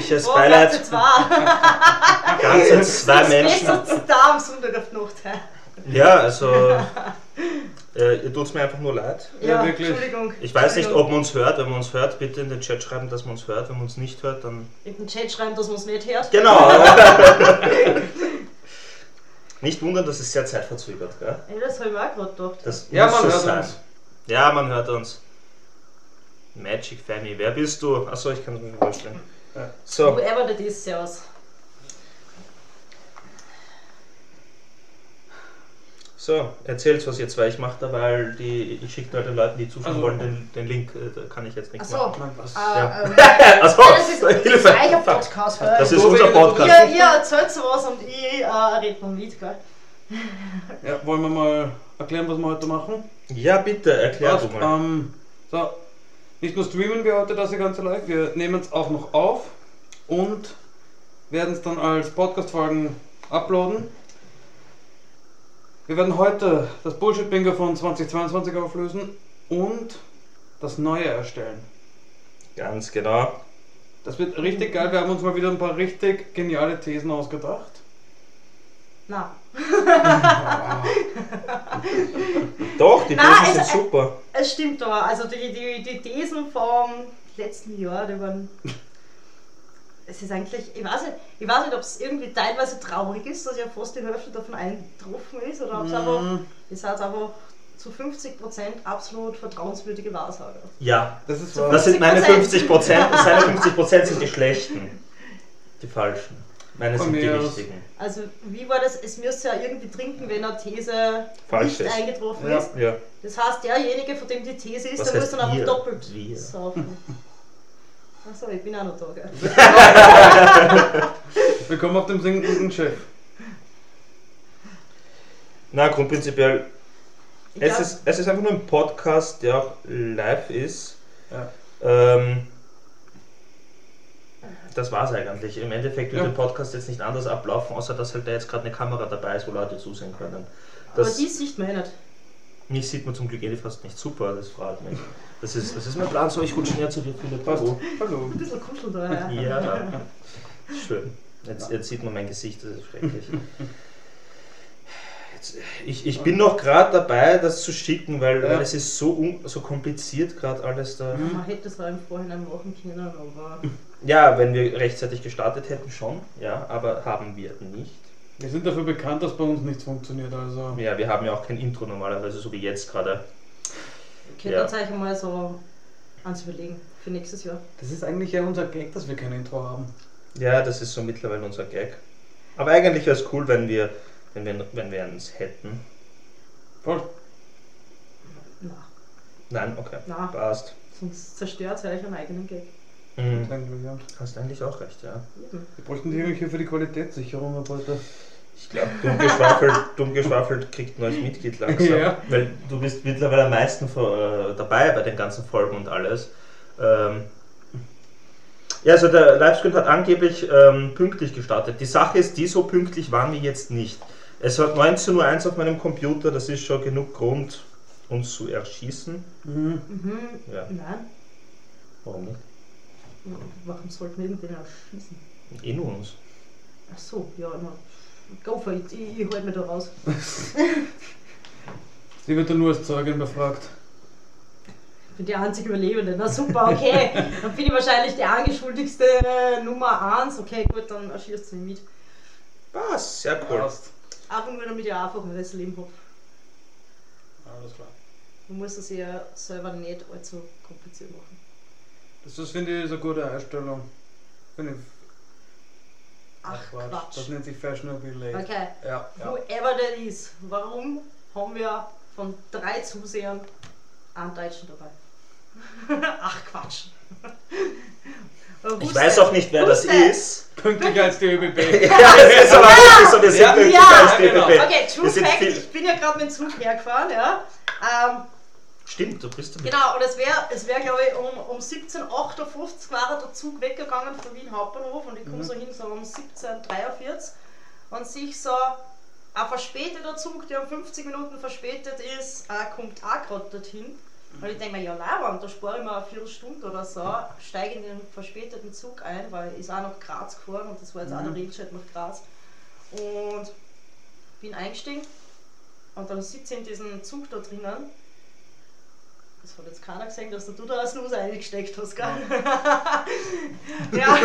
herzliches Oh, Beileid. ganze zwei. Ganze zwei Menschen. Besser da am Sonntag auf die Nacht. Ja, also äh, ihr tut es mir einfach nur leid. Ja, wirklich. Entschuldigung. Ich weiß nicht, ob man uns hört. Wenn man uns hört, bitte in den Chat schreiben, dass man uns hört. Wenn man uns nicht hört, dann. In den Chat schreiben, dass man es nicht hört. Genau. nicht wundern, das ist sehr zeitverzögert. Gell? Ey, das habe ich mir auch gerade gedacht. Das Ja, muss man so hört sein. uns. Ja, man hört uns. Magic Fanny, wer bist du? Achso, ich kann es mir vorstellen. Ja. So, Whoever that is, servus. so, erzählt was jetzt, weil ich mache da, weil die, ich schicke halt den Leuten, die zuschauen Also- wollen, den, den Link, äh, da kann ich jetzt nichts Achso. machen. Was? Ja. Äh, ähm, Achso, das ist, das ist Hilfe! euer. Podcast, gell? Das ist So unser Podcast. Ihr, ihr erzählt sowas und ich äh, rede noch mit, gell? Ja, wollen wir mal erklären, was wir heute machen? Ja, bitte, erklär du Passt, mal. ähm, so, nicht nur streamen wir heute das ganze live, wir nehmen es auch noch auf und werden es dann als Podcast-Folgen uploaden. Wir werden heute das Bullshit-Bingo von 2022 auflösen und das Neue erstellen. Ganz genau. Das wird richtig geil, wir haben uns mal wieder ein paar richtig geniale Thesen ausgedacht. Na, Doch, die Nein, Thesen sind es- super. es stimmt aber. Also die, die, die Thesen vom letzten Jahr, die waren. Es ist eigentlich, ich weiß nicht, ich weiß nicht ob es irgendwie teilweise traurig ist, dass ja fast die Hälfte davon eingetroffen ist, oder ob es einfach, Mm, einfach zu 50% absolut vertrauenswürdige Wahrsager. Ja, Das ist So wahr. das sind meine 50 50%. Prozent. Seine 50 Prozent sind die schlechten. Die falschen. Meine Von sind die aus. richtigen. Also wie war das? Es müsste ja irgendwie trinken, wenn eine These Falsch nicht ist. eingetroffen Ja. ist. Ja. Das heißt, derjenige, von dem die These ist, Was der heißt muss dann einfach doppelt Wir. saufen. Achso, ich bin auch noch da, gell? Willkommen auf dem singenden Chef. Na, grundprinzipiell, Ich es glaub- ist, es ist einfach nur ein Podcast, der auch live ist. Ja. Ähm, das war's eigentlich. Im Endeffekt wird Ja. der Podcast jetzt nicht anders ablaufen, außer dass halt da jetzt gerade eine Kamera dabei ist, wo Leute zusehen können. Aber Das, die sieht man ja nicht. mich sieht man zum Glück eh fast nicht. Super, das freut mich. Das ist, das ist mein Plan, so ich rutsche näher zu dir, Philipp. Passt. Hallo. Hallo. Ein bisschen kuscheln da. Ja. Ja, schön. Jetzt, jetzt sieht man mein Gesicht, das ist schrecklich. Ich, ich bin noch gerade dabei, das zu schicken, weil, Ja. weil es ist so, un, so kompliziert gerade alles da. Man hätte es auch im Vorhinein machen können, aber Ja, wenn wir rechtzeitig gestartet hätten, schon, ja, aber haben wir nicht. Wir sind dafür bekannt, dass bei uns nichts funktioniert, also. Ja, wir haben ja auch kein Intro normalerweise, so wie jetzt gerade. könnt Ja. ihr euch einmal so ans überlegen für nächstes Jahr. Das ist eigentlich ja unser Gag, dass wir kein Intro haben. Ja, das ist so mittlerweile unser Gag. Aber eigentlich wäre es cool, wenn wir, wenn wir, wenn wir eins hätten. Voll. Na, Nein, okay. na, Passt. sonst zerstört ihr euch einen eigenen Gag. Mhm. Hast eigentlich auch recht, ja. Wir bräuchten hier für die Qualitätssicherung heute. Ich glaube, dumm geschwafelt, dumm geschwafelt kriegt ein neues Mitglied langsam. Ja. Weil du bist mittlerweile am meisten äh, dabei bei den ganzen Folgen und alles. Ähm, ja, also der Livestream hat angeblich ähm, pünktlich gestartet. Die Sache ist, die so pünktlich waren wir jetzt nicht. Es hat 19.01 Uhr auf meinem Computer, das ist schon genug Grund, uns zu erschießen. Mhm. Mhm. Ja, Nein, warum nicht? Warum sollten wir irgendwen erschießen? Eh nur uns. Ach so, ja, na, go for it, ich, ich halte mich da raus. Sie wird dann nur als Zeugin befragt. Ich bin die einzige Überlebende. Na super, okay. Dann bin ich wahrscheinlich die angeschuldigste äh, Nummer 1. Okay, gut, dann erschießt sie mich mit. Was? Sehr cool. Passt. Einfach nur, damit ich einfach ein besseres Leben habe. Alles klar. Man muss das ja selber nicht allzu kompliziert machen. Das, das finde ich ist eine gute Einstellung. Finde ich. Ach, Quatsch. Das nennt sich Fashionable Late. Okay, Ja, ja. whoever that is, warum haben wir von drei Zusehern einen Deutschen dabei? Ach, Quatsch. Ich weiß auch nicht, wer das ist. Pünktlicher als die ÖBB. Ja, das ist aber wirklich so, wir sind Ja, pünktlich ja, als genau. DPP. Okay, True Wir sind Fact, viel- ich bin ja gerade mit dem Zug hergefahren, ja. Ähm, Stimmt, du bist damit. genau, und es wäre, es wär, glaube ich, um, um 17.58 war der Zug weggegangen von Wien Hauptbahnhof und ich komme Mhm. so hin, so um 17.43 und sich so ein verspäteter Zug, der um 50 Minuten verspätet ist, äh, kommt auch gerade dorthin. Und ich denke mir, ja, Leibwand, da spare ich mir eine Viertelstunde oder so, steige in den verspäteten Zug ein, weil ich ist auch nach Graz gefahren und das war jetzt auch der Regelschritt nach Graz. Und bin eingestiegen und dann sitze ich in diesem Zug da drinnen. Das hat jetzt keiner gesehen, dass du da eine Snooze eingesteckt hast, gell? ja.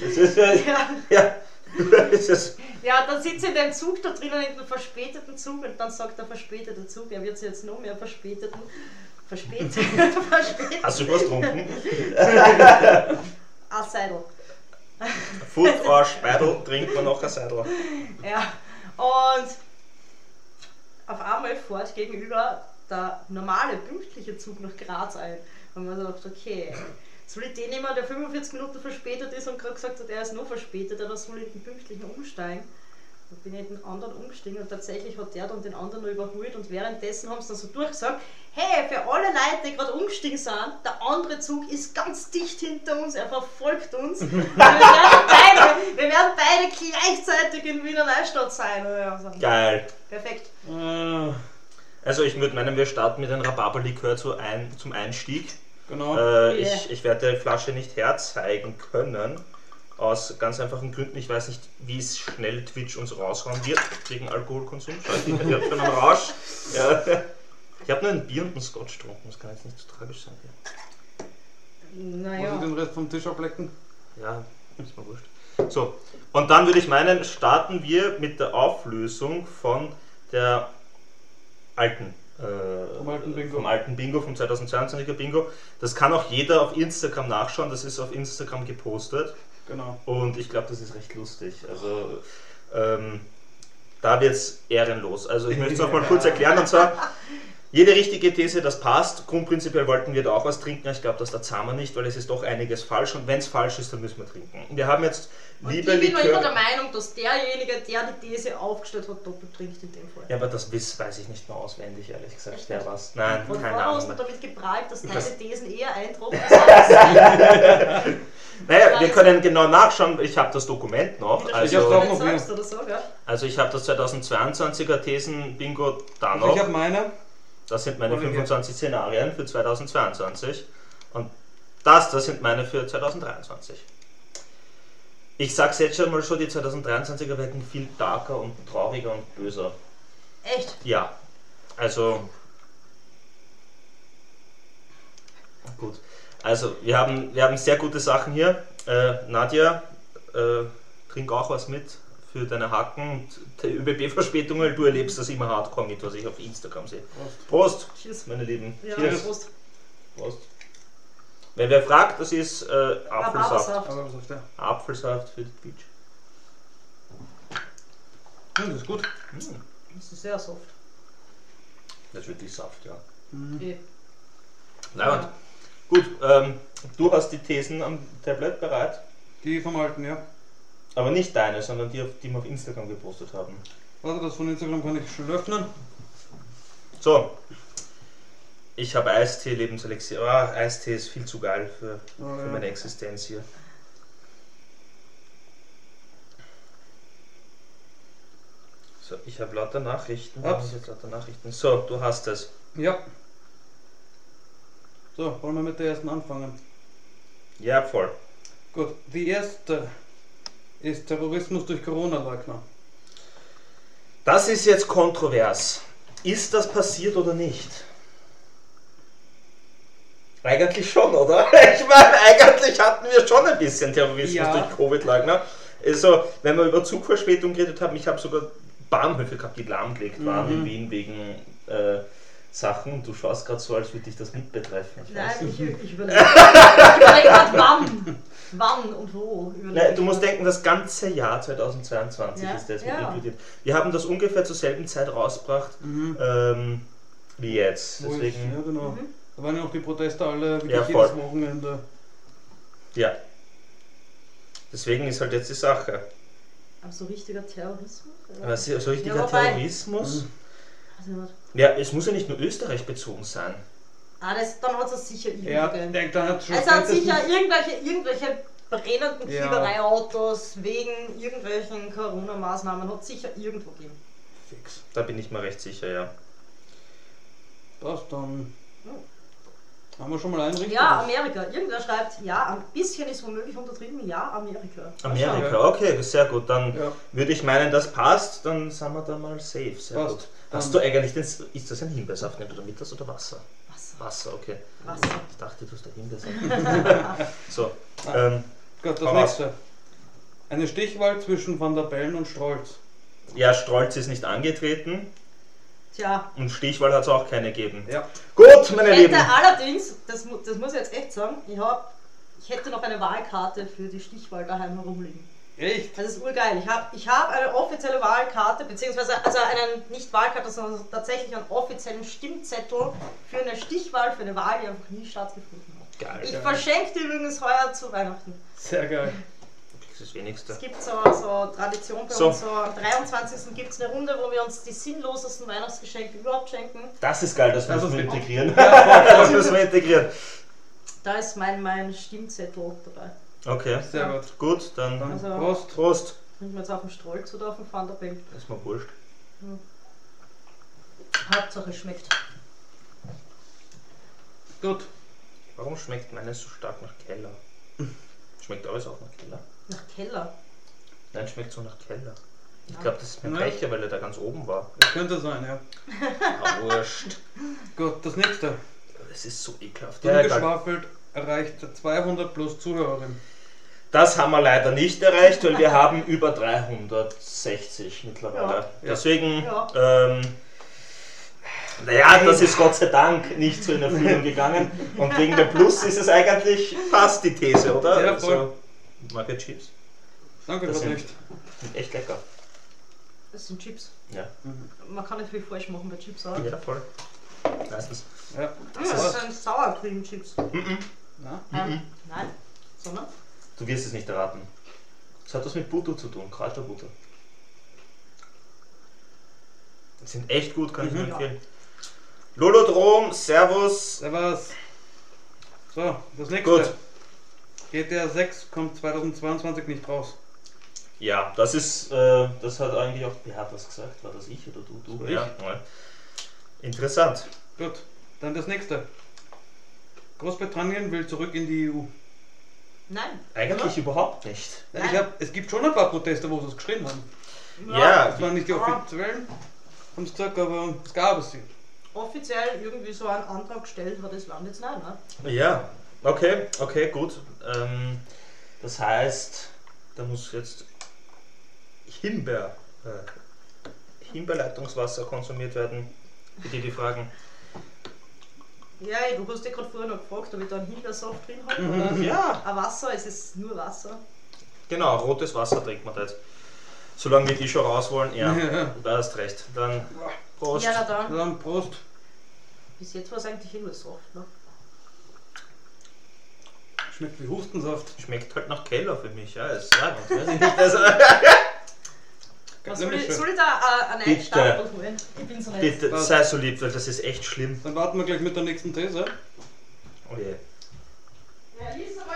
Das ist ja, ja. ja. Das ist, Ja, dann sitzt in dem Zug da drinnen, in dem verspäteten Zug und dann sagt der verspätete Zug, er wird sich jetzt noch mehr verspäteten. Verspätet. verspätet. hast du was getrunken? Ah, Seidel. Food or Speidel trinkt man noch ein Seidel. Ja. Und auf einmal fährt gegenüber der normale, pünktliche Zug nach Graz ein. Und man sagt, okay, soll ich den nehmen, der 45 Minuten verspätet ist und gerade gesagt hat, er ist noch verspätet, oder soll ich den pünktlichen umsteigen? Da bin ich den anderen umgestiegen und tatsächlich hat der dann den anderen noch überholt und währenddessen haben sie dann so durchgesagt, hey, für alle Leute, die gerade umgestiegen sind, der andere Zug ist ganz dicht hinter uns, er verfolgt uns. wir, werden beide, wir werden beide gleichzeitig in Wiener Neustadt sein. Geil. perfekt. Also ich würde meinen, wir starten mit einem Rhabarberlikör zu ein, zum Einstieg. genau. Äh, Yeah. ich, ich werde die Flasche nicht herzeigen können. Aus ganz einfachen Gründen. Ich weiß nicht, wie es schnell Twitch uns raushauen wird wegen Alkoholkonsum. Ich habe schon einen Rausch. Ja. Ich habe nur ein Bier und einen Scotch getrunken. Das kann jetzt nicht so tragisch sein. Muss Naja. ich den Rest vom Tisch ablecken? Ja, ist mir wurscht. So, und dann würde ich meinen, starten wir mit der Auflösung von der alten. Äh, Vom alten Bingo. Vom alten Bingo, vom 2022er Bingo. Das kann auch jeder auf Instagram nachschauen, das ist auf Instagram gepostet. Genau. Und ich glaube, das ist recht lustig. Also, ähm, da wird es ehrenlos. Also, ich möchte es noch mal kurz erklären. Und zwar, jede richtige These, das passt. Grundprinzipiell wollten wir da auch was trinken. Ich glaube, das da zahlen wir nicht, weil es ist doch einiges falsch. Und wenn es falsch ist, dann müssen wir trinken. Wir haben jetzt Und liebe ich bin noch immer der Likör. Meinung, dass derjenige, der die These aufgestellt hat, doppelt trinkt in dem Fall. Ja, aber das wiss, weiß ich nicht mehr auswendig, ehrlich gesagt, Echt wer was. Nein, Und keine Ahnung. du mehr. damit geprahlt, dass deine Thesen eher eintrufen sind. Naja, wir können genau nachschauen. Ich habe das Dokument noch. Ich Also, hab's auch noch so, gell? also ich habe das 2022er Thesen-Bingo da Also ich noch. habe meine. Das sind meine Olivier. 25 Szenarien für 2022. Und das, das sind meine für 2023. Ich sag's jetzt schon mal schon, die 2023er werden viel darker und trauriger und böser. Echt? Ja, also. Gut. Also, wir haben, wir haben sehr gute Sachen hier. Äh, Nadja, äh, trink auch was mit für deine Hacken und die ÖBB-Verspätung, weil du erlebst das immer hardcore mit, was ich auf Instagram sehe. Prost, Tschüss. meine Lieben. Ja, Cheers. Prost. Prost. Wenn wer fragt, das ist äh, Apfelsaft. Aber was auf der? Apfelsaft für die Beach. Hm, das ist gut. Hm, Das ist sehr soft. das ist wirklich Saft, ja. Eh. Leibend. Gut, ähm, du hast die Thesen am Tablet bereit, Die vom alten, ja. Aber nicht deine, sondern die, die wir auf Instagram gepostet haben. Warte, das von Instagram kann ich schon öffnen. So, ich habe Eistee, Lebenselixier. Ah, Eistee ist viel zu geil für, Oh, für ja. meine Existenz hier. So, ich habe lauter Nachrichten. Ups. ich jetzt lauter Nachrichten? So, du hast es. Ja. So, wollen wir mit der ersten anfangen? Ja, voll. Gut, die erste ist Terrorismus durch Corona-Leugner. Das ist jetzt kontrovers. Ist das passiert oder nicht? Eigentlich schon, oder? Ich meine, eigentlich hatten wir schon ein bisschen Terrorismus Ja. durch Covid-Leugner. Also, wenn wir über Zugverspätung geredet haben, ich habe sogar Bahnhöfe gehabt, die lahmgelegt waren in Mhm. Wien wegen äh, Sachen. Du schaust gerade so, als würde dich das mit betreffen. Ich weiß Nein, nicht. ich, ich überlege grad wann. Wann und wo. Nein, du musst denken, das ganze Jahr 2022 Ja, ist das mit ja. inkludiert. Wir haben das ungefähr zur selben Zeit rausgebracht Mhm. ähm, wie jetzt. Wo ich, ja, Deswegen, genau. Mhm. Da waren ja auch die Proteste alle wirklich Ja, jedes. Wochenende. ja. Deswegen ist halt jetzt die Sache. Aber so richtiger Terrorismus? oder? Aber so richtiger Ja, Terrorismus. Mhm. Also. Ja, es muss ja nicht nur Österreich bezogen sein. ah, das, dann hat es sicher irgendwo Ja, dann schon Es hat sicher irgendwelche, irgendwelche brennenden Ja. Wegen irgendwelchen Corona-Maßnahmen hat sicher irgendwo gegeben. Fix. Da bin ich mir recht sicher, ja. Passt dann. Haben wir schon mal einen richtig? Ja, Amerika. Irgendwer schreibt, ja, ein bisschen ist womöglich untertrieben, ja, Amerika. Amerika, okay, sehr gut. Dann Ja. würde ich meinen, das passt, dann sind wir da mal safe. Sehr Passt. gut. Hast du eigentlich den, ist das ein Himbeersaft? Nimmst du da mit das oder Wasser? Wasser. Wasser, okay. Wasser. Ich dachte, du hast da Himbeersaft. so, ähm, Gut, das nächste. Eine Stichwahl zwischen Van der Bellen und Strolz. ja, Strolz ist nicht angetreten Tja, und Stichwahl hat es auch keine gegeben. Ja. Gut, meine ich Lieben. hätte allerdings, das, das muss ich jetzt echt sagen, ich, hab, ich hätte noch eine Wahlkarte für die Stichwahl daheim herumliegen. Echt? Das ist urgeil. Ich habe ich hab eine offizielle Wahlkarte, beziehungsweise also einen, nicht Wahlkarte, sondern tatsächlich einen offiziellen Stimmzettel für eine Stichwahl, für eine Wahl, die einfach nie stattgefunden hat. Geil. Ich Geil. verschenke die übrigens heuer zu Weihnachten. Sehr geil. Das ist das Wenigste. Es gibt so, so Tradition bei So. uns, so am 23. gibt es eine Runde, wo wir uns die sinnlosesten Weihnachtsgeschenke überhaupt schenken. Das ist geil, das Das müssen wir integrieren. das müssen wir integrieren. Da ist mein, mein Stimmzettel dabei. Okay, Sehr Ja. gut. gut, dann Also- Prost. Prost. Trinken wir jetzt auf dem Stolz oder auf dem Vanderbilt. Ist mir wurscht. Hauptsache es schmeckt. Gut. Warum schmeckt meines so stark nach Keller? Schmeckt alles auch nach Keller? Nach Keller. Nein, schmeckt so nach Keller. Ich glaube, das ist mein. Becher, weil er da ganz oben war. Das könnte sein, ja. Ah, wurscht. Gut, das nächste. Das ist so ekelhaft. Ja, egal. Ungeschwafelt erreicht 200 plus Zuhörerinnen. Das haben wir leider nicht erreicht, weil wir haben über 360 mittlerweile. Ja. Deswegen, Ja. ähm, naja, das ist Gott sei Dank nicht so in Erfüllung gegangen. Und wegen dem Plus ist es eigentlich fast die These, oder? Ja, voll. Also, mag ihr Chips? Danke, Das sind- nicht. Sind echt lecker. Das sind Chips. Ja, Man kann nicht viel falsch machen bei Chips auch. ja voll. Meistens. Ja. Das, das sind Sour Cream Chips. Na? Ähm, nein, sondern Du wirst es nicht erraten. Das hat was mit Butter zu tun, Kräuterbutter. Die sind echt gut, kann ich Mhm. nur empfehlen. Lolodrom, Servus. Servus. So, das nächste. Gut. GTA 6 kommt 2022 nicht raus. Ja, das ist, äh, das hat eigentlich auch, wer hat das gesagt? War das ich oder du? Du? Ja. ja. Interessant. Gut, dann das nächste. Großbritannien will zurück in die EU. Nein. Eigentlich überhaupt nicht. Ja, Nein. Ich hab, es gibt schon ein paar Proteste, wo sie es geschrieben haben. Ja, Das waren nicht die Ja. offiziellen, haben sie gesagt, aber es gab es sie. Offiziell irgendwie so einen Antrag gestellt hat das Land jetzt nein, ne? Ja, okay, okay, gut. Ähm, das heißt, da muss jetzt Himbeer, äh, Himbeerleitungswasser konsumiert werden. Für die, die fragen. Ja, du hast dich gerade vorher noch gefragt, ob ich da einen Himbeersaft drin habe Mhm. Ja, ein Wasser, es ist nur Wasser. genau, rotes Wasser trinkt man da jetzt. Solange wir die schon raus wollen, ja, Ja. da hast recht. Dann Prost. Ja, dann. Dann Prost. Bis jetzt war es eigentlich immer Saft, ne? Schmeckt wie Hustensaft. Schmeckt halt nach Keller für mich, ja. Ist, ja weiß ich nicht, also, Was soll, ich, Mische. soll ich da äh, einen Bitte. Ich bin so nett. bitte, Was? sei so lieb, weil das ist echt schlimm. Dann warten wir gleich mit der nächsten These. Oh je. Ja, lies mal vor,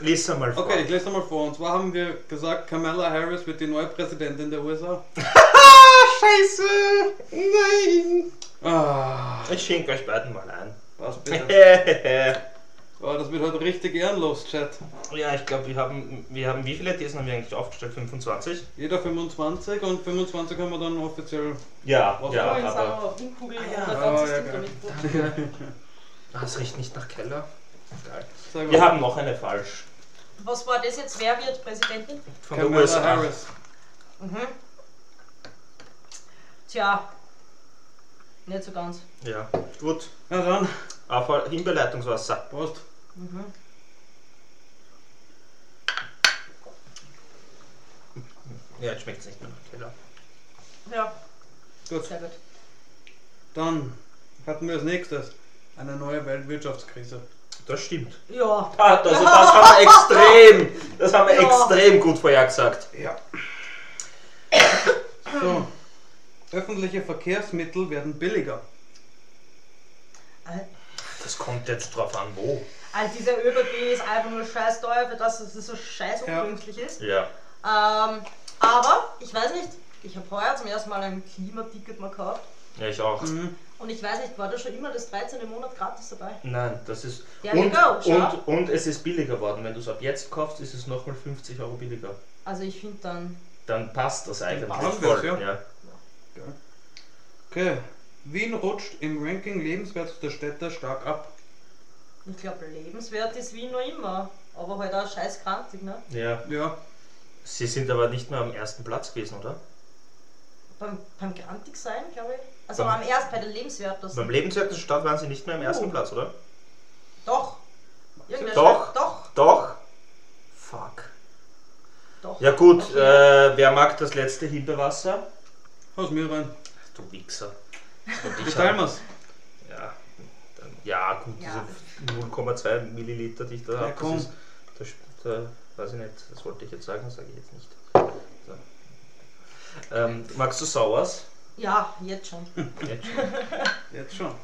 Lies einmal vor. Okay, ich lese mal vor. Und zwar haben wir gesagt, Kamala Harris wird die neue Präsidentin der USA. Scheiße! Nein! Ah, Ich schenke euch beiden mal ein. was bitte. Ja, Oh, das wird heute richtig ehrenlos, Chat. ich glaube, wir haben, wir haben, wie viele Thesen haben wir eigentlich aufgestellt? 25? Jeder 25 und 25 haben wir dann offiziell. Ja, Was ja, aber. Ah, ja. und ein ganzes Ah, ja, riecht nicht nach Keller. Geil. Wir haben noch eine falsch. Was war das jetzt? Wer wird Präsidentin? Von der Kamala USA. Harris. Mhm. Tja. Nicht so ganz. Ja, gut. Na dann, Aber Himbeerleitungswasser. Prost. Mhm. Ja, jetzt schmeckt es nicht mehr nach Keller. Ja, Gut. sehr gut. Dann hatten wir als nächstes eine neue Weltwirtschaftskrise. Das stimmt. Ja. Ah, das, also das haben wir extrem, das haben wir Ja. extrem gut vorhergesagt. Ja. So. Öffentliche Verkehrsmittel werden billiger. Äh, Das kommt jetzt drauf an, wo. Also dieser ÖBB ist einfach nur scheiß teuer, für das dass es so scheiß Ja. unpünktlich ist. Ja. Ähm, aber, ich weiß nicht, ich habe heuer zum ersten Mal ein Klimaticket mal gekauft. Ja, ich auch. Mhm. Und ich weiß nicht, war da schon immer das 13. Monat gratis dabei? Nein, das ist. There und, go, und, und es ist billiger geworden. Wenn du es ab jetzt kaufst, ist es nochmal 50 Euro billiger. Also ich finde dann, Dann passt das eigentlich passt voll. das, ja. ja. Okay. Wien rutscht im Ranking lebenswert der Städte stark ab. Ich glaube, lebenswert ist Wien noch immer. Aber halt auch scheiß krantig, ne? ja. Ja. Sie sind aber nicht mehr am ersten Platz gewesen, oder? Beim, beim Grantig sein, glaube ich. Also Beim- am erst bei den lebenswertesten. Beim lebenswerten Stadt waren sie nicht mehr am ersten Oh. Platz, oder? Doch. Irgendwer Doch. schreibt- Doch. Doch. Fuck. Doch. Ja gut, Okay. äh, wer mag das letzte Himbeerwasser? Haus mir rein. Du Wichser. Wollte ich haben. wir's. Ja, dann, ja gut, Ja. Diese 0,2 Milliliter, die ich da Ja, habe, komm. das ist, das, da, weiß ich nicht, das wollte ich jetzt sagen, das sage ich jetzt nicht. So. Ähm, magst du Sauers? Ja, jetzt schon. Jetzt schon. Jetzt schon.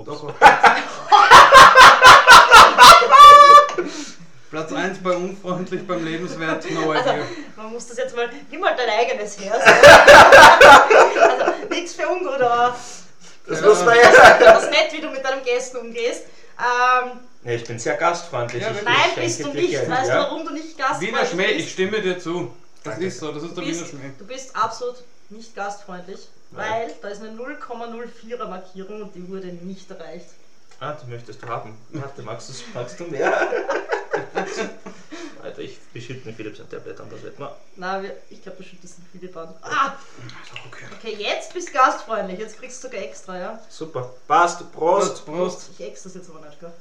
Platz 1 bei unfreundlich, beim lebenswert, no Also, man muss das jetzt mal, nimm mal dein eigenes her. also, nichts für ungut, aber Das Ja. muss man ja das ist nett, wie du mit deinen Gästen umgehst. Ähm, Ja, ich bin sehr gastfreundlich. Ja, ich, nein, ich bist du nicht. Geld, Weißt du, warum du nicht gastfreundlich Wiener Schmäh, bist? ich stimme dir zu. Das Danke. ist so, das ist der Wiener Schmäh. du bist absolut nicht gastfreundlich, Nein. weil da ist eine 0,04er Markierung und die wurde nicht erreicht. Ah, die möchtest du haben. Warte, magst, magst du mehr? Alter, ich beschütte den Philipp sein Tablet an, das wird man. Na, wir, ich glaube, du schüttest den Philipp an. Ah, Okay. okay, jetzt bist du gastfreundlich. Jetzt kriegst du sogar extra, ja? Super. Passt, Prost. Prost, Prost. Ich ex das jetzt aber nicht, gell?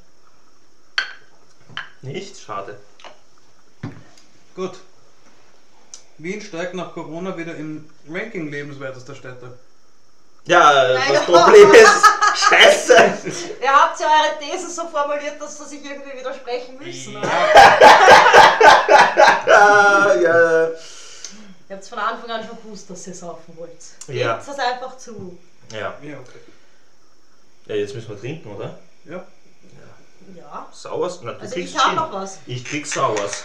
Nicht? Schade. Gut. Wien steigt nach Corona wieder im Ranking lebenswertester Städte. Ja, Nein. das Problem ist, scheiße. Ihr habt ja eure These so formuliert, dass sie sich irgendwie widersprechen müssen. oder? Ah, ja. Ihr habt von Anfang an schon gewusst, dass ihr saufen wollt. Ja. Gebt es einfach zu. ja. Ja, okay. Ja, jetzt müssen wir trinken, oder? Ja. Ja. Sauers? Na, du Also kriegst ich habe Gin. noch was. Ich krieg Sauers.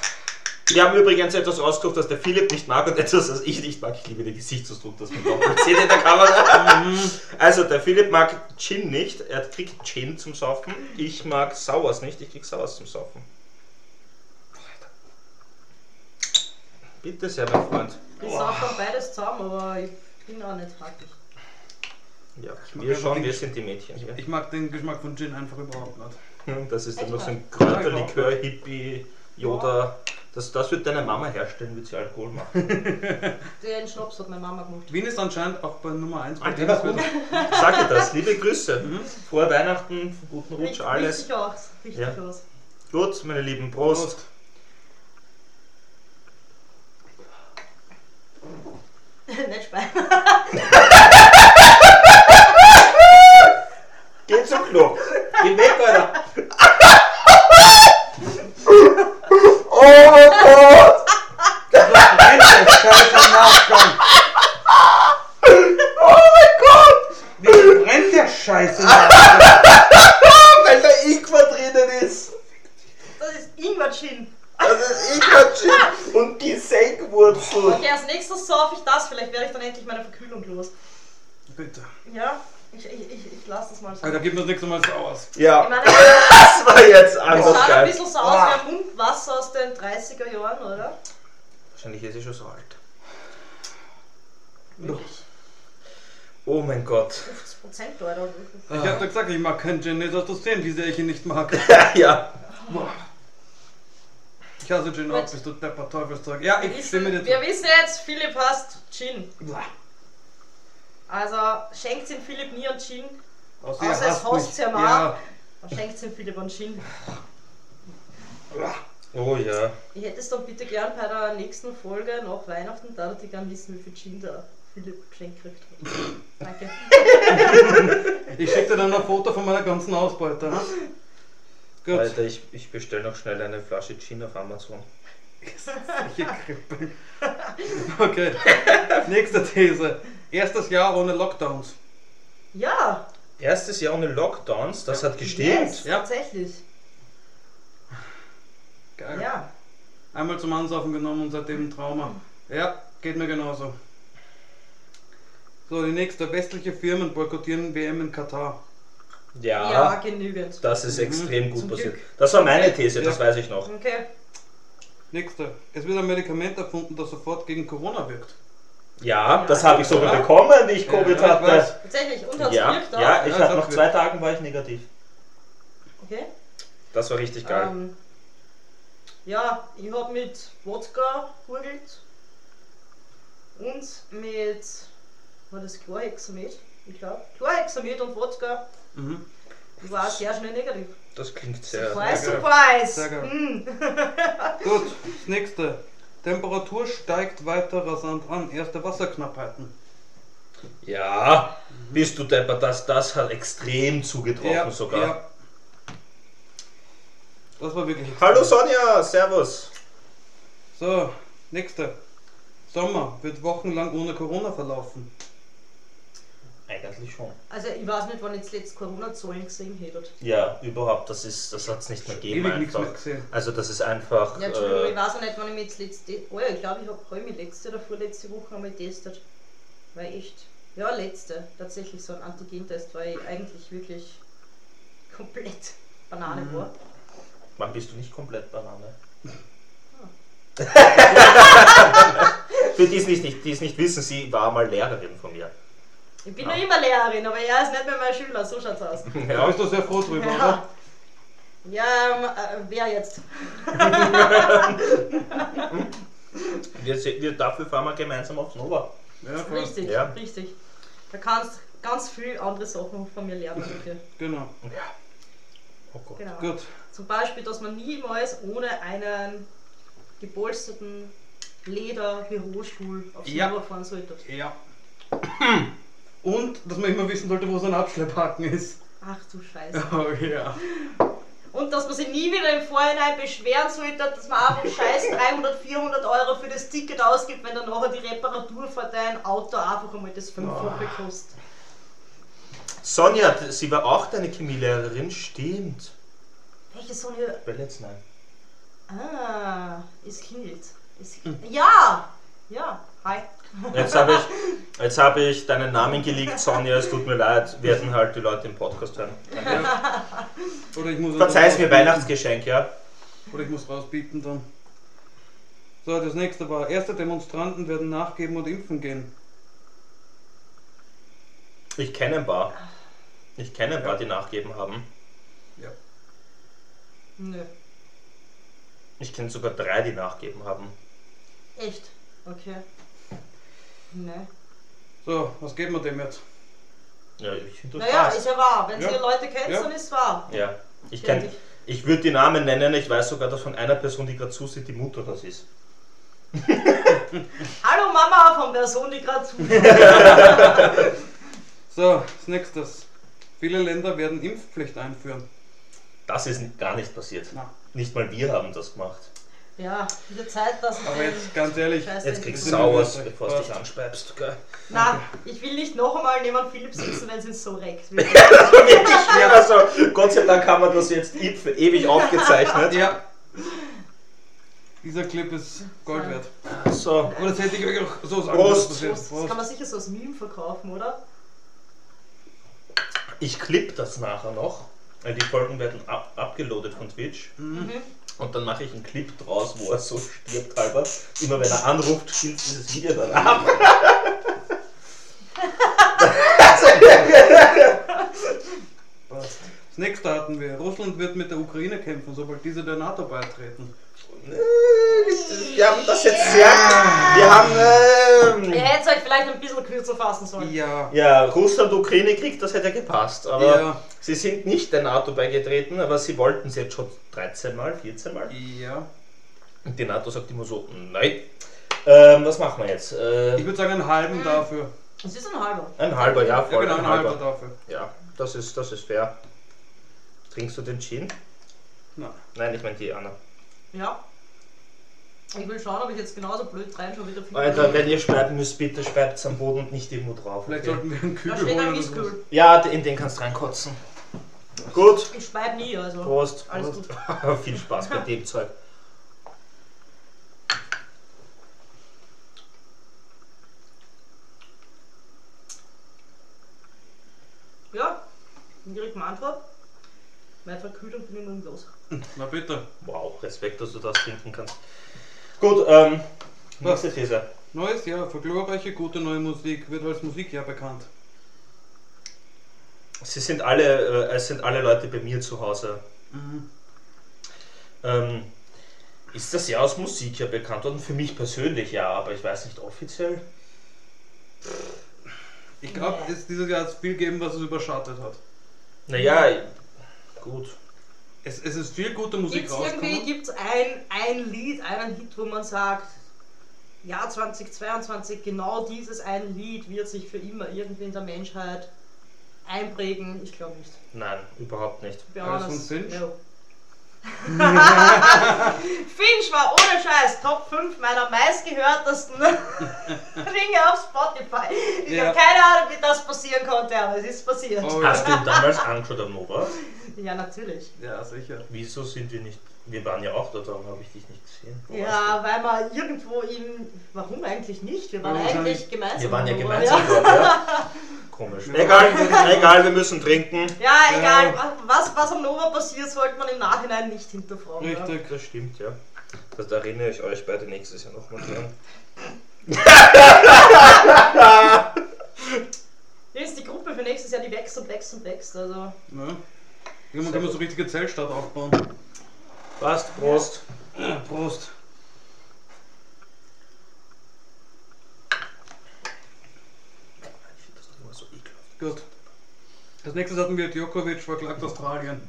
Wir haben übrigens etwas ausgesucht, das der Philipp nicht mag und etwas, das ich nicht mag. Ich liebe den Gesichtsausdruck, das man doppelt sieht in der Kamera. Also, der Philipp mag Gin nicht. Er kriegt Gin zum Saufen. Ich mag Sauers nicht. Ich krieg Sauers zum Saufen. Bitte sehr, mein Freund. Ich saufe beides zusammen, aber ich bin auch nicht fertig. Ja, wir den wir sind die Mädchen hier. Ich mag den Geschmack von Gin einfach überhaupt nicht. Das ist dann noch so ein mal? Yoda. Das, das wird deine Mama herstellen, wird sie Alkohol machen. Den Schnaps hat meine Mama gemacht. Wien ist anscheinend auch bei Nummer 1 bei Alter, lebenswert. Sag dir das, liebe Grüße. Frohe Weihnachten, guten Rutsch, Richtig, alles. richtig aus. Richtig Ja. aus. Gut, meine Lieben, Prost. Prost. nicht speien. Geh zum Klo. Geh weg, Alter. Oh mein Gott. Scheiße Nachgang. Oh mein Gott. Wie brennt der Scheiße Nachgang? Weil da Ingwer drinnen ist. Das ist Ingwer-Gin. Das ist Ingwer-Chip und die Senkwurzel. Okay, als nächstes saufe ich das. Vielleicht werde ich dann endlich meine Verkühlung los. Bitte. Ja, ich, ich, ich, ich lasse das mal so. Alter, gib mir das nächste Mal aus. Ich Ja, meine, das war jetzt es anders schaut ein geil. bisschen so aus wie ein Mundwasser aus den 30er Jahren, oder? Wahrscheinlich ist sie schon so alt. Wirklich. Oh mein Gott. 50 Prozent, oder? Ich hab doch gesagt, ich mag keinen Gin, jetzt hast du sehen, wie sehr ich ihn nicht mag. ja. Ich hasse Gin auch, bist du depper Teufelszeug. Ja, Wir ich stimme wissen, dir wir zu. wissen jetzt, Philipp hasst Gin. Also schenkt ihm Philipp nie einen Gin. Außer Außer es hasst ja mal. Ja, Dann schenkt ihm Philipp einen Gin. Oh ja. Ich hätte es dann bitte gern bei der nächsten Folge nach Weihnachten, da ich gern wissen, wie viel Gin der Philipp geschenkt gekriegt hat. Danke. ich schicke dir dann ein Foto von meiner ganzen Ausbeute. Ha? Gut. Alter, ich, ich bestelle noch schnell eine Flasche Gin auf Amazon. Solche Krippeln. Okay. Nächste These. Erstes Jahr ohne Lockdowns. Ja, Erstes Jahr ohne Lockdowns, das hat gestimmt. yes, Ja. tatsächlich. Geil. Ja. Einmal zum Ansaufen genommen und seitdem ein Trauma. Ja, geht mir genauso. So, die nächste. Westliche Firmen boykottieren WM in Katar. Ja, Ja, genügend. das ist Mhm. extrem gut Zum passiert. Glück. Das war meine These, Ja. das weiß ich noch. Okay. Nächste. Es wird ein Medikament erfunden, das sofort gegen Corona wirkt. Ja, das habe ich sogar Ja. bekommen, wie ich Covid Ja, ich hatte. weiß. Tatsächlich, und hat's Ja, gewirkt auch? ja, ich Ja, habe nach hat zwei Tagen war ich negativ. Okay. Das war richtig geil. Ähm, ja, ich habe mit Wodka gurgelt und mit, war das Chlorhexamid? Ich glaube, Chlorhexamid und Wodka. Mhm. Ich war sehr schnell negativ. Das klingt sehr. Surprise, sehr geil. surprise! Sehr geil. Hm. Gut, das nächste. Temperatur steigt weiter rasant an. Erste Wasserknappheiten. Ja, bist du deppert, das, das hat extrem zugetroffen sogar. Ja. Das war wirklich. Hallo. Sonja, servus. So, nächste. Sommer wird wochenlang ohne Corona verlaufen. Eigentlich schon. Also ich weiß nicht, wann ich zuletzt Corona-Zahlen gesehen hätte. Ja, überhaupt, das ist, das hat es nicht mehr gegeben Ewig nichts mehr einfach. gesehen. Also das ist einfach. Ja, Entschuldigung, ich Äh, weiß auch nicht, wann ich mich jetzt letzte. Oh ja, ich glaube, ich habe hab mich letzte oder vorletzte Woche einmal getestet. Weil echt. Ja, letzte. Tatsächlich so ein Antigentest, weil ich eigentlich wirklich komplett Banane Mhm. war. wann bist du nicht komplett Banane? Für die es nicht, nicht, die es nicht wissen, sie war mal Lehrerin von mir. Ich bin Ja. noch immer Lehrerin, aber er ist nicht mehr mein Schüler, so schaut's aus. Da bist du sehr froh drüber, oder? Ja, ähm, äh, wer jetzt? Wir, wir, dafür fahren wir gemeinsam aufs Nova. Ja. Richtig, Ja. richtig. Da kannst ganz viel andere Sachen von mir lernen dafür. Genau. Ja. Oh Gott. Genau. Gut. Zum Beispiel, dass man niemals ohne einen gepolsterten Leder-Bürostuhl aufs Ja. Nova fahren sollte. Ja. Und, dass man immer wissen sollte, wo so ein Abschlepphaken ist. Ach du Scheiße. Oh ja. Und dass man sich nie wieder im Vorhinein beschweren sollte, dass man einfach scheiß 300, 400 Euro für das Ticket ausgibt, wenn dann nachher die Reparatur für dein Auto einfach einmal das Fünffache kostet. Sonja, sie war auch deine Chemielehrerin, stimmt. Welche Sonja? Jetzt nein? Ah, es klingelt. Es, ja! Ja, hi. Jetzt habe ich, jetzt hab ich deinen Namen geleakt, Sonja, es tut mir leid, werden halt die Leute im Podcast hören. Oder ich muss Verzeih's mir. Weihnachtsgeschenk, ja? Oder ich muss rauspiepen dann. So, das nächste war, erste Demonstranten werden nachgeben und impfen gehen. Ich kenne ein paar. Ich kenne ein paar, Ja. die nachgeben haben. Ja. Nö. Ich kenne sogar drei, die nachgeben haben. Echt? Okay. Nö. So, was geben wir dem jetzt? Ja, ich finde das Naja, krass. ist ja wahr. Wenn Ja. ihr Leute kennt, Ja. dann ist es wahr. Ja, ich Kenn kenne. Ich würde die Namen nennen, ich weiß sogar, dass von einer Person, die gerade zusieht, die Mutter das ist. Hallo Mama von Person, die gerade zuschaut. So, das nächste. Viele Länder werden Impfpflicht einführen. Das ist gar nicht passiert. Na. Nicht mal wir haben das gemacht. Ja, wieder Zeit, dass ich Aber jetzt ganz ehrlich, Scheiß Jetzt kriegst du Sauers, bevor du dich anspeibst. Gell? Na, ich will nicht noch einmal neben Philipp sitzen, wenn es ihn so reckt. Wirklich schwer. Also, Gott sei Dank haben wir das jetzt für ewig aufgezeichnet. ja. Dieser Clip ist Gold wert. So, Aber das hätte ich euch auch so sagen Prost. müssen. Das kann man sicher so als Meme verkaufen, oder? ich klipp das nachher noch. weil Die Folgen werden ab abgeloadet von Twitch. Mhm. Und dann mache ich einen Clip draus, wo er so stirbt halber. Immer wenn er anruft, spielt dieses Video dann ab. Das nächste hatten wir. Russland wird mit der Ukraine kämpfen, sobald diese der NATO beitreten. Wir haben das jetzt sehr. Wir haben. Ihr Ähm, hättet euch vielleicht ein bisschen kürzer fassen sollen. Ja. ja, Russland-Ukraine-Krieg, das hätte ja gepasst. Aber Ja. sie sind nicht der NATO beigetreten, aber sie wollten es jetzt schon 13 Mal, 14 Mal. Ja. Und die NATO sagt immer so: Nein. Ähm, was machen wir jetzt? Äh, Ich würde sagen einen halben dafür. Es ist ein halber. ein halber, ja, Ja, voll. genau, ein einen halben halber. dafür. Ja, das ist, das ist fair. Trinkst du den Gin? Nein. Nein, ich meine die Anna. Ja. Ich will schauen, ob ich jetzt genauso blöd rein schon wieder finde. Alter, wenn ihr schreiben müsst, bitte schreibt es am Boden und nicht irgendwo drauf. Vielleicht sollten wir einen Kübel Da steht ein holen. oder Ja, in den kannst du reinkotzen. Gut. Ich schweib nie, also. Prost. Alles Prost. Viel Spaß bei dem Zeug. Ja, direkt mal Antwort. Meine Verkühlung bin ich nun los. Na bitte. Wow, Respekt, dass du das trinken kannst. Gut, ähm, Was? nächste These. Neues Jahr für glorreiche, gute neue Musik wird als Musikjahr bekannt. Sie sind alle, äh, es sind alle Leute bei mir zu Hause. Mhm. Ähm, ist das Jahr aus Musik ja bekannt worden? Für mich persönlich ja, aber ich weiß nicht offiziell. Ich glaube, es dieses Jahr hat es viel gegeben, was es überschattet hat. Naja, gut. Es, es ist viel gute Musik Gibt's irgendwie rausgekommen. gibt's ein, ein Lied, einen Hit, wo man sagt, Jahr 2022, genau dieses ein Lied wird sich für immer irgendwie in der Menschheit einprägen? Ich glaube nicht. Nein, überhaupt nicht. Be Alles von Finch? no. Finch war ohne Scheiß Top 5 meiner meistgehörtesten Dinge auf Spotify. Ich Ja. habe keine Ahnung, wie das passieren konnte, aber es ist passiert. Oh, Hast ja. du ihn damals angeschaut am Nova? Ja, natürlich. ja, sicher. Wieso sind wir nicht. Wir waren ja auch da, darum habe ich dich nicht gesehen. Wo Ja, weil man irgendwo im. Warum eigentlich nicht? Wir waren Ja, eigentlich gemeinsam. Wir waren ja gemeinsam dort, ja. Komisch. Egal, egal, wir müssen trinken. Ja, Ja. egal. Was, was am Nova passiert, sollte man im Nachhinein nicht hinterfragen. Ja. Richtig. Das stimmt, ja. Das erinnere ich euch beide nächstes Jahr nochmal dran. Jetzt die Gruppe für nächstes Jahr, die wächst und wächst und wächst. Also. Ja. Irgendwann kann man so richtige Zeltstadt aufbauen. Passt, Prost. Ja, Prost. Ich finde das doch immer so ekelhaft. Gut. Als nächstes hatten wir Djokovic verklagt Australien.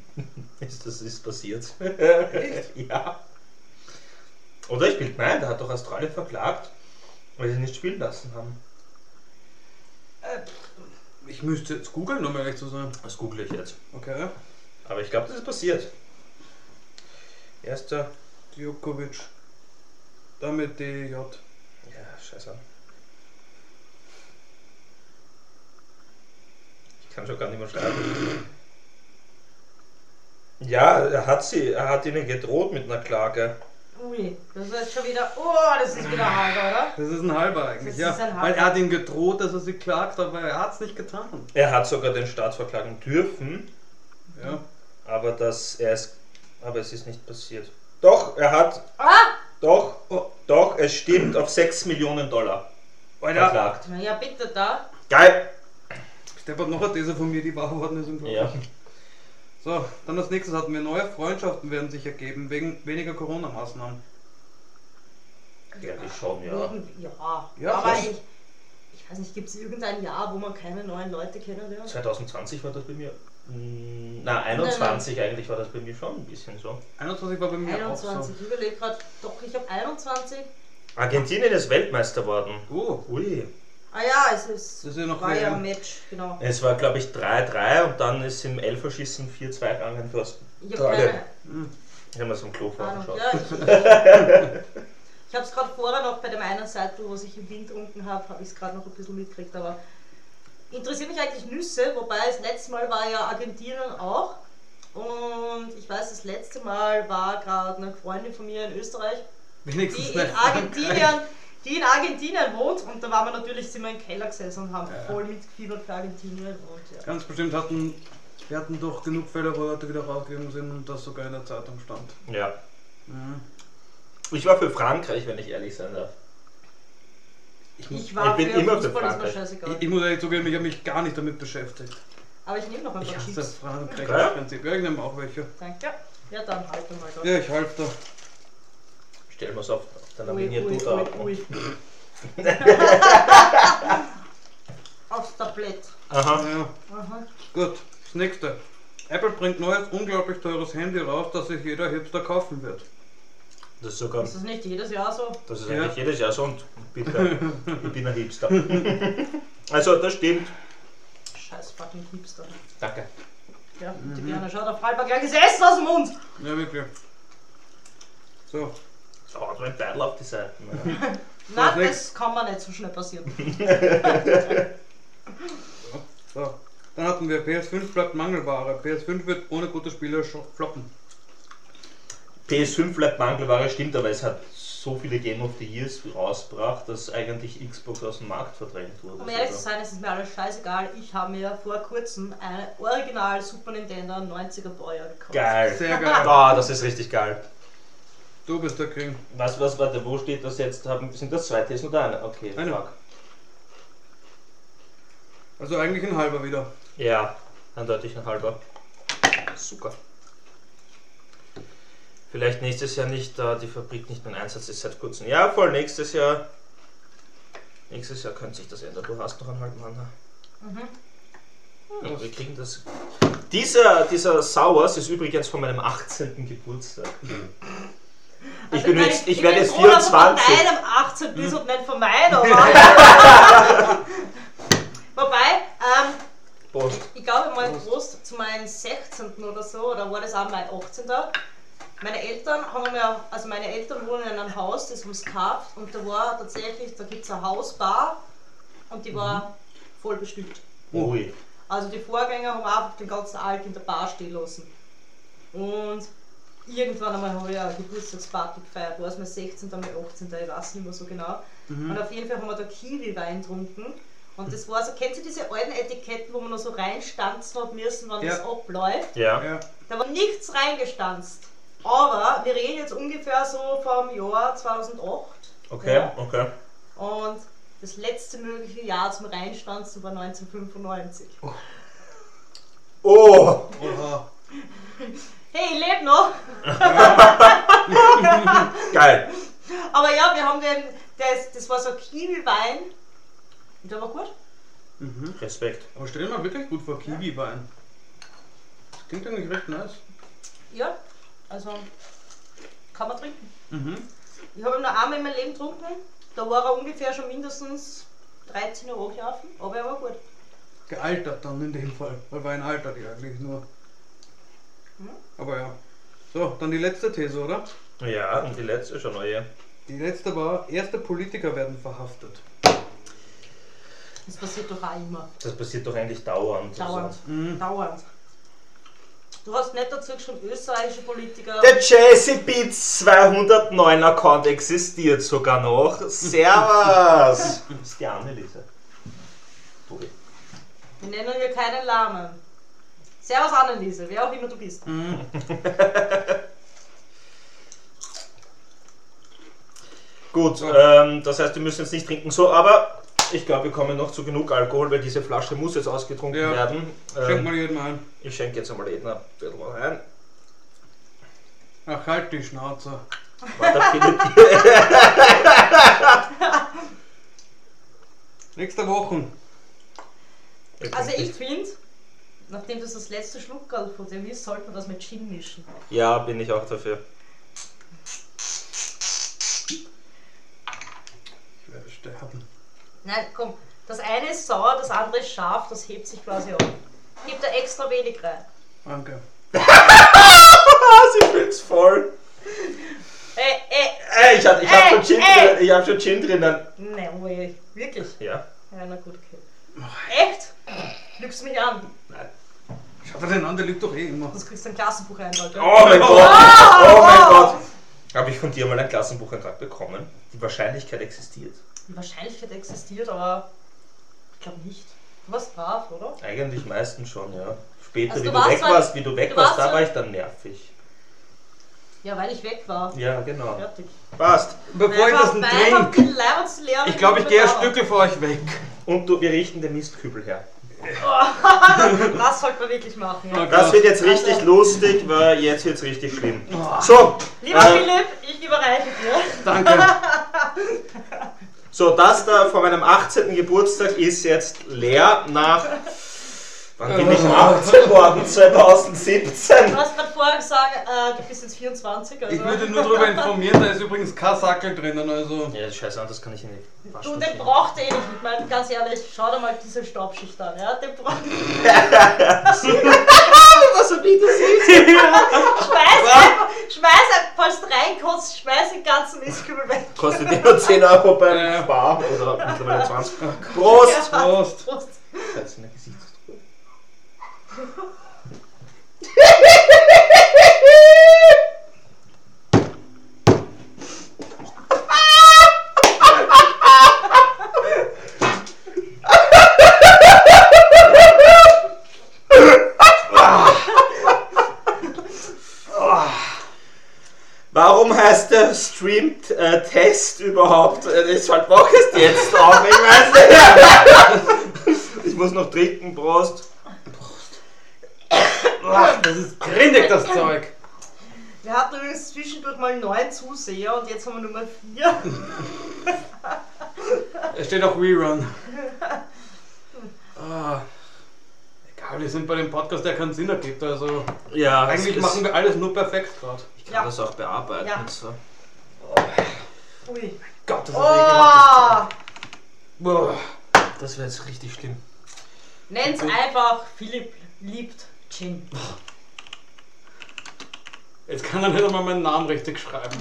Ist das ist passiert? ja. Oder ich bin, nein, der hat doch Australien verklagt, weil sie nicht spielen lassen haben. Äh, Ich müsste jetzt googeln, um ehrlich zu sein. Das google ich jetzt. Okay. Aber ich glaube, das ist passiert. Erster. Djokovic. Damit DJ. Ja, scheiße. Ich kann schon gar nicht mehr schreiben. Ja, er hat sie, er hat ihnen gedroht mit einer Klage. ui, das ist jetzt schon wieder. Oh, das ist wieder halb, oder? Das ist ein halber eigentlich, Das ja. ist ein halber. Weil er hat ihm gedroht, dass er sie klagt, aber er hat es nicht getan. Er hat sogar den Staat verklagen dürfen, Ja. Aber das er ist, aber es ist nicht passiert. Doch, er hat, Ah! doch, oh, doch, es stimmt auf 6 Millionen Dollar Alter, verklagt. Na ja, bitte da. Geil! Stepp hat noch eine These von mir, die wahr geworden ist. unglaublich. Ja. So, dann als nächstes hatten wir neue Freundschaften werden sich ergeben, wegen weniger Corona-Maßnahmen. Ja, die schon, ja. Irgendwie- ja. Ja, aber ich, ich weiß nicht, gibt es irgendein Jahr, wo man keine neuen Leute kennenlernt? 2020 war das bei mir. Na, 21 eigentlich war das bei mir schon ein bisschen so. 21 war bei mir auch 21, ich überlege gerade, doch, ich habe 21. Argentinien ist Weltmeister geworden. so. Oh, Ui. Ah ja, es ist, ist ja noch war ja ein Match, genau. Es war, glaube ich, 3-3 und dann ist im Elferschießen 4-2 gegangen für Ich habe keine hm. Ich habe mir so ein Klo vorgeschaut. Ja, ich ich habe es gerade vorher noch bei dem einen Seite, wo ich im Wind unten habe, habe ich es gerade noch ein bisschen mitgekriegt, aber interessiert mich eigentlich Nüsse, wobei das letzte Mal war ja Argentinien auch. Und ich weiß, das letzte Mal war gerade eine Freundin von mir in Österreich, Wenigstens die in Argentinien, die in Argentinien wohnt und da waren wir natürlich sind wir im Keller gesessen und haben Ja. voll mitgefiebert für Argentinien und ja. Ganz bestimmt hatten, wir hatten doch genug Fälle, wo Leute wieder rausgegangen sind und das sogar in der Zeitung stand. Ja. Mhm. Ich war für Frankreich, wenn ich ehrlich sein darf. Ich war Ich bin für immer für Fußball, ist mir Ich, Frankreich. scheißegal. ich muss ehrlich zugeben, ich habe mich gar nicht damit beschäftigt. Aber ich nehme noch ein Ich paar hasse Chips. Frankreich Ja? im Prinzip. Ja, ich nehme auch welche. Danke. Ja, dann halt mal da. Ja, ich halb da. Stellen wir es auf, auf da ui, ab. Aufs Tablett. Aha. Ja, Aha. gut. Das nächste. Apple bringt neues, unglaublich teures Handy raus, das sich jeder Hipster kaufen wird. Das ist sogar, Ist das nicht jedes Jahr so? das ist Ja. eigentlich jedes Jahr so und bitte, ich bin ein Hipster. also, das stimmt. Scheiß fucking Hipster. Danke. Ja, die Mhm. Birne schaut auf halber gleich ist Essen aus dem Mund. Ja, wirklich. So, So, so ein Teil auf die Seiten. ne? Nein, nix. das kann man nicht so schnell passieren. so. Dann hatten wir PS5 bleibt Mangelware. PS5 wird ohne gute Spiele scho- floppen. PS5 bleibt Mangelware, stimmt, aber es hat so viele Game of the Years rausgebracht, dass eigentlich Xbox aus dem Markt verdrängt wurde. Um ehrlich zu Also, sein, es ist mir alles scheißegal. Ich habe mir vor kurzem eine Original Super Nintendo 90er Baujahr gekauft. geil. Sehr geil. Ah, das ist richtig geil. Du bist der King. Was, was, warte, wo steht das jetzt? Haben, sind das zwei Tests oder eine? Okay, Eine. fuck. Also eigentlich ein halber wieder. Ja, eindeutig ein halber. Super. Vielleicht nächstes Jahr nicht, da die Fabrik nicht mehr in Einsatz ist seit kurzem. Ja, voll, nächstes Jahr. Nächstes Jahr könnte sich das ändern. Du hast noch einen halben Mann. Mhm. Ja, wir kriegen das. Dieser, dieser Sauers ist übrigens von meinem 18. Geburtstag. Ich, Also bin jetzt, ich bin werde jetzt froh, dass er 24. Von deinem 18 bis und nicht von meinem. oder? Wobei, ähm, Prost. ich glaube mal Prost zu meinem 16. oder so, oder war das auch mein 18. Meine Eltern haben mir, also meine Eltern wohnen in einem Haus, das haben sie gekauft und da war tatsächlich, da gibt es eine Hausbar und die war voll bestückt. Ui. Also die Vorgänger haben einfach den ganzen Alk in der Bar stehen lassen. Und irgendwann einmal habe ich eine Geburtstagsparty gefeiert, war es mein 16. oder mein 18. ich weiß nicht mehr so genau. Und auf jeden Fall haben wir da Kiwi-Wein getrunken. Und das war so, kennst du diese alten Etiketten, wo man noch so reinstanzen hat müssen, wenn Ja. das abläuft? Ja. Ja. Da war nichts reingestanzt. Aber wir reden jetzt ungefähr so vom Jahr 2008. Okay, Ja. okay. Und das letzte mögliche Jahr zum Reinstanzen war 1995. Oh! Oha. Hey, ich lebe noch! Geil. Aber ja, wir haben den, das, das war so Kiwi-Wein. Und der war gut. Mhm. Respekt. Aber stell dir mal wirklich gut vor, Kiwi-Wein. Das klingt eigentlich recht nice. Ja, also kann man trinken. Mhm. Ich habe ihn noch einmal in meinem Leben getrunken. Da war er ungefähr schon mindestens 13 Uhr angelaufen, aber er war gut. Gealtert dann in dem Fall. Weil Wein altert ja eigentlich nur. Mhm. Aber ja. So, dann die letzte These, oder? Ja, und die letzte schon neue. Die letzte war, erste Politiker werden verhaftet. Das passiert doch auch immer. Das passiert doch eigentlich dauernd. Dauernd. Also. Mhm. Dauernd. Du hast nicht dazu schon österreichische Politiker. Der Jesse Beats 209 Account existiert sogar noch. Servus! das ist die Anneliese. Tobi. Wir nennen hier keinen Namen. Servus Anneliese, wer auch immer du bist. Mhm. Gut, ähm, das heißt, wir müssen jetzt nicht trinken. So, aber ich glaube, wir kommen noch zu genug Alkohol, weil diese Flasche muss jetzt ausgetrunken Ja. werden. Schenk Ähm, mal jedem ein. ich schenke jetzt einmal jeden ein bisschen mal rein. Ach, halt die Schnauze. Warte, Philipp. Nächste Woche. Also ich finde, nachdem das das letzte Schluckerl von dem ist, sollte man das mit Gin mischen. Ja, bin ich auch dafür. Ich werde sterben. Nein, komm, das eine ist sauer, das andere ist scharf, das hebt sich quasi ab. Gib da extra wenig rein. Danke. Sie fühlt's voll. Ey, ey, Ey, ich, hab- ich habe Ey, schon, Gin ey. drin- ich hab schon Gin drinnen. ne, oh je, wirklich? Ja. Ja, na gut, okay. Echt? Lügst mich an. Nein. Schau dir den an, der liegt doch eh immer. Sonst kriegst du ein Klassenbuch ein, Leute. Oh mein Gott. Oh mein Gott. Habe ich von dir mal ein Klassenbucheintrag bekommen? Die Wahrscheinlichkeit existiert. Die Wahrscheinlichkeit existiert, aber ich glaube nicht. Du warst brav, oder? Eigentlich meistens schon, ja. Später, Also wie du du warst weg warst, wie du weg du warst, warst da war ich dann nervig. Ja, weil ich weg war. Ja, genau. Fertig. Passt. Bevor ich das Leibwand leeren, ich glaube, ich gehe ein dann Stückel für euch weg. Und du, wir richten den Mistkübel her. Das sollte man wirklich machen. Ja. Das wird jetzt richtig Also- lustig, weil jetzt wird's richtig schlimm. So, Lieber äh, Philipp, ich überreiche dir. Danke. so, das da von meinem 18. Geburtstag ist jetzt leer nach. Wann bin ich 18 worden? 2017. Du hast gerade vorher gesagt, äh, du bist jetzt 24. Also. Ich würde nur darüber informieren, da ist übrigens kein Sackel drinnen, also. Ja, scheiße, das kann ich nicht. Du, den braucht eh nicht. Ich meine, ganz ehrlich, schau dir mal diese Staubschicht an. Ja? Den braucht Was so wie du siehst. Schmeiß einfach, schmeiß einfach, falls du reinkotzt, schmeiß den ganzen Mistkübel weg. Kostet dir nur 10 Euro beim Ja. Spar oder mittlerweile 20. Prost! Ja, Prost. Prost. Scheiße, eine Gesichtsausdruck. Warum heißt der Stream-Test äh, überhaupt? Äh, ich halt, mach jetzt auch, ich weiß nicht. ich muss noch trinken, Prost. Das ist grindig, das Zeug. Wir hatten übrigens zwischendurch mal neun Zuseher und jetzt haben wir nur mal vier. Es steht auch Rerun. Ah. Egal, wir sind bei dem Podcast, der keinen Sinn ergibt. Also Ja, eigentlich machen wir alles nur perfekt gerade. Ich kann Ja. das auch bearbeiten. Ja. So. Ui. Gott, das ist. Oh! Boah. Das wäre jetzt richtig schlimm. Nennt's einfach Philipp liebt Gin. Jetzt kann er nicht einmal meinen Namen richtig schreiben.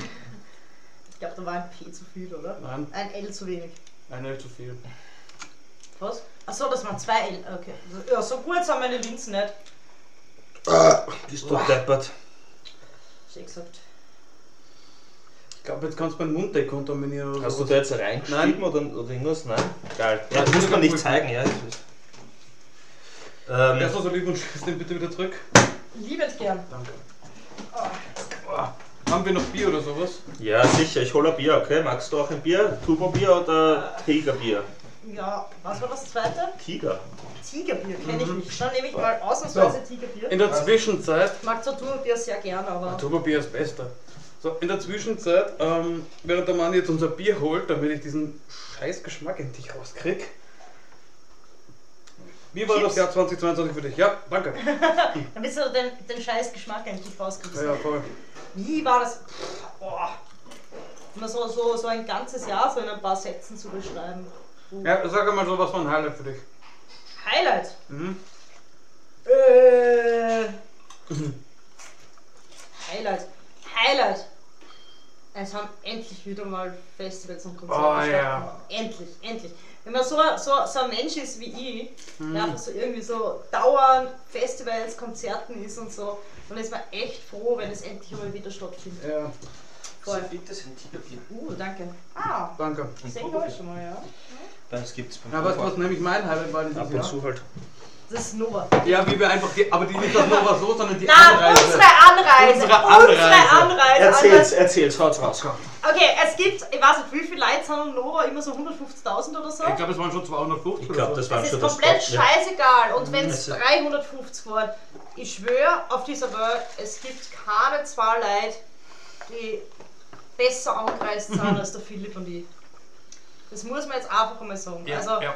Ich glaube, da war ein P zu viel, oder? Nein, Ein L zu wenig. eine zu viel. Was? Achso, das waren zwei L. Okay. Ja, so gut sind meine Linsen nicht. Bist du deppert? Schön gesagt. Ich glaube, jetzt kannst du meinen Mund dekontaminieren Hast du da jetzt reingeschrieben oder, oder irgendwas? Nein? Geil. Ja, Ja, das muss man nicht zeigen, ja. Ähm, noch so lieb und schießt den bitte wieder zurück? Liebend gern. Danke. Boah. Haben wir noch Bier oder sowas? ja, sicher, ich hole ein Bier, okay? Magst du auch ein Bier? Turbo-Bier oder Tigerbier? Ja, was war das zweite? Tiger. Tigerbier kenne ich nicht. Dann nehme ich mal ausnahmsweise Tigerbier. In der Zwischenzeit Ich mag zwar Turbobier sehr gern, aber. Turbobier ist Beste. So, in der Zwischenzeit, ähm, während der Mann jetzt unser Bier holt, damit ich diesen scheiß Geschmack endlich rauskrieg. Wie war Chips? das Jahr 2022 für dich? Ja, danke. Damit du den, den scheiß Geschmack endlich rauskriegst. Ja, ja, voll. Wie war das? Boah. Immer so, so, so ein ganzes Jahr so in ein paar Sätzen zu beschreiben. Ja, sag einmal so, was war ein Highlight für dich? Highlight. Mhm. Äh. Highlight. Highlight. Es haben endlich wieder mal Festivals und Konzerte Oh, ja. stattgefunden. Endlich, endlich. Wenn man so, so, so ein Mensch ist wie ich, Mhm. der einfach so irgendwie so dauernd Festivals, Konzerten ist und so, dann ist man echt froh, wenn es endlich mal wieder stattfindet. Ja, Voll. bitte sind Tigerbier. Uh, danke. Ah, danke. sehen wir schon mal, ja. Das gibt's beim Ja, Turbo. was nämlich mein Highlight war dieses Ab und Jahr? zu halt. Das ist Nova. Ja, wie wir einfach die, aber die nicht das Nova so, sondern die Na, Anreise. unsere Anreise. Unsere Anreise. Anreise. Erzähl's, erzähl's, haut's raus. Okay, es gibt, ich weiß nicht, wie viele Leute sind am Nova, immer so 150.000 oder so. Ich glaube, es waren schon 250 Ich glaube, oder das so. war Es schon ist das komplett Top, ja. scheißegal. Und wenn es Also- 350 waren, ich schwöre auf dieser Welt, es gibt keine zwei Leute, die besser angereist sind als der Philipp und ich. Das muss man jetzt einfach einmal sagen. Ja, also, ja.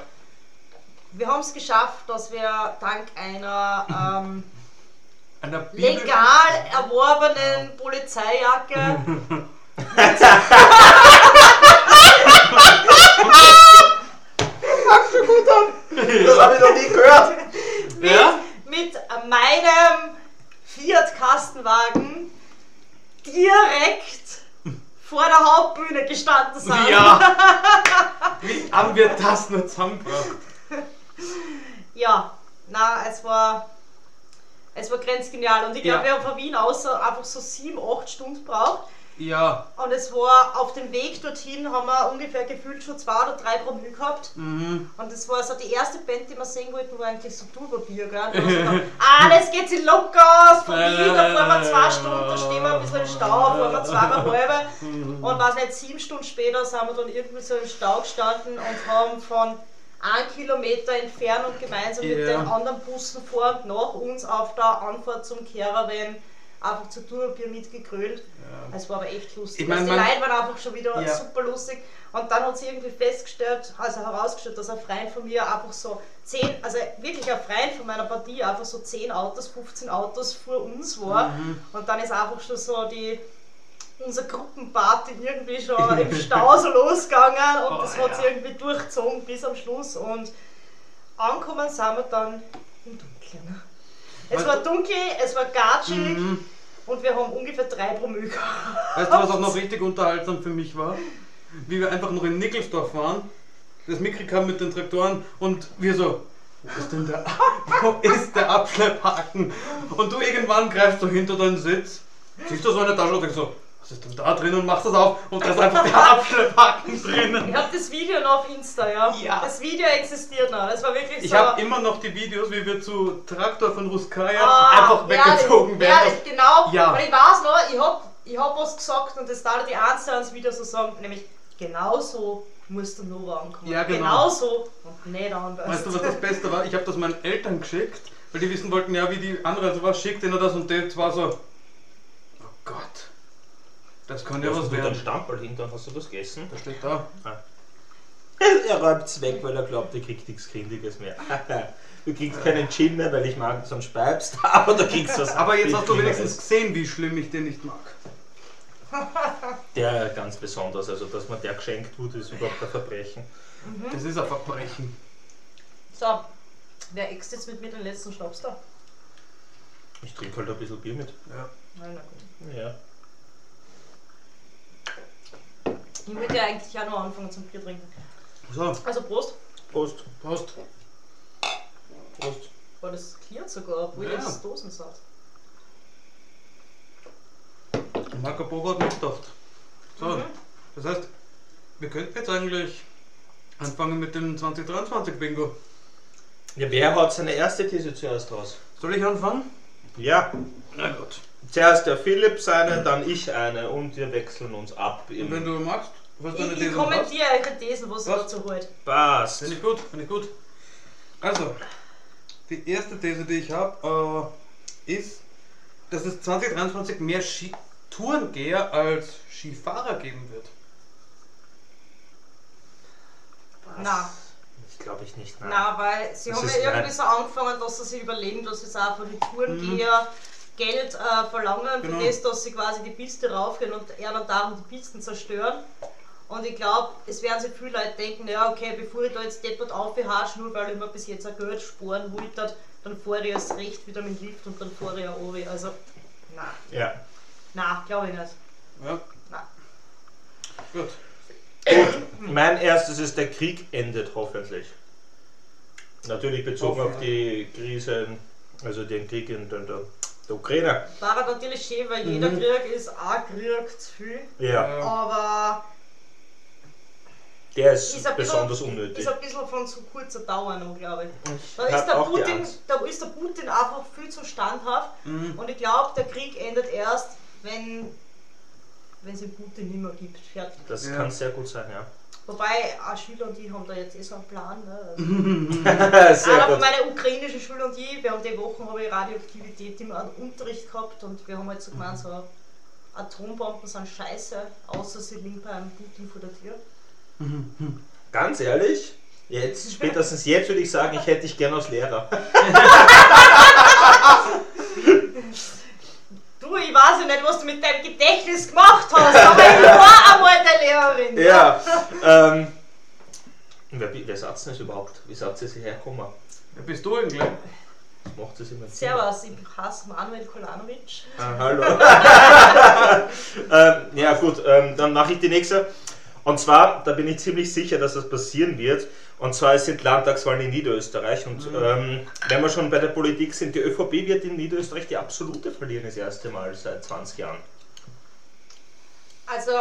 Wir haben es geschafft, dass wir dank einer ähm, Einer legal erworbenen Polizeijacke Das habe ich noch nie gehört. Ja? mit meinem Fiat-Kastenwagen direkt vor der Hauptbühne gestanden sind. Ja! Wie haben wir das nur zusammengebracht? Ja, na, es war, es war grenzgenial. Und ich glaube, Ja. wir haben von Wien aus einfach so sieben, acht Stunden gebraucht. Ja. Und es war auf dem Weg dorthin, haben wir ungefähr gefühlt schon zwei oder drei Promille gehabt. Mhm. Und das war so die erste Band, die wir sehen wollten, war eigentlich so Turbobier, gell? Gesagt, alles geht sich locker aus, von Wien, da fahren wir zwei Stunden, da stehen wir ein bisschen im Stau, fahren wir zweieinhalb. Und was nicht, sieben Stunden später sind wir dann irgendwie so im Stau gestanden und haben von einem Kilometer Entfernung gemeinsam mit Ja. den anderen Bussen vor und nach uns auf der Anfahrt zum Caravan einfach zu Turbobier mitgekrölt. Es war aber echt lustig. Ich mein, also die Leute waren einfach schon wieder Ja. super lustig. Und dann hat sie irgendwie festgestellt, also herausgestellt, dass ein Freund von mir einfach so zehn, also wirklich ein Freund von meiner Partie, einfach so 10 Autos, 15 Autos vor uns war. Mhm. Und dann ist einfach schon so die unser Gruppenparty irgendwie schon im Stau so losgegangen und Oh, das hat ja. sie irgendwie durchgezogen bis am Schluss und angekommen sind wir dann im Dunkeln. Es war du- dunkel, es war gatschig Mhm. und wir haben ungefähr drei Promille gehabt. Weißt du, was auch noch richtig unterhaltsam für mich war? Wie wir einfach noch in Nickelsdorf waren, das Mikrik haben mit den Traktoren und wir so, wo ist denn der, wo ist der Abschlepphaken? Und du irgendwann greifst so hinter deinen Sitz, siehst du so eine Tasche und denkst so, ist denn da drin und machst das auf und da ist einfach der Abschlepphaken drinnen. Ich habe das Video noch auf Insta, ja. Ja. Das Video existiert noch. Das war wirklich Ich so. habe immer noch die Videos, wie wir zu Traktor von Ruskaya Ah, einfach weggezogen werden. Ehrlich, genau. Ja. Weil ich weiß noch, ich hab, ich habe was gesagt und das darf die zu eins wieder so sagen, nämlich genauso musst du nur ankommen. Ja, genau. Genauso und nicht anders. Weißt du, was das Beste war? Ich habe das meinen Eltern geschickt, weil die wissen wollten, ja, wie die andere, also was schickt ihnen das und das war so, oh Gott, das kann ja Ja, was was mit einem werden. Stammball hinter, hast du das gegessen? Das steht da. Er räumt's weg, weil er glaubt, er kriegt nichts Kindiges mehr. Du kriegst keinen Gin mehr, weil ich mag, sonst speibst, aber du kriegst was Aber jetzt hast du wenigstens gesehen, wie schlimm ich den nicht mag. Der ganz besonders, also dass man der geschenkt wurde, ist überhaupt ein Verbrechen. Das ist ein Verbrechen. So, wer äxt jetzt mit mir den letzten Schnaps da? Ich trinke halt ein bisschen Bier mit. Ja. Nein, na gut. Ja. Ich würde ja eigentlich auch noch anfangen zum Bier trinken. So, Also Prost. Prost. Prost. Prost. War das klirrt sogar, obwohl Ja. das Dosen sind. Marco Polo hat mitgedacht. So, Mhm. das heißt, wir könnten jetzt eigentlich anfangen mit dem 2023 Bingo. Ja, wer hat seine erste These zuerst raus? Soll ich anfangen? Ja, Na gut. zuerst der Philipp seine, dann ich eine und wir wechseln uns ab. Und wenn du magst, was Ich, ich kommentiere eure Thesen, was ihr Was? dazu holt. Passt. Finde ich gut, finde ich gut. Also, die erste These, die ich habe, äh, ist, dass es 2023 mehr Skitourengeher als Skifahrer geben wird. Nein. Ich glaube ich nicht. Nein. Nein, weil sie Das haben ja irgendwie nein. so angefangen, dass sie sich überlegen, dass jetzt auch von den Tourengeher Geld äh, verlangen, Genau. für das, dass sie quasi die Piste raufgehen und eher dann darum die Pisten zerstören. Und ich glaube, es werden sich viele Leute denken, ja okay, bevor ich da jetzt deppert aufbehatsch, nur weil ich mir bis jetzt ein Geld sparen wollte, dann fahre ich erst recht wieder mit dem Lift und dann fahre ich auch runter. Also, nein, Ja. nein, glaube ich nicht. Ja, Nein. gut. Mein erstes ist, der Krieg endet hoffentlich. Natürlich bezogen auf die Krise, also den Krieg in der, der, Ukraine. War natürlich schön, weil jeder Mhm. Krieg ist ein Krieg zu viel. Ja, Aber der ist, ist ein besonders bisschen, unnötig. Ist ein bisschen von zu kurzer Dauer noch, glaube ich. Ich Da ist, der auch die Putin, Angst. da ist der Putin einfach viel zu standhaft. mhm. Und ich glaube, der Krieg endet erst, wenn, wenn es den Putin nicht mehr gibt. Fertig. Das Ja. kann sehr gut sein, ja. Wobei, auch Schüler und ich haben da jetzt eh so einen Plan. Ne? Also, einer von meinen ukrainischen Schülern und ich, wir haben die Wochen habe ich Radioaktivität im Unterricht gehabt und wir haben halt so gemeint, so Atombomben sind scheiße, außer sie liegen beim Putin vor der Tür. Ganz ehrlich, jetzt, spätestens jetzt würde ich sagen, ich hätte dich gern als Lehrer. Du, ich weiß ja nicht, was du mit deinem Gedächtnis gemacht hast, aber ich war einmal der Lehrerin. Ja. ähm, wer, wer sagt das überhaupt? Wie sagt sie hierher kommen? Wer bist du eigentlich? Was macht sie immer? Servus, ich heiße Manuel Kolanovic. Ah, hallo. ähm, ja gut, ähm, dann mache ich die nächste. Und zwar, da bin ich ziemlich sicher, dass das passieren wird. Und zwar es sind Landtagswahlen in Niederösterreich. Und ähm, wenn wir schon bei der Politik sind, die ÖVP wird in Niederösterreich die absolute verlieren das erste Mal seit 20 Jahren. Also,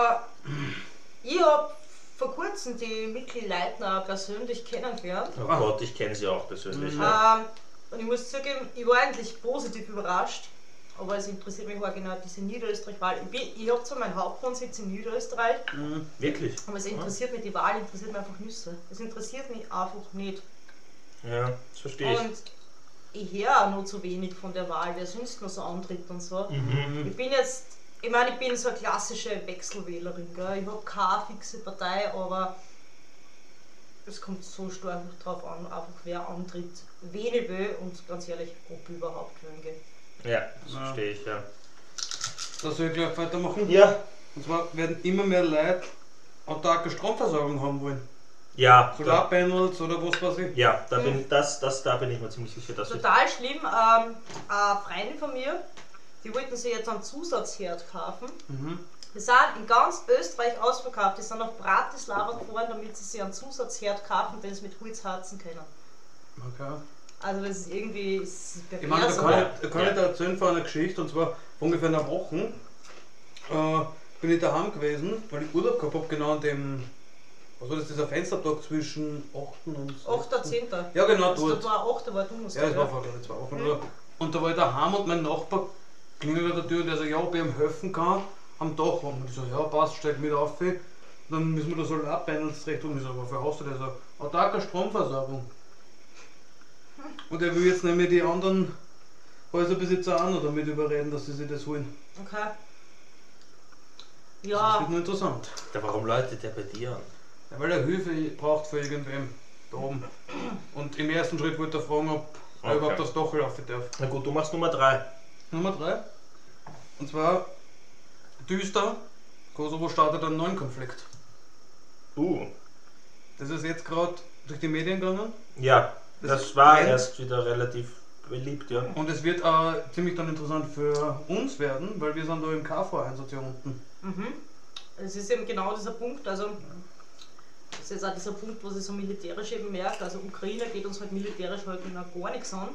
ich habe vor kurzem die Mikkel Leitner persönlich kennengelernt. Oh. Gott, ich kenne sie auch persönlich. Mhm. Ja. Ähm, und ich muss zugeben, ich war eigentlich positiv überrascht. Aber es interessiert mich auch genau diese Niederösterreich-Wahl. Ich, ich habe zwar meinen Hauptwohnsitz in Niederösterreich, Mhm. Wirklich? aber es interessiert mich, die Wahl interessiert mich einfach Nüsse. Es interessiert mich einfach nicht. Ja, das verstehe ich. Und ich höre auch noch zu wenig von der Wahl, wer sonst noch so antritt und so. Mhm. Ich bin jetzt, ich meine, ich bin so eine klassische Wechselwählerin. Gell? Ich habe keine fixe Partei, aber es kommt so stark drauf an, einfach wer antritt, wen ich will und ganz ehrlich, ob ich überhaupt wählen gehe. Ja, das Ja. verstehe ich, ja. Da soll ich gleich weitermachen. Ja, Und zwar werden immer mehr Leute autarke Stromversorgung haben wollen. ja, Solarpanels oder was weiß ich. ja da, bin, das, das, da bin ich mir ziemlich sicher, dass ich. Total schlimm, ähm, eine Freundin von mir, die wollten sich jetzt einen Zusatzherd kaufen. Mhm. Die sind in ganz Österreich ausverkauft, die sind nach Bratislava gefahren, damit sie sich einen Zusatzherd kaufen, den sie mit Holz heizen können. Okay. Also das ist irgendwie das ist Ich meine, da kann, ich, kann Ja. ich da erzählen von einer Geschichte und zwar vor ungefähr einer Woche äh, bin ich daheim gewesen, weil ich Urlaub gehabt habe, genau an dem, was war das, dieser Fenstertag zwischen 8. und 8. 10. Ja, genau Also dort. da war 8. war Donnerstag. Ja, das war vor glaube ich, zwei Wochen. Mhm. Und da war ich daheim und mein Nachbar klingelt an der Tür und der sagt, ja, ob ich ihm helfen kann. am Dach haben. Und ich so, ja passt, steig mit auf. Dann müssen wir da Solarpanels recht um. Ich so, wofür hast du das? So, autarke Stromversorgung. Und er will jetzt nämlich die anderen Häuserbesitzer auch noch damit überreden, dass sie sich das holen. Okay. Das Ja, wird nur interessant. Ja, warum läutet der bei dir an? Ja, weil er Hilfe braucht für irgendwem da oben. Und im ersten Schritt wollte er fragen, ob er Okay. überhaupt das Dach laufen darf. Na gut, du machst Nummer 3. Nummer 3. Und zwar düster. Kosovo startet einen neuen Konflikt. Uh. Das ist jetzt gerade durch die Medien gegangen. Ja, Das das, war brennt. erst wieder relativ beliebt, ja. Und es wird auch ziemlich dann interessant für uns werden, weil wir sind da im KV-Einsatz hier unten. mhm. Es ist eben genau dieser Punkt, also das ist jetzt auch dieser Punkt, wo sie so militärisch eben merkt, also Ukraine geht uns halt militärisch halt noch gar nichts an.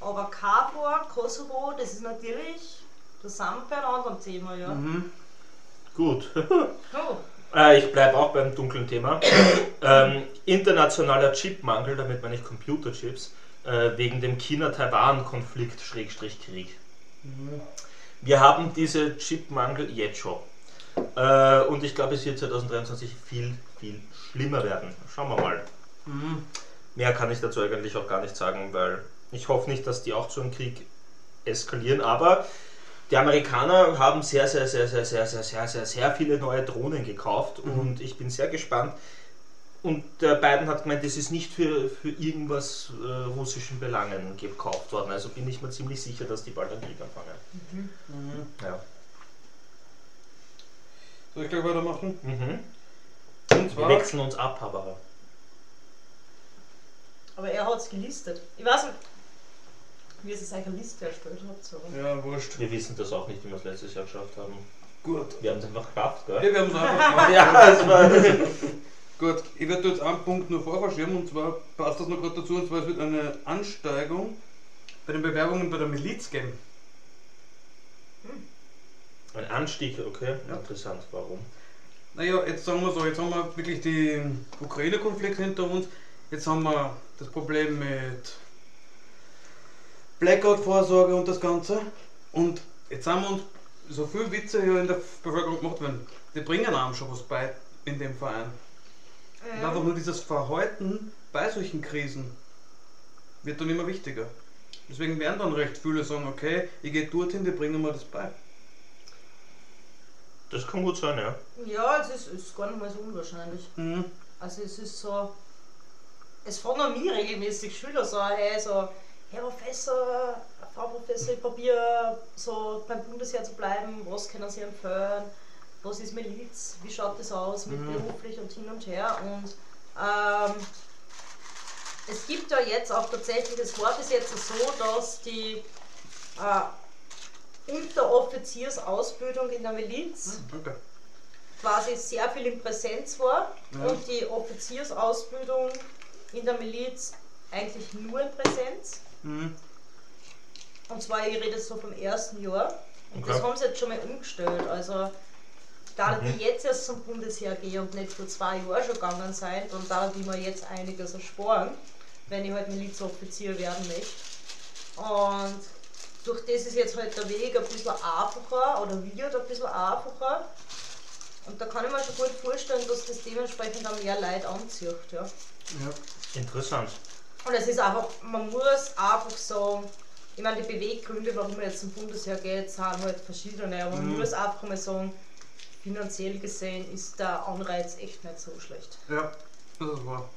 Aber KFOR, Kosovo, das ist natürlich, da sind wir bei einem anderen Thema, ja. Mhm. Gut. Oh, Äh, ich bleibe auch beim dunklen Thema. ähm, internationaler Chipmangel, damit meine ich Computerchips, äh, wegen dem China-Taiwan-Konflikt Schrägstrich Krieg. Mhm. Wir haben diese Chipmangel jetzt schon. Äh, und ich glaube, es wird 2023 viel, viel schlimmer werden. Schauen wir mal. Mhm. Mehr kann ich dazu eigentlich auch gar nicht sagen, weil ich hoffe nicht, dass die auch zu einem Krieg eskalieren. Aber die Amerikaner haben sehr, sehr, sehr, sehr, sehr, sehr, sehr, sehr, sehr viele neue Drohnen gekauft und ich bin sehr gespannt. Und der Biden hat gemeint, das ist nicht für, für irgendwas äh, russischen Belangen gekauft worden. Also bin ich mir ziemlich sicher, dass die bald einen Krieg anfangen. Mhm. Ja. Soll ich gleich weitermachen? Mhm. Und Wir wechseln uns ab, aber. aber er hat es gelistet. Ich weiß nicht, wie es eine Liste erstellt habt. So. Ja, wurscht. Wir wissen das auch nicht, wie wir es letztes Jahr geschafft haben. Gut. Wir haben es einfach geschafft, Ja, gell? wir haben es einfach gemacht. Ja, es war. Gut, ich werde jetzt einen Punkt nur vorverschirmen und zwar passt das noch gerade dazu und zwar es wird eine Ansteigung bei den Bewerbungen bei der Miliz geben. Ein Anstieg, okay. Ja. Interessant, warum? Naja, jetzt sagen wir so, jetzt haben wir wirklich den Ukraine-Konflikt hinter uns. Jetzt haben wir das Problem mit Blackout-Vorsorge und das Ganze. Und jetzt haben wir uns so viel Witze hier in der Bevölkerung gemacht werden. Die bringen einem schon was bei in dem Verein. Und einfach nur dieses Verhalten bei solchen Krisen wird dann immer wichtiger. Deswegen werden dann recht viele sagen, okay, ich gehe dorthin, die bringen mir das bei. Das kann gut sein, ja. Ja, es ist, ist gar nicht mal so unwahrscheinlich. Mhm. Also es ist so, es fragen mich regelmäßig Schüler so, hey, so, Herr Professor, Frau Professor, ich probiere so beim Bundesheer zu bleiben, was können Sie empfehlen, was ist Miliz, wie schaut das aus mit Mhm. beruflich und hin und her und ähm, es gibt ja jetzt auch tatsächlich, es war bis jetzt so, dass die äh, Unteroffiziersausbildung in der Miliz Okay. quasi sehr viel in Präsenz war Ja. und die Offiziersausbildung in der Miliz eigentlich nur in Präsenz. Mhm. Und zwar, ich rede jetzt so vom ersten Jahr. Und Okay. das haben sie jetzt schon mal umgestellt. Also, da Mhm. die jetzt erst zum Bundesheer gehen und nicht vor zwei Jahren schon gegangen sind und da die mir jetzt einiges ersparen, wenn ich halt Milizoffizier werden möchte. Und durch das ist jetzt halt der Weg ein bisschen einfacher oder wird ein bisschen einfacher. Und da kann ich mir schon gut vorstellen, dass das dementsprechend auch mehr Leute anzieht. Ja. Ja. Interessant. Und es ist einfach, man muss einfach sagen, ich meine, die Beweggründe, warum man jetzt zum Bundesheer geht, sind halt verschiedene, aber man Mhm. muss einfach mal sagen, finanziell gesehen ist der Anreiz echt nicht so schlecht. Ja, das ist wahr.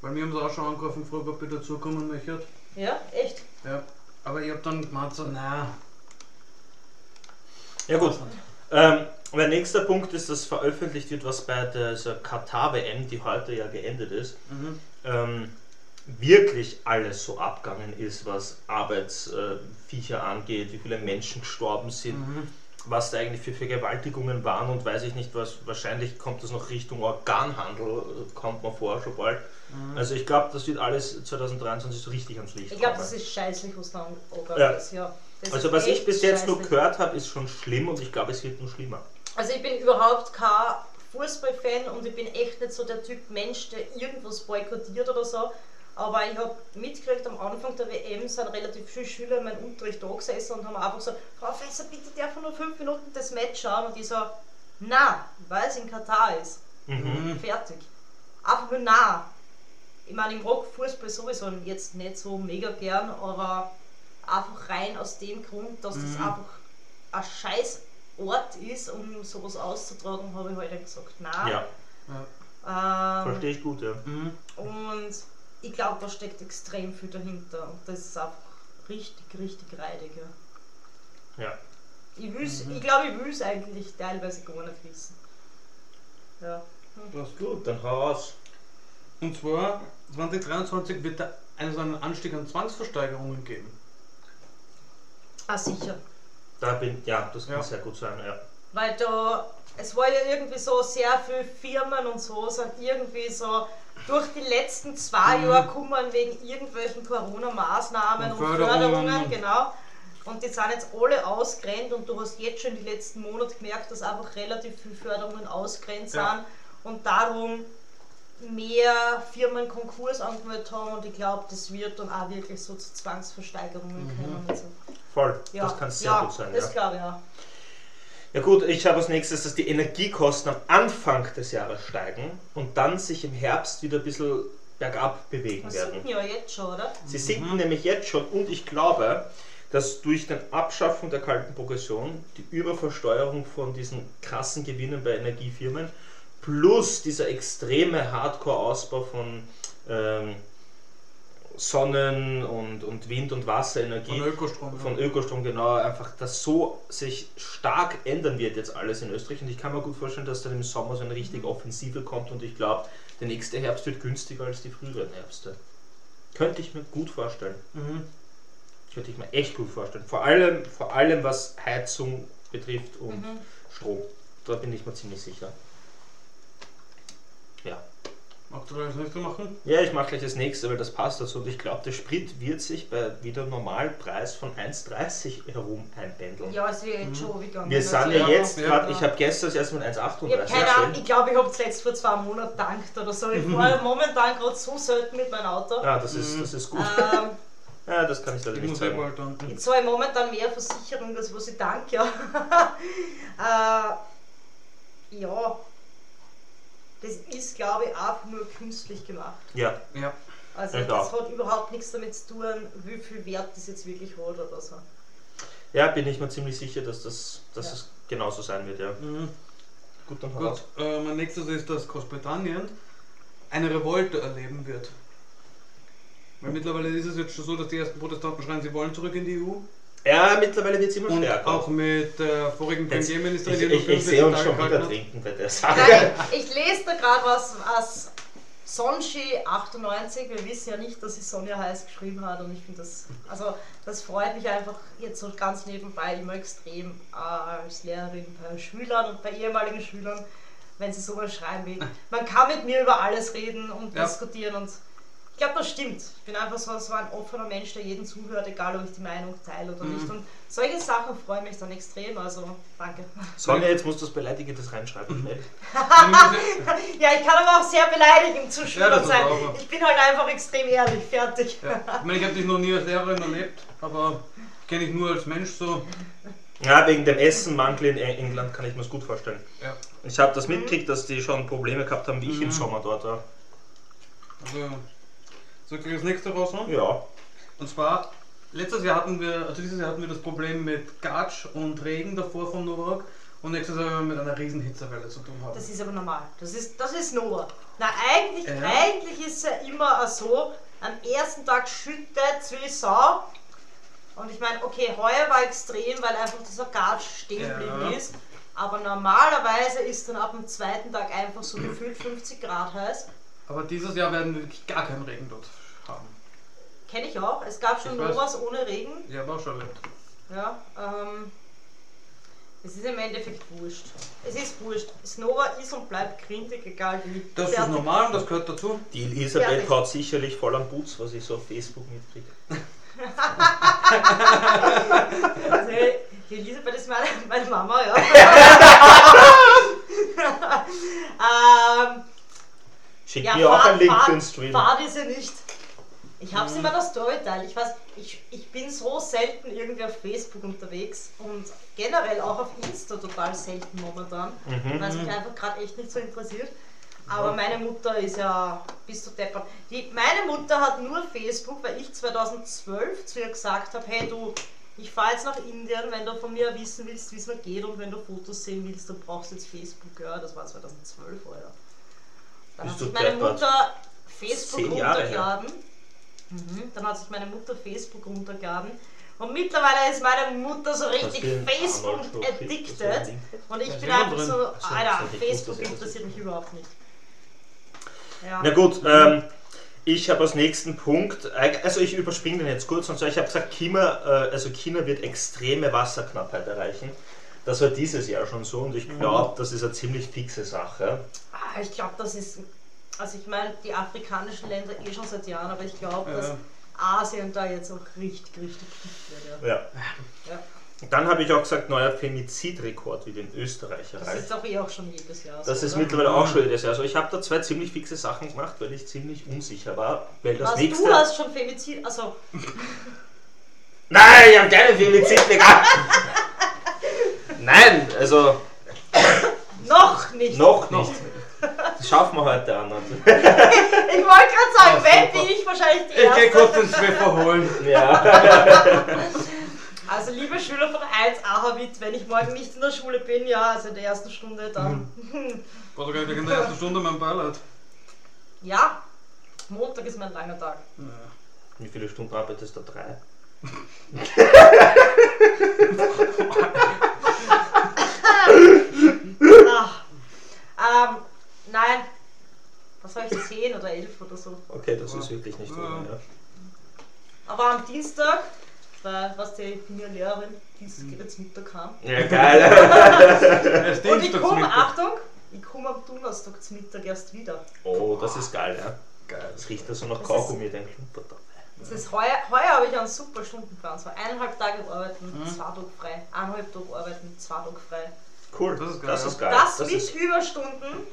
Weil wir haben sie auch schon angerufen, gefragt, ob ich dazukommen möchte. Ja, echt? Ja. Aber ich hab dann gemeint so, na. Ja gut. Ähm, mein nächster Punkt ist, dass veröffentlicht wird, was bei dieser Katar-WM, die heute ja geendet ist, Mhm. Ähm, wirklich alles so abgegangen ist, was Arbeitsviecher angeht, wie viele Menschen gestorben sind, Mhm. was da eigentlich für Vergewaltigungen waren und weiß ich nicht was. Wahrscheinlich kommt das noch Richtung Organhandel, äh, kommt man vor schon bald. Mhm. Also ich glaube, das wird alles 2023 so richtig ans Licht Ich glaube, das ist scheißlich, was da angegangen Ja. ist. Ja. Das Also ist was ich bis jetzt nur scheißlich. gehört habe, ist schon schlimm und ich glaube, es wird nur schlimmer. Also ich bin überhaupt kein Fußballfan und ich bin echt nicht so der Typ Mensch, der irgendwas boykottiert oder so. Aber ich habe mitgekriegt, am Anfang der WM sind relativ viele Schüler in meinem Unterricht da gesessen und haben einfach so, Frau Professor, bitte darf nur fünf Minuten das Match schauen? Und ich so, na, weil es in Katar ist. Mhm. Fertig. Einfach nur nah. Ich meine, ich mag Fußball sowieso jetzt nicht so mega gern, aber einfach rein aus dem Grund, dass das Mhm. einfach ein scheiß Ort ist, um sowas auszutragen, habe ich heute gesagt, nein. Ja, Ja. Ähm, verstehe ich gut, ja. Mhm. und ich glaube, da steckt extrem viel dahinter. Und das ist einfach richtig, richtig reidig. Ja. Ja. Ich, will's, Mhm. ich glaube, ich will es eigentlich teilweise gar nicht wissen. Ja. Das Gut, dann hau raus. Und zwar 2023 wird da einen so einen Anstieg an Zwangsversteigerungen geben. Ah, sicher. Da bin, ja, das kann Ja. sehr gut sein, ja. Weil da, es war ja irgendwie so sehr viele Firmen und so sind irgendwie so durch die letzten zwei Mhm. Jahre kommen wegen irgendwelchen Corona-Maßnahmen Und und, Förderungen. Förderungen, genau. Und die sind jetzt alle ausgrenzt und du hast jetzt schon die letzten Monate gemerkt, dass einfach relativ viele Förderungen ausgrenzt Ja. sind und darum mehr Firmen Konkurs angemeldet haben und ich glaube, das wird dann auch wirklich so zu Zwangsversteigerungen Mhm. kommen. Voll, ja, das kann sehr ja, gut sein, Das ja. glaube ich auch. Ja gut, ich habe als nächstes, dass die Energiekosten am Anfang des Jahres steigen und dann sich im Herbst wieder ein bisschen bergab bewegen Das werden. sind ja jetzt schon, oder? Sie sinken nämlich jetzt schon und ich glaube, dass durch den Abschaffung der kalten Progression die Überversteuerung von diesen krassen Gewinnen bei Energiefirmen plus dieser extreme Hardcore-Ausbau von ähm, Sonnen- und, und Wind- und Wasserenergie Von Ökostrom. von Ökostrom genau, einfach, dass so sich stark ändern wird jetzt alles in Österreich und ich kann mir gut vorstellen, dass dann im Sommer so eine richtige Offensive kommt und ich glaube, der nächste Herbst wird günstiger als die früheren Herbste. Könnte ich mir gut vorstellen. Mhm. Könnte ich mir echt gut vorstellen. Vor allem, vor allem was Heizung betrifft und Mhm. Strom. Da bin ich mir ziemlich sicher. Ja. Magst du das nächste machen? Ja, ich mache gleich das nächste, weil das passt dazu. Und ich glaube, der Sprit wird sich bei wieder Normalpreis von 1,30 herum einpendeln. Ja, es wird jetzt schon gegangen. Wir Also, sind ja jetzt ja, gerade, ich habe gestern das erste Mal Ich habe 1,38 keine Ahnung, ich glaube, ich habe zuletzt vor zwei Monaten gedankt oder so. Ich fahre momentan gerade so selten mit meinem Auto. Ja, das ist, Mhm. das ist gut. Ähm, Ja, das kann ich leider Ich nicht eh sagen. danken. ich zahle momentan mehr Versicherung, als was ich danke. Ja. äh, ja, das ist, glaube ich, auch nur künstlich gemacht. Ja, Ja. Also Ja, das hat überhaupt nichts damit zu tun, wie viel Wert das jetzt wirklich hat oder so. ja, bin ich mir ziemlich sicher, dass das dass Ja. es genauso sein wird. Ja. Mhm. Gut, dann Gut, äh, mein nächstes ist, dass Großbritannien eine Revolte erleben wird. Weil mittlerweile ist es jetzt schon so, dass die ersten Protestanten schreien, sie wollen zurück in die EU. Ja, mittlerweile wird es immer Und stärker. auch mit der vorigen Jetzt- Premierministerin, ich, die ich, ich 45 sehe uns schon wieder trinken bei der Sache. Nein, ich lese da gerade was, was Sonji 98, wir wissen ja nicht, dass sie Sonja heiß geschrieben hat und ich finde das, also das freut mich einfach jetzt so ganz nebenbei immer extrem äh, als Lehrerin bei Schülern und bei ehemaligen Schülern, wenn sie sowas schreiben wie, man kann mit mir über alles reden und Ja. diskutieren und ich glaube, das stimmt. Ich bin einfach so, so ein offener Mensch, der jeden zuhört, egal ob ich die Meinung teile oder Mhm. nicht. Und solche Sachen freuen mich dann extrem, also danke. Sonja, jetzt musst du das Beleidigendes reinschreiben. Ja, ich kann aber auch sehr beleidigend zu Ja, sein. auch. Ich bin halt einfach extrem ehrlich, fertig. Ja. Ich meine, ich habe dich noch nie als Lehrerin erlebt, aber kenne ich nur als Mensch so. Ja, wegen dem Essenmangel in England kann ich mir das gut vorstellen. Ja. Ich habe das mitgekriegt, dass die schon Probleme gehabt haben, wie ich im Mhm. Sommer dort war. Also, soll ich das nächste raushauen? Ja. Und zwar, letztes Jahr hatten wir, also dieses Jahr hatten wir das Problem mit Gatsch und Regen davor von Novak und nächstes Jahr werden wir mit einer riesen Hitzewelle zu tun haben. Das ist aber normal. Das ist, das ist Noah. Na, eigentlich, Ja. eigentlich ist es ja immer so, am ersten Tag schüttet es wie Sau. Und ich meine, okay, heuer war extrem, weil einfach dieser Gatsch stehen Ja. geblieben ist. Aber normalerweise ist dann ab dem zweiten Tag einfach so gefühlt 50 Grad heiß. Aber dieses Jahr werden wir wirklich gar keinen Regen dort. Kenne ich auch. Es gab schon. Novas ohne Regen. Ja, war schon. Ja, ähm, es ist im Endeffekt wurscht. Es ist wurscht. Snova ist und bleibt grindig, egal wie. Das ist normal und das gehört dazu. Die Elisabeth haut sicherlich voll am Putz, was ich so auf Facebook mitkriege. Also, die Elisabeth ist meine, meine Mama, ja. ähm, Schick ja, mir auch einen Link Fahrt- für den Stream. Fahrt ist ja nicht. Ich hab's in meiner Story teilt. Ich weiß, ich, ich bin so selten irgendwie auf Facebook unterwegs und generell auch auf Insta total selten momentan, Mhm. weil es mich einfach gerade echt nicht so interessiert. Aber meine Mutter ist ja bis zu deppert. Die, meine Mutter hat nur Facebook, weil ich 2012 zu ihr gesagt habe, hey du, ich fahre jetzt nach Indien, wenn du von mir wissen willst, wie es mir geht und wenn du Fotos sehen willst, dann brauchst du jetzt Facebook. Ja, das war 2012, Alter. Dann Bist hat sich meine. Mutter Facebook Jahre her. Mhm. Dann hat sich meine Mutter Facebook runtergeladen. Und mittlerweile ist meine Mutter so richtig Facebook addicted. Und ich bin einfach so, Alter, Facebook er interessiert mich überhaupt nicht. Ja. Na gut, ähm, ich habe als nächsten Punkt, also ich überspringe den jetzt kurz und zwar, ich habe gesagt, China, äh, also China wird extreme Wasserknappheit erreichen. Das war dieses Jahr schon so und ich glaube, das ist eine ziemlich fixe Sache. Ah, Ich glaube, das ist. Also, ich meine, die afrikanischen Länder eh schon seit Jahren, aber ich glaube, dass Ja. Asien da jetzt auch richtig, richtig fit wird. Ja. Ja. Ja. Dann habe ich auch gesagt, neuer Femizidrekord wie den Österreich Das ist doch eh auch schon jedes Jahr. Das so, ist oder? mittlerweile auch schon jedes Jahr. Also ich habe da zwei ziemlich fixe Sachen gemacht, weil ich ziemlich unsicher war. Weil das Was, nächste. du hast schon Femizid. Also, Nein, ich habe keine Femizidrekord. Nein, also noch nicht. noch nicht. Das schaffen wir heute an. Ich wollte gerade sagen, wenn bin ich wahrscheinlich die Ich gehe kurz Erste. den Schweffer holen. Ja. Also, liebe Schüler von 1 Ahavit, wenn ich morgen nicht in der Schule bin, ja, also in der ersten Stunde, dann. War sogar in der ersten Stunde mein Ballad. Ja, Montag ist mein langer Tag. Wie viele Stunden arbeitest du? Drei? Ah. Ähm, nein. Was soll ich, 10 oder 11 oder so. Okay, das ist wirklich nicht so. Ja. Ja. Aber am Dienstag, weil, was die mir Lehrerin Mittag kam. ja, geil. Und ich komme. Achtung, ich komme am Donnerstag zum Mittag erst wieder. Oh, das ist geil, ja. Geil. Das riecht da so nach Kaugummi, den Klumper da. Das ist heuer, heuer habe ich einen super Stundenplan. So eineinhalb Tage arbeiten, Mhm. zwei Tage frei. Eineinhalb Tage arbeiten, zwei Tage frei. Cool, Das ist geil, Das ja. ist geil. Das, Das mit ist, Überstunden.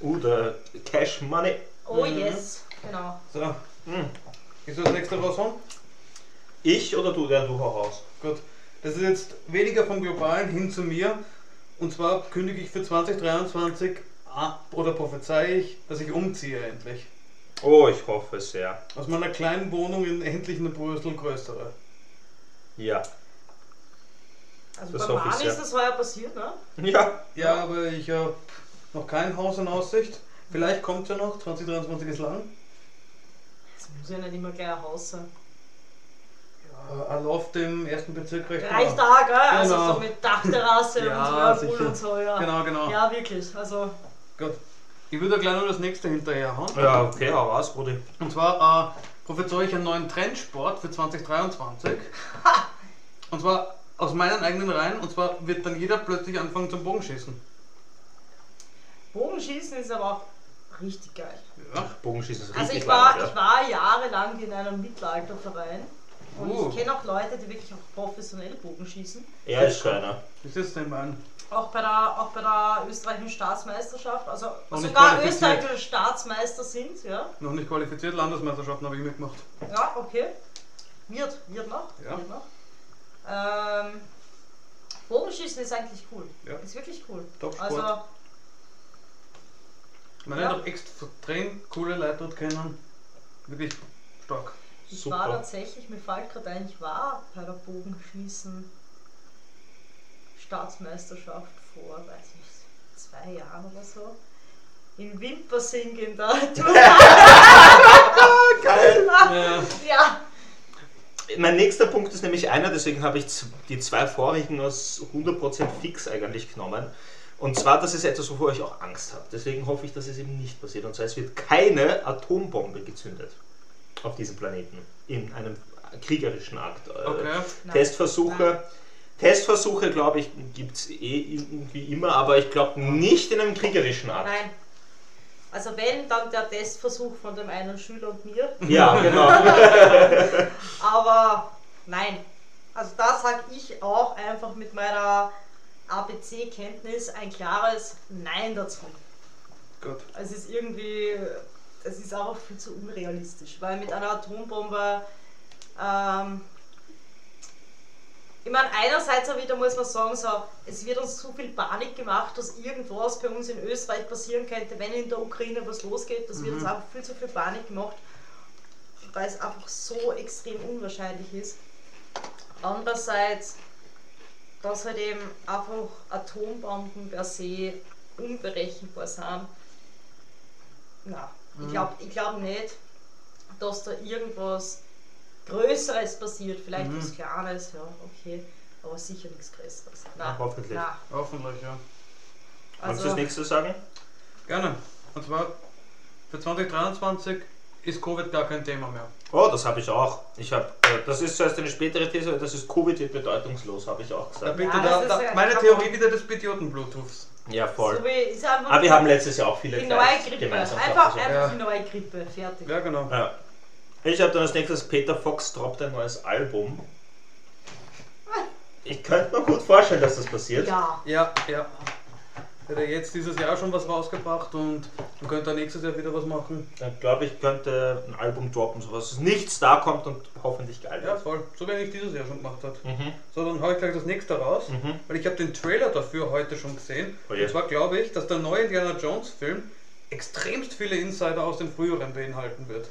Uh, der Cash Money. Oh Mhm. yes, genau. So, Hm. ist das nächste raushauen? Ich oder du? Ja, du hau raus. Gut. Das ist jetzt weniger vom Globalen hin zu mir. Und zwar kündige ich für 2023 an- oder prophezei ich, dass ich umziehe endlich. Oh, ich hoffe sehr. Aus meiner kleinen Wohnung in endlich eine Brüssel größere. Ja. Also Das bei hoffe ich Mani sehr. ist das heuer passiert, ne? Ja. Ja, aber ich habe noch kein Haus in Aussicht. Vielleicht kommt ja noch, 2023 ist lang. Es muss ja nicht immer gleich ein Haus sein. Ja, ein Loft im ersten Bezirk recht Reicht da, gell? Also Genau. so mit Dachterrasse Ja, und Whirlpool und so, ja. Genau, genau. Ja, wirklich. Also, Gut. Ich würde gleich noch das nächste hinterherhauen. Ja, okay, hau raus, Brudi. Und zwar äh, prophezei ich einen neuen Trendsport für 2023. Und zwar aus meinen eigenen Reihen. Und zwar wird dann jeder plötzlich anfangen zum Bogenschießen. Bogenschießen ist aber auch richtig geil. Ja. Bogenschießen ist Also richtig ich war, lang, ich war jahrelang in einem Mittelalterverein und Uh. ich kenne auch Leute, die wirklich auch professionell Bogenschießen. ja. Er ist schon einer. Wie ist das denn mein? Auch bei der, auch bei der österreichischen Staatsmeisterschaft, also Noch nicht sogar österreichische Staatsmeister sind, ja. Noch nicht qualifiziert, Landesmeisterschaften habe ich mitgemacht. Ja, okay. Wird, wird noch. Ja. Wird noch. Ähm, Bogenschießen ist eigentlich cool. Ja. Ist wirklich cool. Top-Sport. Also, Meine Ja. ja. extrem coole Leute dort kennen. Wirklich stark. ich Super. war tatsächlich, mir fällt gerade ein, ich war bei der Bogenschießen Staatsmeisterschaft vor, weiß nicht, zwei Jahren oder so. In Wimpersing in der Geil. Ja. Ja, Mein nächster Punkt ist nämlich einer, deswegen habe ich die zwei vorigen aus 100% fix eigentlich genommen. Und zwar, das ist etwas, wovor ich auch Angst habe. Deswegen hoffe ich, dass es eben nicht passiert. Und zwar, es wird keine Atombombe gezündet auf diesem Planeten. In einem kriegerischen Akt. Äh, Okay. Nein. Testversuche. Testversuche, glaube ich, gibt es eh irgendwie immer, aber ich glaube nicht in einem kriegerischen Akt. nein. Also wenn, dann der Testversuch von dem einen Schüler und mir. Ja, genau. Aber nein. Also da sage ich auch einfach mit meiner ABC-Kenntnis ein klares Nein dazu. Gut. Es ist irgendwie, das ist einfach viel zu unrealistisch, weil mit einer Atombombe, ähm, ich meine, einerseits auch wieder muss man sagen, so, es wird uns zu viel Panik gemacht, dass irgendwas bei uns in Österreich passieren könnte, wenn in der Ukraine was losgeht. Das wird uns einfach viel zu viel Panik gemacht, weil es einfach so extrem unwahrscheinlich ist. Andererseits, dass halt eben einfach Atombomben per se unberechenbar sind. Na, ich glaube ich glaub nicht, dass da irgendwas Größeres passiert. Vielleicht was Kleines, ja, okay. Aber sicher nichts Größeres. Na, Hoffentlich. Na, Hoffentlich, ja. Kannst du also, das nächste sagen? Gerne. Und zwar für 2023 ist Covid gar kein Thema mehr. Oh, das habe ich auch. Ich habe, äh, das ist zuerst eine spätere These, das ist Covid wird bedeutungslos, habe ich auch Da gesagt. bitte, Ja, da, das ist da, ja- meine Theorie wieder des Idioten-Bluetooths. Ja, voll. so wie, ist einfach Aber wir haben letztes Jahr auch viele die neue Grippe. gemeinsam Einfach, gehabt, einfach Ja. die neue Grippe. Fertig. Ja, genau. Ja. Ich habe dann als nächstes Peter Fox droppt ein neues Album. Ich könnte mir gut vorstellen, dass das passiert. Ja. Ja, ja. Er hat ja jetzt dieses Jahr schon was rausgebracht und man könnte nächstes Jahr wieder was machen. Dann glaube ich, könnte ein Album droppen, so was nichts da kommt und hoffentlich geil Ja, wird. voll. So wie er nicht dieses Jahr schon gemacht hat. Mhm. So, dann hau ich gleich das nächste raus, Mhm. weil ich habe den Trailer dafür heute schon gesehen. Oh je. Und zwar glaube ich, dass der neue Indiana Jones Film extremst viele Insider aus den früheren beinhalten wird.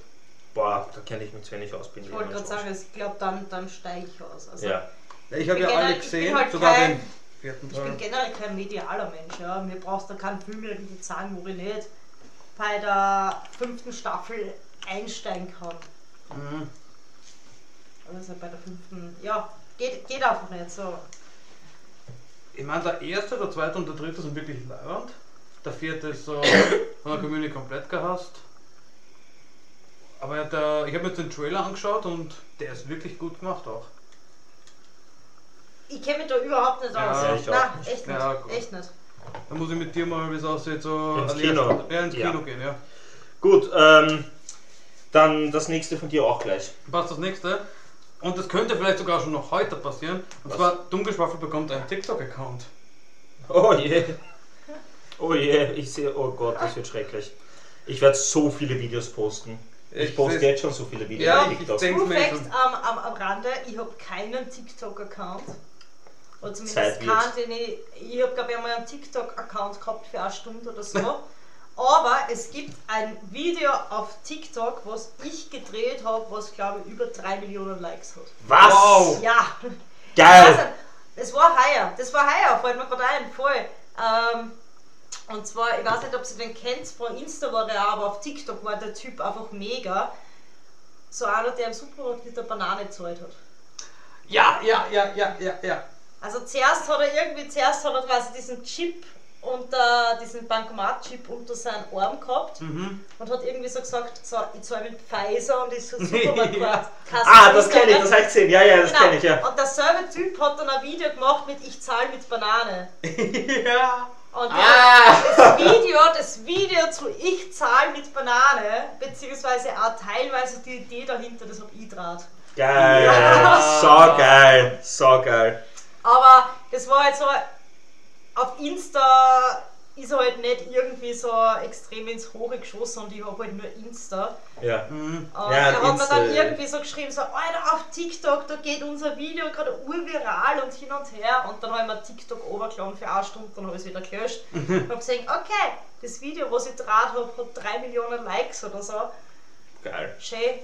Boah, da kenne ich mich zu wenig aus. Bin Ich wollte gerade sagen, ich glaube, dann, dann steige ich aus. Also, Ja. Ja, ich habe ja alle bin gesehen, halt sogar den vierten Ich Teil. bin generell kein medialer Mensch. Ja. Mir brauchst du keinen Film irgendwie sagen, wo ich nicht bei der fünften Staffel einsteigen kann. Mhm. Also bei der fünften, ja, geht, geht einfach nicht so. Ich meine, der erste, der zweite und der dritte sind wirklich leibend. Der vierte ist so von der Community komplett gehasst. Aber der, ich habe mir jetzt den Trailer angeschaut und der ist wirklich gut gemacht auch. Ich kenne mich da überhaupt nicht Ja, aus. ja, ich auch Nein, nicht. echt nicht. Ja, gut. echt nicht. Da muss ich mit dir mal, wie es aussieht, so Ins Kino. Ja, ins Ja. Kino gehen, ja. Gut, ähm, dann das nächste von dir auch gleich. Passt das nächste. Und das könnte vielleicht sogar schon noch heute passieren. Und Was? zwar, Dunkelschwaffel bekommt einen TikTok-Account. Oh je. Oh je, ich sehe, oh Gott, das wird schrecklich. Ich werde so viele Videos posten. Ich, Ich poste seh's- jetzt schon so viele Videos Ja, auf ich TikTok. denk- True Denk's mir Fact schon. am, am, am Rande, ich habe keinen TikTok-Account. Oder zumindest keinen, den ich. Ich habe, glaube ich, einmal einen TikTok-Account gehabt für eine Stunde oder so. Aber es gibt ein Video auf TikTok, was ich gedreht habe, was, glaube ich, über 3 Millionen Likes hat. Was? Wow. Ja! Geil! Also, das war heuer, das war heuer, fällt mir gerade ein, voll. Ähm, und zwar, ich weiß nicht, ob ihr den kennt, von Insta war der auch, aber auf TikTok war der Typ einfach mega. So einer, der im Supermarkt mit der Banane zahlt hat. Ja, ja, ja, ja, ja, ja. Also zuerst hat er irgendwie, zuerst hat er quasi diesen Chip unter, diesen Bankomat-Chip unter seinen Arm gehabt Mhm. und hat irgendwie so gesagt, so, ich zahle mit Pfizer und ist so Supermarktkasse. Ah, das kenne ich, das habe ich gesehen. Ja, ja, das Genau. kenne ich, ja. Und derselbe Typ hat dann ein Video gemacht mit Ich zahle mit Banane. ja. Und Ah. das Video, das Video zu Ich zahle mit Banane, beziehungsweise auch teilweise die Idee dahinter, das hab ich draht. Geil. Ja. So geil. So geil. Aber das war halt so, auf Insta ist er halt nicht irgendwie so extrem ins Hohe geschossen und ich habe halt nur Insta. Ja. Mhm. Und Ja, er hat Insta, dann ja. irgendwie so geschrieben, so, Alter, auf TikTok, da geht unser Video gerade urviral und hin und her. Und dann habe ich mir TikTok runtergeladen für eine Stunde, dann habe ich es wieder gelöscht. Mhm. und habe gesehen, okay, das Video, was ich draht habe, hat 3 Millionen Likes oder so. Geil. Schön.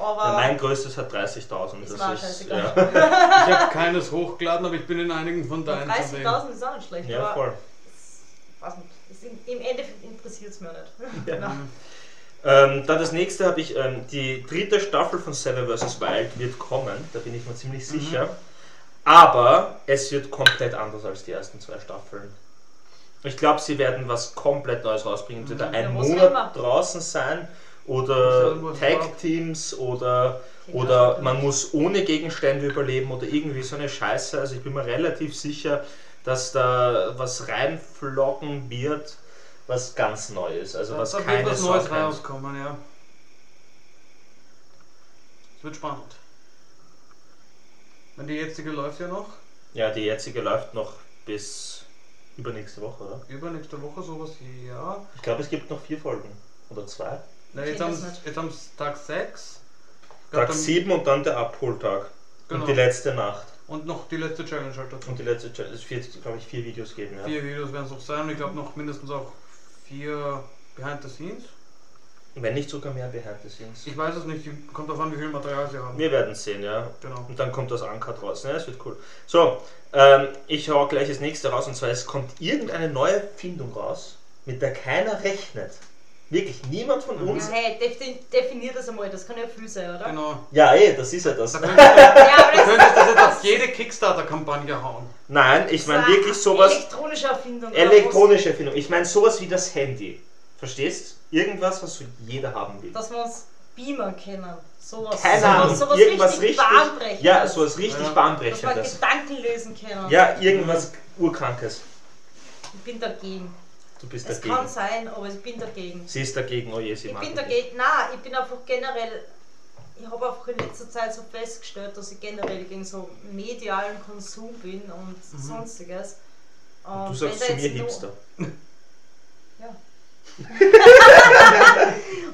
Ja, mein größtes hat 30.000. Ist Das mir ist, ja. Ich habe keines hochgeladen, aber ich bin in einigen von deinen zu sehen. 30.000 ist auch nicht schlecht. ja, aber voll. das in, im Endeffekt interessiert es mir nicht. Ja. Genau. Ähm, dann das nächste habe ich, ähm, die dritte Staffel von Seven vs. Wild wird kommen, da bin ich mir ziemlich sicher. Aber es wird komplett anders als die ersten zwei Staffeln. Ich glaube, sie werden was komplett Neues rausbringen. Es wird Mhm. ein Monat draußen sein oder sag, was Tag-Teams oder, oder man muss ohne Gegenstände überleben oder irgendwie so eine Scheiße. Also ich bin mir relativ sicher, dass da was reinflocken wird, was ganz neu ist. Also was da wird keine was Sau Neues rauskommen, ja. Es wird spannend. Wenn die jetzige läuft ja noch, Ja, die jetzige läuft noch bis übernächste Woche, oder? übernächste Woche sowas, ja. Ich glaube, es gibt noch vier Folgen. Oder zwei? Na, jetzt nicht. jetzt haben Tag 6. Tag 7 und dann der Abholtag. Genau. Und die letzte Nacht. Und noch die letzte Challenge halt dazu. Und die letzte Challenge. Es wird, glaube ich, vier Videos geben. Ja. Vier Videos werden es noch sein und ich glaube noch mindestens auch vier Behind the Scenes. Wenn nicht sogar mehr Behind the Scenes. Ich weiß es nicht, kommt darauf an, wie viel Material sie haben. Wir werden sehen, ja. Genau. Und dann kommt das Uncut raus. Ne? Das wird cool. So, ähm, ich hau gleich das nächste raus und zwar es kommt irgendeine neue Findung raus, mit der keiner rechnet. Wirklich, niemand von Mhm. uns. Ja, hey, defin definier das einmal, das kann ja viel sein, oder? Genau. Ja, eh, das ist ja das. Da könntest Ja, du das könntest das jetzt auf jede Kickstarter-Kampagne hauen. Nein, ich meine wirklich sowas. Elektronische Erfindung. oder Elektronische Erfindung. Ich meine sowas wie das Handy. Verstehst? Irgendwas, was so jeder haben will. was- Dass wir uns beamen können. Sowas. Keine Ahnung. Sowas Irgendwas richtig, richtig. bahnbrechendes. Ja, sowas richtig Ja. Dass wir bahnbrechendes. Gedanken lösen können. Ja, irgendwas Urkrankes. Ich bin dagegen. Du bist Es dagegen. kann sein, aber ich bin dagegen. Sie ist dagegen, oh je, sie Ich bin dagegen. Nein, ich bin einfach generell. Ich habe einfach in letzter Zeit so festgestellt, dass ich generell gegen so medialen Konsum bin und sonstiges. nicht. Und Du sagst zu mir Hipster. Ja.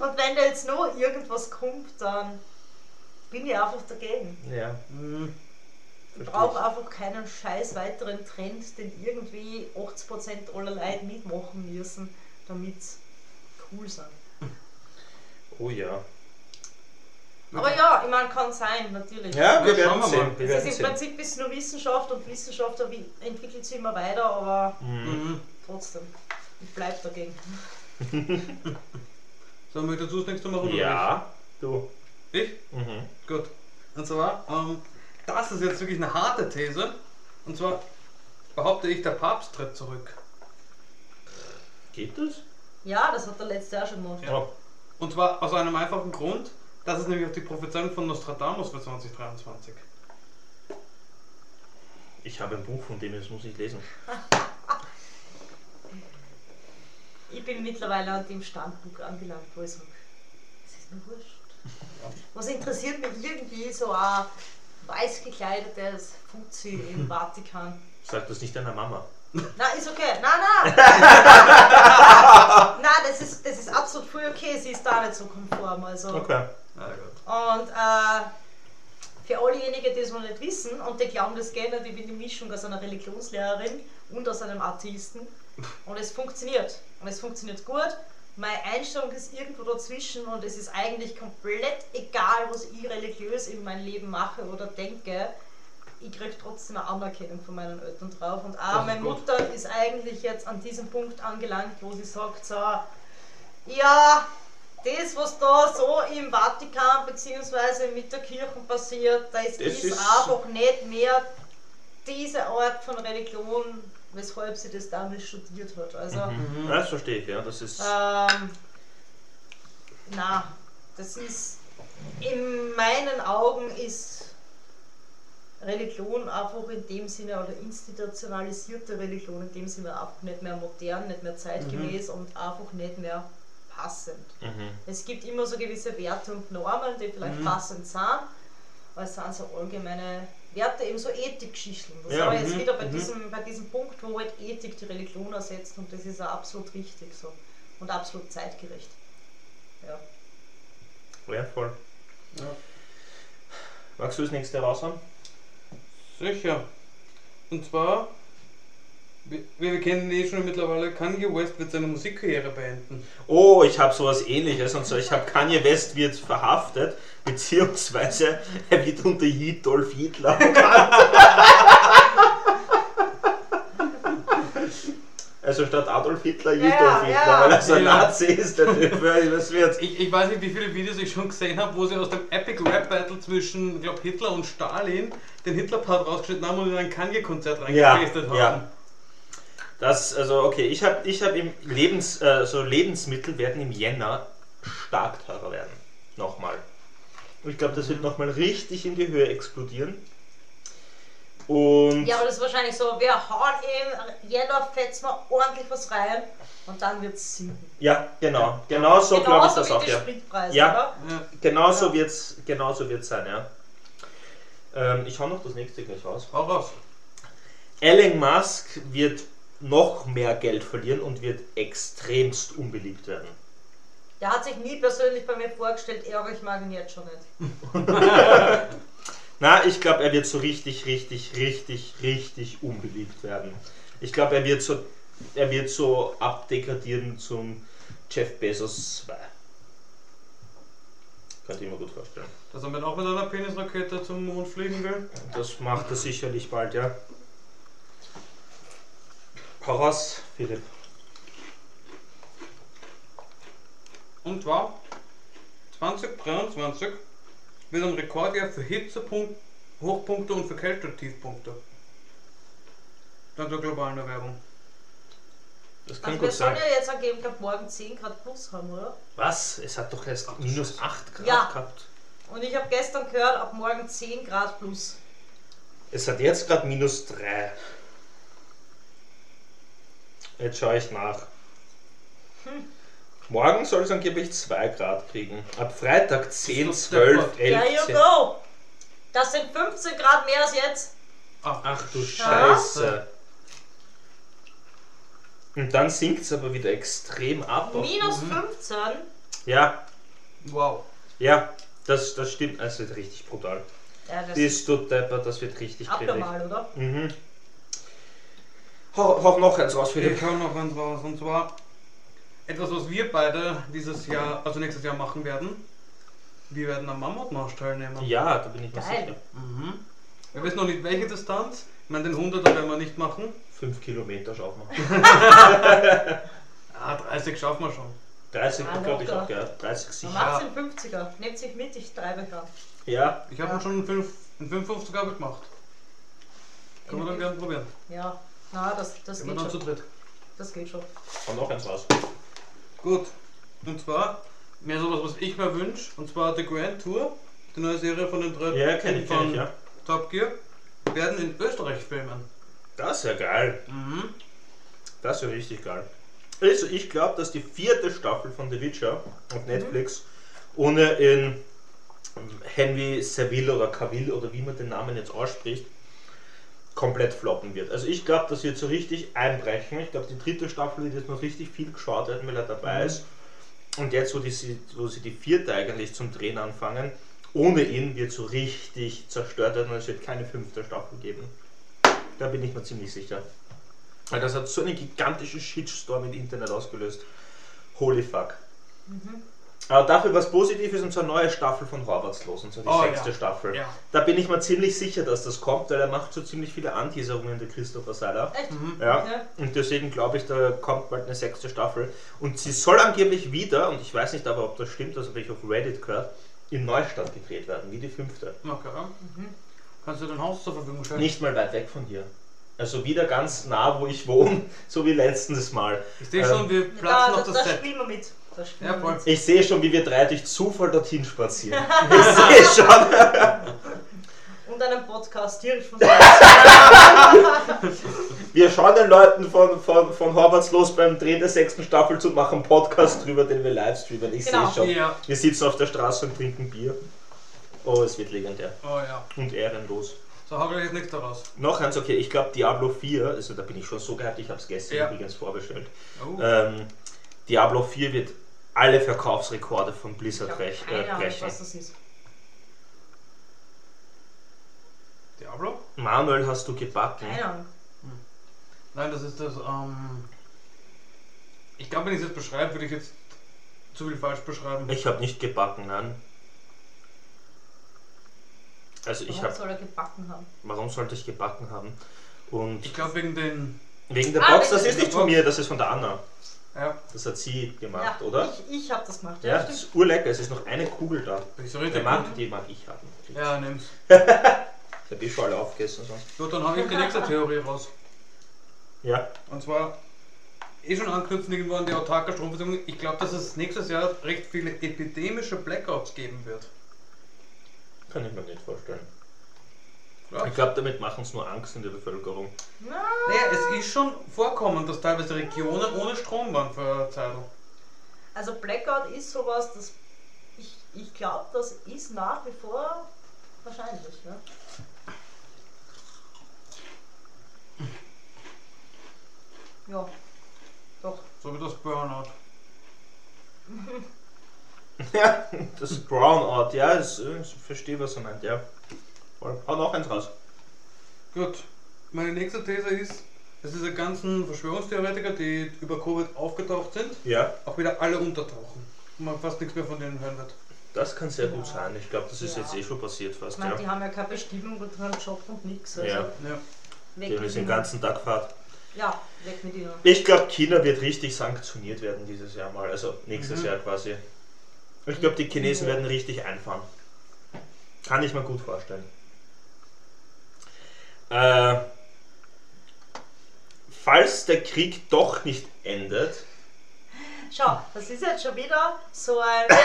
und wenn da jetzt noch irgendwas kommt, dann bin ich einfach dagegen. Ja, Mhm. Brauche einfach keinen scheiß weiteren Trend, den irgendwie 80% aller Leute mitmachen müssen, damit cool sind. Oh ja. Aber ja, ich meine, kann sein, natürlich. Ja, wir werden schauen wir sehen. mal. Wir Es werden ist im sehen. Prinzip ist nur Wissenschaft und Wissenschaft wi- entwickelt sich immer weiter, aber Mhm. Trotzdem, ich bleibe dagegen. So, möchtest du das nächste machen? oder Ja, du. Ich? Mhm. Gut. Und zwar, ähm, das ist jetzt wirklich eine harte These. Und zwar behaupte ich, der Papst tritt zurück. Geht das? Ja, das hat der letzte Jahr schon gemacht. Ja. Und zwar aus einem einfachen Grund. Das ist nämlich auch die Prophezeiung von Nostradamus für 2023. ich habe ein Buch von dem, das muss ich lesen. Ich bin mittlerweile an dem Standpunkt angelangt, wo ich sage, es ist mir wurscht. Was interessiert mich irgendwie so ein weiß gekleidetes Fuzzi im Vatikan? Sag das nicht deiner Mama. Na, ist okay. Nein, nein. nein, das ist, das ist absolut voll okay. Sie ist da nicht so konform. Also. Okay. Na gut. Und äh, für allejenigen, die es noch nicht wissen und die glauben das gerne, ich bin die Mischung aus einer Religionslehrerin und aus einem Atheisten. Und es funktioniert. Und es funktioniert gut. Meine Einstellung ist irgendwo dazwischen und es ist eigentlich komplett egal, was ich religiös in meinem Leben mache oder denke. Ich kriege trotzdem eine Anerkennung von meinen Eltern drauf. Und auch meine gut. Mutter ist eigentlich jetzt an diesem Punkt angelangt, wo sie sagt, so, ja, das, was da so im Vatikan bzw. mit der Kirche passiert, das, Das ist, ist- einfach nicht mehr diese Art von Religion, weshalb sie das damals studiert hat. Also, Mhm. Das verstehe ich, ja. Das ist. ähm, na, das ist, in meinen Augen ist Religion einfach in dem Sinne, oder institutionalisierte Religion in dem Sinne einfach nicht mehr modern, nicht mehr zeitgemäß und einfach nicht mehr passend. Mhm. Es gibt immer so gewisse Werte und Normen, die vielleicht Mhm. passend sind, aber es sind so allgemeine Werte, eben so Ethikgeschichten. Das Ja, war jetzt mhm, wieder bei, mhm. diesem, bei diesem Punkt, wo halt Ethik die Religion ersetzt und das ist auch absolut richtig so und absolut zeitgerecht. Ja. Ja, voll. Ja. Magst du das nächste raushauen? Sicher. Und zwar, wir, wir kennen eh schon mittlerweile, Kanye West wird seine Musikkarriere beenden. Oh, ich habe sowas ähnliches und so. Ich habe Kanye West wird verhaftet, beziehungsweise er wird unter Dolph Hitler. Also statt Adolf Hitler, Ja, Dolph ja, Hitler, ja. weil er so ein Ja. Nazi ist, der Typ, was wird's? Ich, ich weiß nicht, wie viele Videos ich schon gesehen habe, wo sie aus dem Epic Rap Battle zwischen, glaub, Hitler und Stalin den Hitler-Part rausgeschnitten haben und in ein Kanye-Konzert Ja, reingepastet haben. Das, also okay, ich habe ich hab im Lebens, äh, so Lebensmittel werden im Jänner stark teurer werden. Nochmal. Und ich glaube, das wird nochmal richtig in die Höhe explodieren. Und ja, aber das ist wahrscheinlich so, wir hauen in jeder fetzen wir ordentlich was rein und dann wird es sinken. ja, genau. Genau so glaube ich das auch, ja. Ja. oder? Ja. Genauso Ja. wird's, genauso wird's sein, ja. Ähm, ich hau noch das nächste gleich raus. Hau raus. Elon Musk wird noch mehr Geld verlieren und wird extremst unbeliebt werden. Der hat sich nie persönlich bei mir vorgestellt, er ich mag ihn jetzt schon nicht. Na, ich glaube, er wird so richtig, richtig, richtig, richtig unbeliebt werden. Ich glaube, er wird so, er wird so abdegradieren zum Jeff Bezos 2. Könnte ich mir gut vorstellen. Dass er mit auch mit einer Penisrakete zum Mond fliegen will. Das macht er sicherlich bald, ja. Hau raus, Philipp. Und zwar 2023 wird ein Rekordjahr für Hitzepunkt, Hochpunkte und für Kältetiefpunkte. Dank der globalen Erwärmung. Das kann Also wir gut sollen sein. ja jetzt angeblich ab morgen 10 Grad plus haben, oder? Was? Es hat doch erst minus 8 Grad Ja. gehabt. Und ich habe gestern gehört, ab morgen 10 Grad plus. Es hat jetzt gerade minus 3. Jetzt schaue ich nach. Morgen soll es angeblich 2 Grad kriegen. Ab Freitag 10, Das ist 12, deppert. 11. There you 10. go! Das sind 15 Grad mehr als jetzt. Ach, Ach du Ja. Scheiße. Und dann sinkt es aber wieder extrem ab. Minus 15. Ja, wow. ja, das, das stimmt. Es wird richtig brutal. Ja, das ist Bist du deppert, das wird richtig kritisch. abnormal, oder? Mhm. Hau, hau noch eins raus, Ich Philipp. hau noch eins raus. Und zwar etwas, was wir beide dieses Jahr, also nächstes Jahr machen werden. Wir werden am Mammutmarsch teilnehmen. Ja, da bin ich mir sicher. Mhm. Wir wissen noch nicht welche Distanz. Ich meine, den 100er werden wir nicht machen. 5 Kilometer schaffen wir. Ah, 30 schaffen wir schon. 30 Ah, glaube ich auch, ja. 30 Man sicher. macht den 50er. Nehmt sich mit, ich treibe dran. Ja, Ich habe Ja. schon einen 5 einen 55 habe ich gemacht. Können wir dann gerne probieren. Ja, na, das, das geht dann zu schon. dritt. Das geht schon. hau noch eins raus. Gut. Und zwar mehr sowas, was ich mir wünsche. Und zwar The Grand Tour, die neue Serie von den drei Ja, kenne ich, kenn von ich, ja. Top Gear, werden in Österreich filmen. Das ist ja geil. Mhm. Das ist ja richtig geil. Also, ich glaube, dass die vierte Staffel von The Witcher auf Netflix ohne in Henry Saville oder Cavill oder wie man den Namen jetzt ausspricht, komplett floppen wird. Also ich glaube, das wird so richtig einbrechen. Ich glaube, die dritte Staffel wird jetzt noch richtig viel geschaut werden, weil er dabei Mhm. ist. Und jetzt, wo, die, wo sie die vierte eigentlich zum Drehen anfangen, ohne ihn wird so richtig zerstört werden und es wird keine fünfte Staffel geben. Da bin ich mir ziemlich sicher. Weil das hat so einen gigantischen Shitstorm im Internet ausgelöst. Holy fuck. Aber dafür was Positives und so eine neue Staffel von Horvaths los, und so die Oh, sechste ja. Staffel. Ja. Da bin ich mir ziemlich sicher, dass das kommt, weil er macht so ziemlich viele Anteaserungen, der Christopher Seiler. Echt? Mhm. Ja. Ja. Und deswegen glaube ich, da kommt bald eine sechste Staffel. Und sie soll angeblich wieder, und ich weiß nicht aber, ob das stimmt, das habe ich auf Reddit gehört, in Neustadt gedreht werden, wie die fünfte. Okay. Kannst du dein Haus zur Verfügung stellen? Nicht mal weit weg von dir. Also wieder ganz nah, wo ich wohne, so wie letztes Mal. Ich sehe Ähm, schon, wir Da, platzen da, auf das da Set. spielen wir mit. Ja, voll. Ich sehe schon, wie wir drei durch Zufall dorthin spazieren. Ich sehe schon. Und einen Podcast hier von Wir schauen den Leuten von, von, von Horvaths los beim Dreh der sechsten Staffel zu und machen einen Podcast drüber, den wir live streamen. Ich Genau. sehe schon. Ja. Wir sitzen auf der Straße und trinken Bier. Oh, es wird legendär. Oh ja. Und ehrenlos. So habe ich jetzt nichts daraus. Noch eins, okay, ich glaube Diablo 4, also da bin ich schon so gehypt, ich habe es gestern Ja. übrigens vorbestellt. Oh. Ähm, Diablo 4 wird alle Verkaufsrekorde von Ich Blizzard hab brech, keine äh, Ahnung, brechen. was das ist. Diablo? Manuel, hast du gebacken? Keine Ahnung. Nein, das ist das, ähm. Ich glaube, wenn ich es jetzt beschreibe, würde ich jetzt zu viel falsch beschreiben. Ich habe nicht gebacken, nein. Also ich Warum habe, soll er gebacken haben? warum sollte ich gebacken haben? Und Ich glaube, wegen den. wegen der Ah, Box, das ist nicht von mir, das ist von der Anna. Ja, Das hat sie gemacht, ja, oder? Ich, ich habe das gemacht. Ja, Ja, das ist urlecker, es ist noch eine Kugel da. so Der richtig. mag, die mag ich haben. Ja, nimm's. Ich habe eh schon alle aufgegessen. Sonst. Gut, dann habe ich die nächste Theorie raus. Ja, Und zwar, eh schon anknüpfen irgendwo an die autarke Stromversorgung. Ich glaube, dass es nächstes Jahr recht viele epidemische Blackouts geben wird. kann ich mir nicht vorstellen. Ja. Ich glaube, damit machen es nur Angst in der Bevölkerung. Na, Naja, es ist schon vorkommen, dass teilweise Regionen ohne Strom waren für eine Zeit. Also Blackout ist sowas, das ich, ich glaube, das ist nach wie vor wahrscheinlich. Ne? Ja, doch. So wie das Burnout. Ja, das Brownout, ja, äh, ich verstehe, was er meint, ja. Voll. Hau noch eins raus. Gut. Meine nächste These ist, dass diese ganzen Verschwörungstheoretiker, die über Covid aufgetaucht sind, Ja, auch wieder alle untertauchen. Und man fast nichts mehr von denen hören wird. das kann sehr gut Ja. sein. Ich glaube, das ist Ja. jetzt eh schon passiert Ich fast, meine, ja. die haben ja keine Bestimmung und keinen Job und nichts. Also Ja. Ja. weg Die mit ist den ihnen. ganzen Tag Fahrt. Ja, weg mit ihnen. Ich glaube, China wird richtig sanktioniert werden dieses Jahr mal, also nächstes Mhm. Jahr quasi. Ich glaube, die Chinesen werden richtig einfahren. Kann ich mir gut vorstellen. Äh, falls der Krieg doch nicht endet, Schau, das ist jetzt schon wieder so ein. Ihr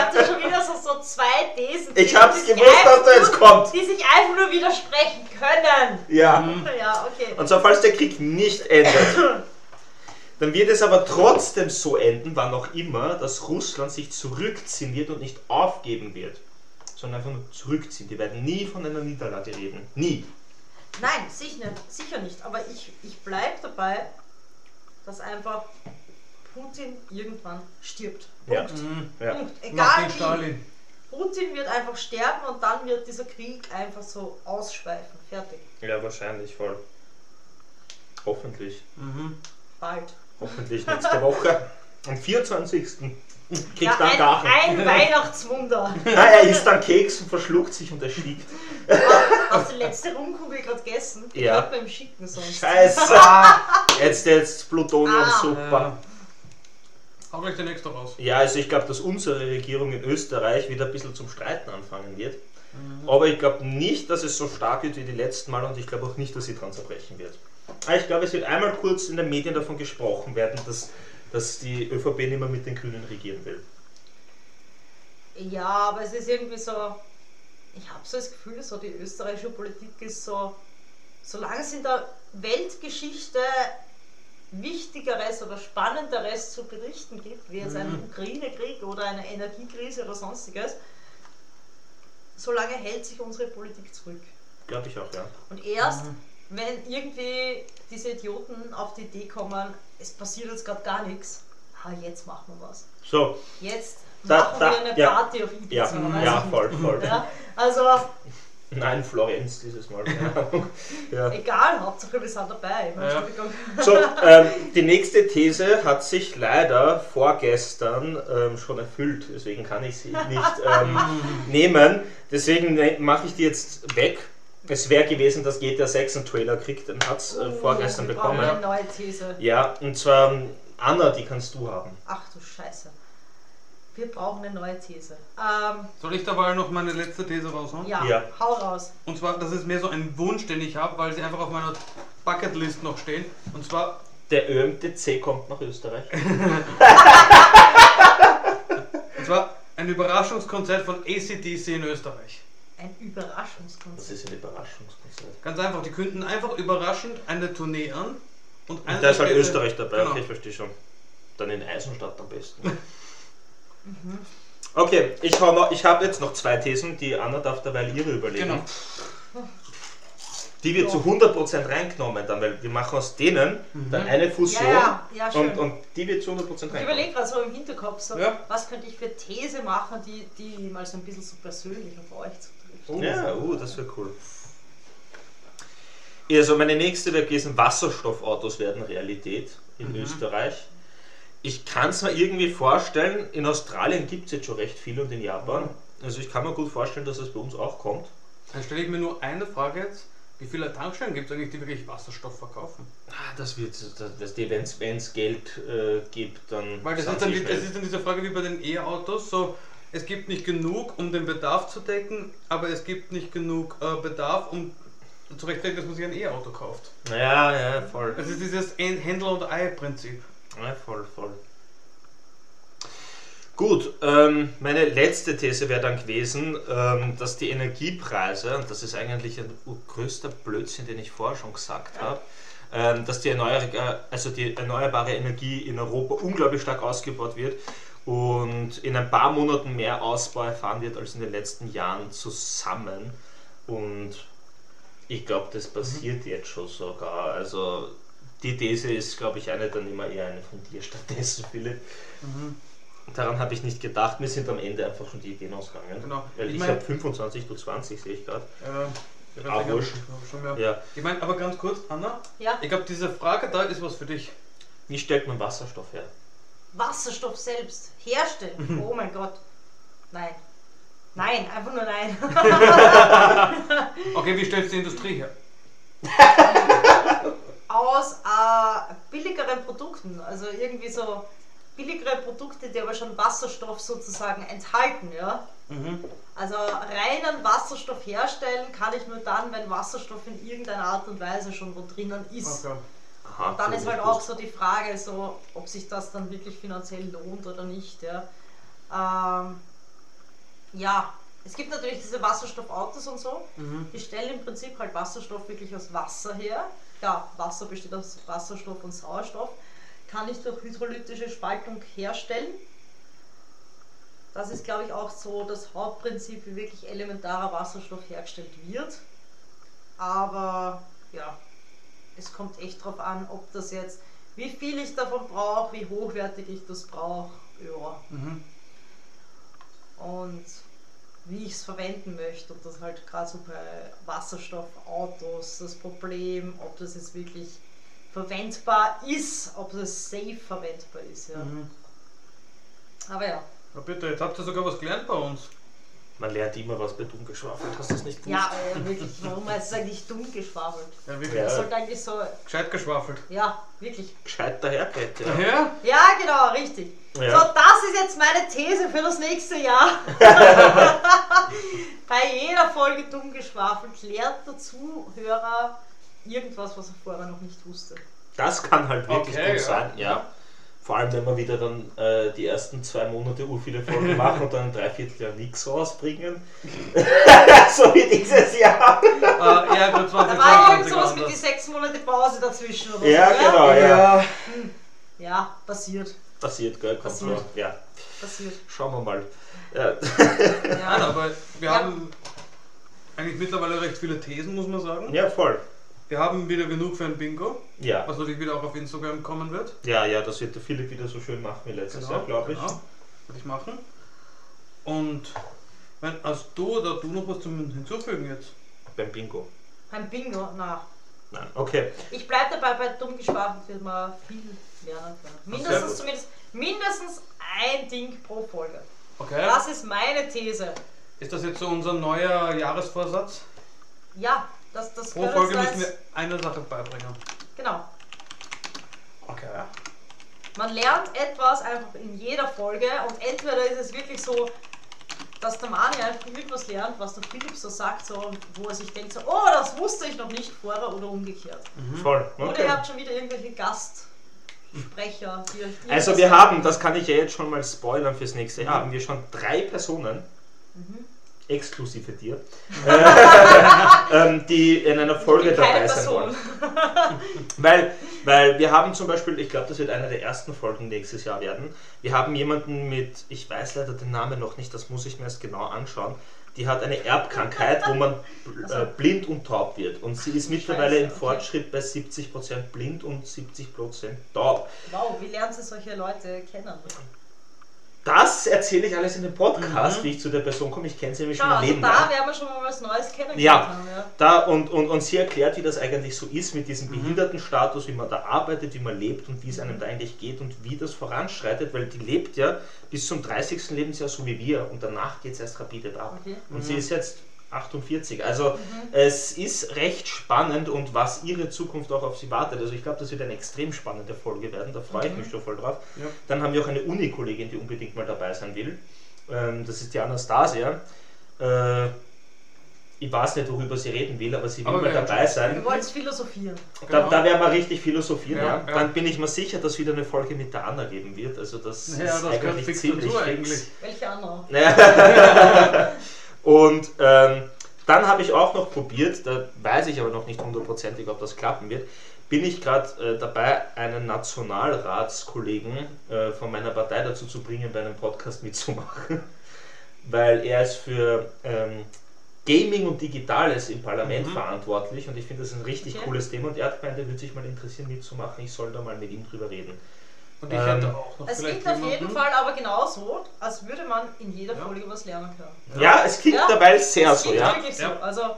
habt ja schon wieder so, so zwei Thesen. ich die hab's sich gewusst, dass einfach da jetzt nur- kommt. Die sich einfach nur widersprechen können. Ja. Mhm. Ja, okay. Und zwar, falls der Krieg nicht endet, dann wird es aber trotzdem so enden, wann auch immer, dass Russland sich zurückziehen wird und nicht aufgeben wird, sondern einfach nur zurückziehen. Die werden nie von einer Niederlage reden. Nie. Nein, sicher nicht, sicher nicht. Aber ich, ich bleibe dabei, dass einfach Putin irgendwann stirbt. Ja. Punkt. Mhm. Ja. Punkt. Egal wie. Stalin. Putin wird einfach sterben und dann wird dieser Krieg einfach so ausschweifen. Fertig. ja, wahrscheinlich voll. Hoffentlich. Mhm. Bald. Hoffentlich nächste Woche. Am 24. kriegt Ja, dann ein, Gachen. ein Weihnachtswunder. Ah, er isst dann Keks und verschluckt sich und erstickt. Hast du die letzte Rumkugel gerade gegessen? Die Ja. ihm schicken sonst. Scheiße! Jetzt, jetzt Plutonium, Ah. super. Hau gleich der nächste raus. Ja, also ich glaube, dass unsere Regierung in Österreich wieder ein bisschen zum Streiten anfangen wird. Mhm. Aber ich glaube nicht, dass es so stark wird wie die letzten Mal und ich glaube auch nicht, dass sie dran zerbrechen wird. Aber ich glaube, es wird einmal kurz in den Medien davon gesprochen werden, dass, dass die ÖVP nicht mehr mit den Grünen regieren will. Ja, aber es ist irgendwie so. Ich habe so das Gefühl, so die österreichische Politik ist so. Solange es in der Weltgeschichte Wichtigeres oder Spannenderes zu berichten gibt, wie jetzt einen Mhm. Ukraine-Krieg oder eine Energiekrise oder sonstiges, solange hält sich unsere Politik zurück. Glaube ich auch, ja. Und erst, Mhm. wenn irgendwie diese Idioten auf die Idee kommen, es passiert jetzt gerade gar nichts, ah, jetzt machen wir was. So, Jetzt Da- machen da- wir eine ja. Party auf Ibiza. ja, ja, voll, voll. Ja, also Nein, Florenz dieses Mal. ja. egal, Hauptsache wir sind dabei. Ja. Entschuldigung. So, ähm, die nächste These hat sich leider vorgestern ähm, schon erfüllt, deswegen kann ich sie nicht ähm, nehmen. Deswegen ne, mache ich die jetzt weg. Es wäre gewesen, dass GTA 6 einen Trailer kriegt, den hat es äh, Oh, vorgestern wir brauchen bekommen. eine neue These. Ja, und zwar ähm, Anna, die kannst du haben. Ach du Scheiße. Wir brauchen eine neue These. Ähm, Soll ich dabei noch meine letzte These raushauen? ja, Ja. hau raus. Und zwar, das ist mehr so ein Wunsch, den ich habe, weil sie einfach auf meiner Bucketlist noch stehen. Und zwar, Der ÖMTC kommt nach Österreich. und zwar ein Überraschungskonzert von ACDC in Österreich. Ein Das Überraschungskonzert. ist ein Überraschungskonzert. Ganz einfach, die künden einfach überraschend eine Tournee an. Und, Und da ist halt Österreich dabei, Genau. okay, ich verstehe schon. Dann in Eisenstadt am besten. Okay, ich, noch- ich habe jetzt noch zwei Thesen, die Anna darf derweil ihre überlegen. Genau. Die wird zu 100% reingenommen dann, weil wir machen aus denen dann eine Fusion Ja, ja, ja, schön. und, und die wird zu 100% Ich reinkommen. überlege gerade so im Hinterkopf, so, Ja. was könnte ich für These machen, die, die mal so ein bisschen so persönlich auf euch zutrifft. Oh. Ja, uh, das wäre cool. Also meine nächste wäre gewesen, Wasserstoffautos werden Realität in Mhm. Österreich. Ich kann es mir irgendwie vorstellen, in Australien gibt es jetzt schon recht viele und in Japan. Also ich kann mir gut vorstellen, dass es bei uns auch kommt. Dann stelle ich mir nur eine Frage jetzt. Wie viele Tankstellen gibt es eigentlich, die wirklich Wasserstoff verkaufen? Ah, Das wird, das, wenn es Geld äh, gibt, dann. Weil das ist, dann die, das ist dann diese Frage wie bei den E-Autos, so es gibt nicht genug, um den Bedarf zu decken, aber es gibt nicht genug äh, Bedarf, um zu rechtfertigen, dass man sich ein E-Auto kauft. Ja, ja, voll. Es ist dieses Händler- und Ei-Prinzip. Ja, voll, voll. Gut, ähm, meine letzte These wäre dann gewesen, ähm, dass die Energiepreise, und das ist eigentlich ein größter Blödsinn, den ich vorher schon gesagt habe, ähm, dass die, erneuerbare, also die erneuerbare Energie in Europa unglaublich stark ausgebaut wird und in ein paar Monaten mehr Ausbau erfahren wird als in den letzten Jahren zusammen. Und ich glaube, das passiert jetzt schon sogar. Also die These ist, glaube ich, eine dann immer eher eine von dir stattdessen, Philipp. Daran habe ich nicht gedacht. Mir sind am Ende einfach schon die Ideen ausgegangen. Genau. Weil Ich ich, mein- habe 25, du 20, sehe ich gerade. Äh, ich Ah, wurscht. schon mehr. Ja. Ich meine, aber ganz kurz, Anna, Ja, ich glaube, diese Frage da ist was für dich. Wie stellt man Wasserstoff her? Wasserstoff selbst herstellen. Oh mein Gott. Nein. Nein, einfach nur nein. Okay, wie stellst du die Industrie her? Aus äh, billigeren Produkten. Also irgendwie so billigere Produkte, die aber schon Wasserstoff sozusagen enthalten, ja. Mhm. Also reinen Wasserstoff herstellen kann ich nur dann, wenn Wasserstoff in irgendeiner Art und Weise schon wo drinnen ist. Okay. Aha, Dann ist halt auch so die Frage, so, ob sich das dann wirklich finanziell lohnt oder nicht. Ja, ähm, ja. es gibt natürlich diese Wasserstoffautos und so. Mhm. Die stellen im Prinzip halt Wasserstoff wirklich aus Wasser her. Ja, Wasser besteht aus Wasserstoff und Sauerstoff. Kann ich durch hydrolytische Spaltung herstellen. Das ist, glaube ich, auch so das Hauptprinzip, wie wirklich elementarer Wasserstoff hergestellt wird. Aber ja, es kommt echt drauf an, ob das jetzt, wie viel ich davon brauche, wie hochwertig ich das brauche. Ja. Mhm. Und wie ich es verwenden möchte. Und das halt gerade so bei Wasserstoffautos das Problem, ob das jetzt wirklich verwendbar ist, ob das safe verwendbar ist. Ja. Mhm. Aber ja. Ja, bitte, jetzt habt ihr sogar was gelernt bei uns. Man lernt immer was bei dumm geschwafelt. Hast du das nicht gewusst? Ja, äh, wirklich, warum heißt es eigentlich dumm geschwafelt? Ja, wirklich. Ja. Das sollte eigentlich so, Gescheit geschwafelt. ja, wirklich. Gescheit dahergeht, ja. Ja? Ja, genau, richtig. Ja. So, das ist jetzt meine These für das nächste Jahr. Bei jeder Folge dumm geschwafelt lernt der Zuhörer irgendwas, was er vorher noch nicht wusste. Das kann halt wirklich Okay, gut ja. sein, ja. Vor allem, wenn wir wieder dann äh, die ersten zwei Monate ur viele Folgen machen und dann ein Dreivierteljahr nichts rausbringen. so wie dieses Jahr. Äh, ja, gut, Da war 2022 irgend sowas mit die sechs Monate Pause dazwischen oder Ja, so. genau, ja. Ja. Ja, passiert, Passiert, gell? Kommt Passiert. so. Ja, passiert. schauen wir mal. Ja. Nein, Ja. aber wir Ja. haben eigentlich mittlerweile recht viele Thesen, muss man sagen. ja, voll. Wir haben wieder genug für ein Bingo, Ja. was natürlich wieder auch auf Instagram kommen wird. ja, ja, das wird der Philipp wieder so schön machen wie letztes Jahr, glaube ich. Genau, würde ich machen. Und wenn, hast du oder du noch was zum Hinzufügen jetzt? Beim Bingo. Beim Bingo, na. Nein, okay. Ich bleibe dabei, bei dumm geschwafelt wird man viel lernen können. Mindestens zumindest, mindestens ein Ding pro Folge. Okay. Das ist meine These. Ist das jetzt so unser neuer Jahresvorsatz? Ja, das, das Pro Folge müssen wir eine Sache beibringen. Genau. Okay. Man lernt etwas einfach in jeder Folge und entweder ist es wirklich so, dass der Mani einfach irgendwas lernt, was der Philipp so sagt, so, wo er sich denkt, so, oh, das wusste ich noch nicht vorher oder umgekehrt. Voll. Oder Okay. ihr habt schon wieder irgendwelche Gastsprecher, die euch Also wir haben, das kann ich ja jetzt schon mal spoilern fürs nächste Jahr, haben wir schon drei Personen, Mhm. Exklusive dir, äh, ähm, die in einer Folge dabei sein wollen. Weil, weil wir haben zum Beispiel, ich glaube, das wird eine der ersten Folgen nächstes Jahr werden. Wir haben jemanden mit, ich weiß leider den Namen noch nicht, das muss ich mir erst genau anschauen. Die hat eine Erbkrankheit, wo man bl- äh, blind und taub wird. Und sie ist mittlerweile im okay. Fortschritt bei 70% blind und 70% taub. Wow, wie lernen Sie solche Leute kennen? Das erzähle ich alles in dem Podcast, wie ich zu der Person komme. Ich kenne sie nämlich schon mein also Leben da lang. werden wir schon mal was Neues kennengelernt Ja. haben. Ja. Da und, und, und sie erklärt, wie das eigentlich so ist mit Mhm. diesem Behindertenstatus, wie man da arbeitet, wie man lebt und wie es einem da eigentlich geht und wie das voranschreitet, weil die lebt ja bis zum 30. Lebensjahr so wie wir und danach geht es erst rapide ab. Okay. Und sie ist jetzt 48. Also es ist recht spannend und was ihre Zukunft auch auf sie wartet. Also ich glaube, das wird eine extrem spannende Folge werden, da freue ich mich schon voll drauf. Ja. Dann haben wir auch eine Uni-Kollegin, die unbedingt mal dabei sein will. Ähm, das ist die Anastasia. Äh, ich weiß nicht, worüber sie reden will, aber sie will Aber mal dabei sein. Wir wollen philosophieren. Da, Genau. da werden wir richtig philosophieren. Ja, Ja, ja. Dann bin ich mir sicher, dass wieder eine Folge mit der Anna geben wird. Also das Ja, ist das eigentlich ziemlich fix. eigentlich. Welche andere? Und ähm, dann habe ich auch noch probiert, da weiß ich aber noch nicht hundertprozentig, ob das klappen wird, bin ich gerade äh, dabei, einen Nationalratskollegen äh, von meiner Partei dazu zu bringen, bei einem Podcast mitzumachen. Weil er ist für ähm, Gaming und Digitales im Parlament Mhm. verantwortlich und ich finde das ein richtig Okay. cooles Thema und er hat gemeint, er würde sich mal interessieren mitzumachen, ich soll da mal mit ihm drüber reden. Und ich Ähm, hätte auch noch Es vielleicht klingt auf jeden. Fall aber genauso, als würde man in jeder Ja. Folge was lernen können. Ja, es klingt Ja. dabei sehr Es so, ja. wirklich so. Also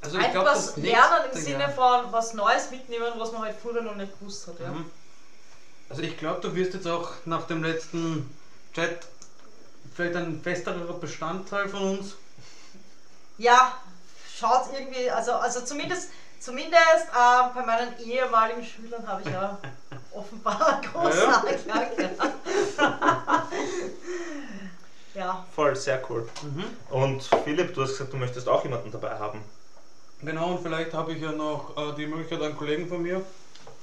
Also ich glaube, etwas das lernen im Sinne von was Neues mitnehmen, was man halt früher noch nicht gewusst hat. Ja. Mhm. Also ich glaube, du wirst jetzt auch nach dem letzten Chat vielleicht ein festerer Bestandteil von uns. Ja, schaut irgendwie, also, also zumindest, zumindest ähm, bei meinen ehemaligen Schülern habe ich ja offenbar einen großen Ja, Anklang. Ja. ja. Voll, sehr cool. Und Philipp, du hast gesagt, du möchtest auch jemanden dabei haben. Genau, und vielleicht habe ich ja noch äh, die Möglichkeit, einen Kollegen von mir,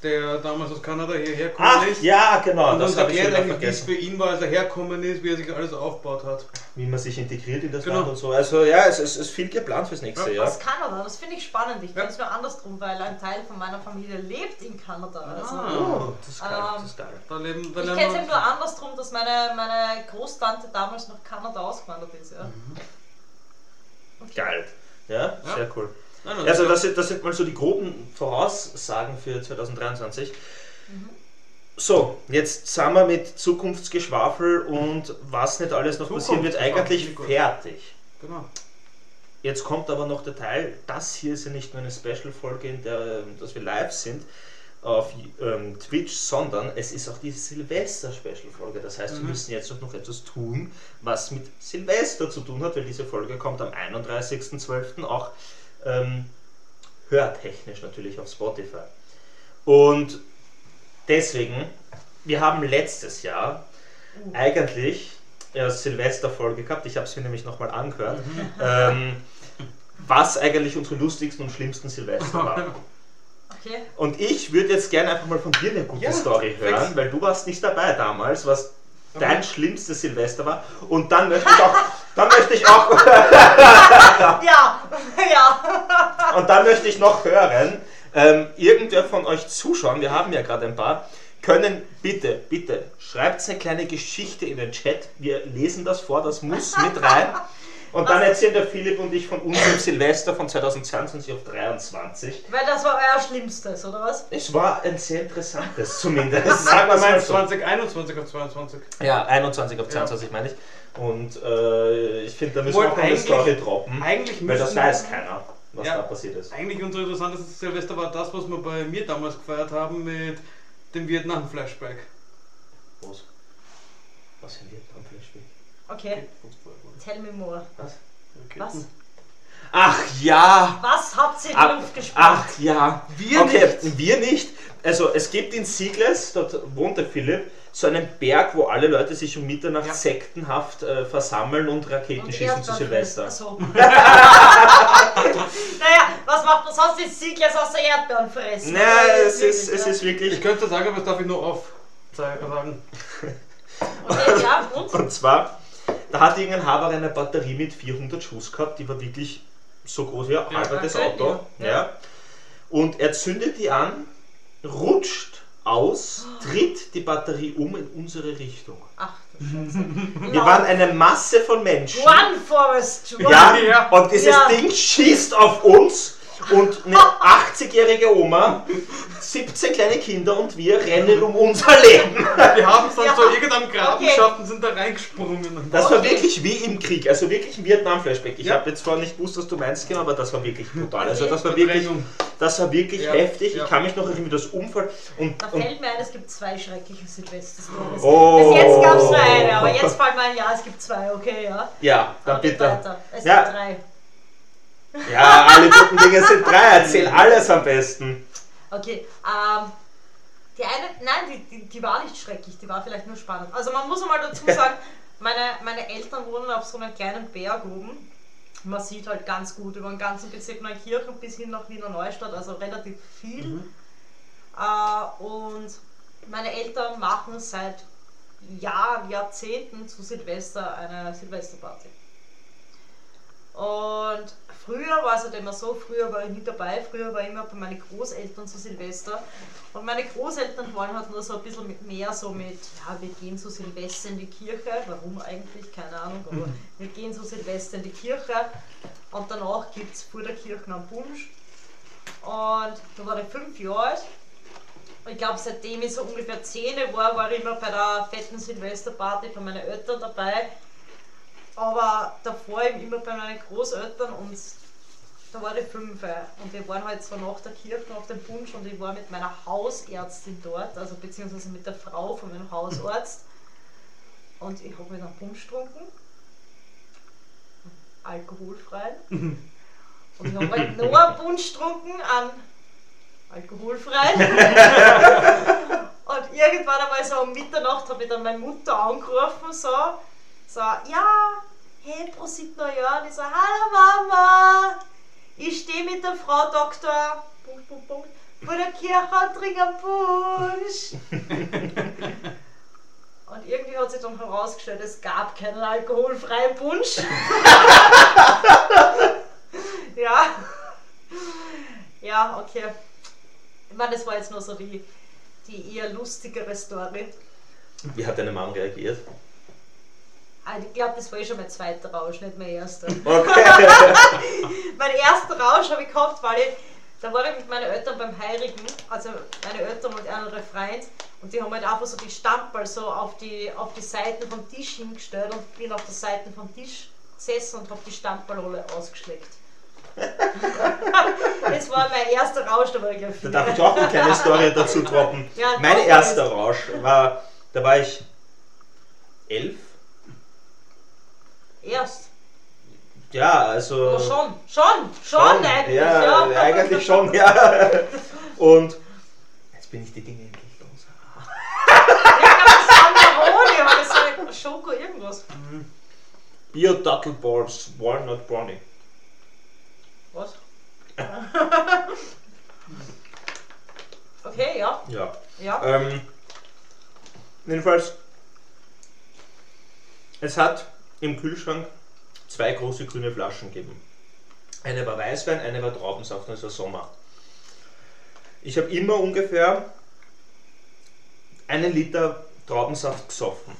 der damals aus Kanada hierher gekommen Ach, ist. ja, genau, und das habe ich eigentlich, wie es vergessen. für ihn war, als er hergekommen ist, wie er sich alles aufgebaut hat. Wie man sich integriert in das Genau. Land und so. Also ja, es ist, es ist viel geplant fürs nächste Ja. Jahr. Aus Kanada, das finde ich spannend. Ich Ja. kenne es nur andersrum, weil ein Teil von meiner Familie lebt in Kanada. Also, Ah. Oh, das ist geil, Ähm, das ist geil. Da leben, da Ich kenne es eben nur andersrum, dass meine, meine Großtante damals nach Kanada ausgewandert ist. Ja. Okay. Geil. Ja, Ja. sehr cool. Nein, nein, Also das sind, das sind mal so die groben Voraussagen für 2023. So, jetzt sind wir mit Zukunftsgeschwafel und was nicht alles noch passieren wird, eigentlich fertig. Genau. Jetzt kommt aber noch der Teil, das hier ist ja nicht nur eine Special-Folge, in der ähm, dass wir live sind auf ähm, Twitch, sondern es ist auch die Silvester-Special-Folge. Das heißt, wir Mhm. müssen jetzt noch etwas tun, was mit Silvester zu tun hat, weil diese Folge kommt am 31.12. auch ähm, hörtechnisch natürlich auf Spotify. Und deswegen, wir haben letztes Jahr eigentlich ja, Silvesterfolge gehabt, ich habe es mir nämlich nochmal angehört, ähm, was eigentlich unsere lustigsten und schlimmsten Silvester waren. Okay. Und ich würde jetzt gerne einfach mal von dir eine gute Ja, Story hören, weil du warst nicht dabei damals, was dein schlimmstes Silvester war. Und dann möchte ich auch, dann möchte ich auch, Ja, ja. und dann möchte ich noch hören, ähm, irgendwer von euch Zuschauern, wir haben ja gerade ein paar, können bitte, bitte, schreibt eine kleine Geschichte in den Chat. Wir lesen das vor, das muss mit rein. Und dann erzählen der Philipp und ich von unserem Silvester von 2022 auf 23. Weil das war euer Schlimmstes, oder was? Es war ein sehr interessantes zumindest. Sag mal mal so. 2021 auf 22. Ja, 21 auf 22 meine ich. Und äh, ich finde, da müssen Wohl wir auch eine Story droppen. Eigentlich Weil das müssen- weiß keiner, was Ja. da passiert ist. Eigentlich unser interessantestes Silvester war das, was wir bei mir damals gefeiert haben mit dem Vietnam-Flashback. Was? Was haben wir am Flashback? Okay, tell me more. Was? Was? Ach ja! Was habt ihr in die Ach, Luft gesprengt? ach ja! Wir okay, nicht. wir nicht. Also es gibt in Siegles, dort wohnt der Philipp, so einen Berg, wo alle Leute sich um Mitternacht Ja. sektenhaft äh, versammeln und Raketen Und schießen zu Silvester. so. naja, was macht man sonst? Die Sieglers aus der Erdbeeren fressen. Naja, es ist, wirklich, es ist wirklich. Ich könnte sagen, aber das darf ich nur auf sagen. Okay, ja, und? Und zwar, da hat irgendein Haber eine Batterie mit 400 Schuss gehabt, die war wirklich so groß wie ein Ja, halbes okay, Auto. ja, Ja. Und er zündet die an, rutscht aus, dreht die Batterie um in unsere Richtung. Ach du Scheiße. Wir waren eine Masse von Menschen. One Forest, one. Ja, Ja. und dieses Ja. Ding schießt auf uns und eine 80-jährige Oma, 17 kleine Kinder und wir rennen um unser Leben. Wir haben es dann Ja. so irgendeinem Graben Okay. geschafft und sind da reingesprungen. Das war wirklich wie im Krieg, also wirklich ein Vietnam-Flashback. Ich Ja. habe jetzt zwar nicht gewusst, was du meinst, genau, aber das war wirklich brutal. Also das war wirklich, das war wirklich Ja, heftig. ja. Ich kann mich noch erinnern, das Unfall und, Da und fällt mir ein, es gibt zwei schreckliche Silvester-Stories. Oh. Bis jetzt gab es nur eine, aber jetzt fällt mir ein, ja, es gibt zwei, okay, ja. ja, dann Aber bitte. weiter. Es Ja. gibt drei. Ja, alle guten Dinge sind drei. Erzähl alles am besten. Okay, ähm, die eine, nein, die, die, die war nicht schrecklich, die war vielleicht nur spannend. Also man muss einmal dazu sagen, meine, meine Eltern wohnen auf so einem kleinen Berg oben. Man sieht halt ganz gut über den ganzen Bezirk Neukirchen bis hin nach Wiener Neustadt, also relativ viel. Äh, und meine Eltern machen seit Jahren, Jahrzehnten zu Silvester eine Silvesterparty. Und früher war es halt immer so, früher war ich nicht dabei, früher war ich immer bei meinen Großeltern zu Silvester. Und meine Großeltern wollen halt nur so ein bisschen mit mehr so mit, ja, wir gehen zu Silvester in die Kirche. Warum eigentlich? Keine Ahnung, aber wir gehen zu Silvester in die Kirche und danach gibt es vor der Kirche einen Punsch. Und da war ich fünf Jahre alt Und ich glaube, seitdem ich so ungefähr 10 war, war ich immer bei der fetten Silvesterparty von meinen Eltern dabei. Aber davor eben immer bei meinen Großeltern und da war ich fünf. Und wir waren halt so nach der Kirche auf dem Punsch und ich war mit meiner Hausärztin dort, also beziehungsweise mit der Frau von meinem Hausarzt. Und ich habe mir dann Punsch getrunken. Alkoholfrei. Und ich habe halt noch einen Punsch getrunken an alkoholfrei. und irgendwann einmal so um Mitternacht habe ich dann meine Mutter angerufen, so, so, ja, hey, Prosit Neujahr. Und ich so, hallo Mama, ich stehe mit der Frau Doktor, Punkt, Punkt, Punkt, vor der Kirche und trinke einen Punsch. Und irgendwie hat sich dann herausgestellt, es gab keinen alkoholfreien Punsch. ja. Ja, okay. Ich meine, das war jetzt nur so die, die eher lustigere Story. Wie hat deine Mom reagiert? Ah, Ich glaube, das war eh schon mein zweiter Rausch, nicht mein erster. Okay. mein erster Rausch habe ich gehabt, weil ich, da war ich mit meinen Eltern beim Heirigen, also meine Eltern und ein anderer Freund, und die haben halt einfach so die Stamperl so auf die, auf die Seiten vom Tisch hingestellt und bin auf der Seite vom Tisch gesessen und habe die Stamperl alle ausgeschleckt. das war mein erster Rausch, da war ich gleich Da darf ich auch eine kleine Story dazu droppen. Ja, mein erster Rausch war, da war ich elf. Erst. Ja, also. Ja, schon, schon, schon, eigentlich. ja, Ja, eigentlich schon, ja. Und jetzt bin ich die Dinge endlich los. Ja, aber das war Maroni, aber das war Schoko irgendwas. Bio Dattel Balls Walnut Brownie. Was? okay, ja. Ja. Ja. Ähm, jedenfalls, es hat im Kühlschrank zwei große grüne Flaschen gegeben. Eine war Weißwein, eine war Traubensaft, und es war Sommer. Ich habe immer ungefähr einen Liter Traubensaft gesoffen.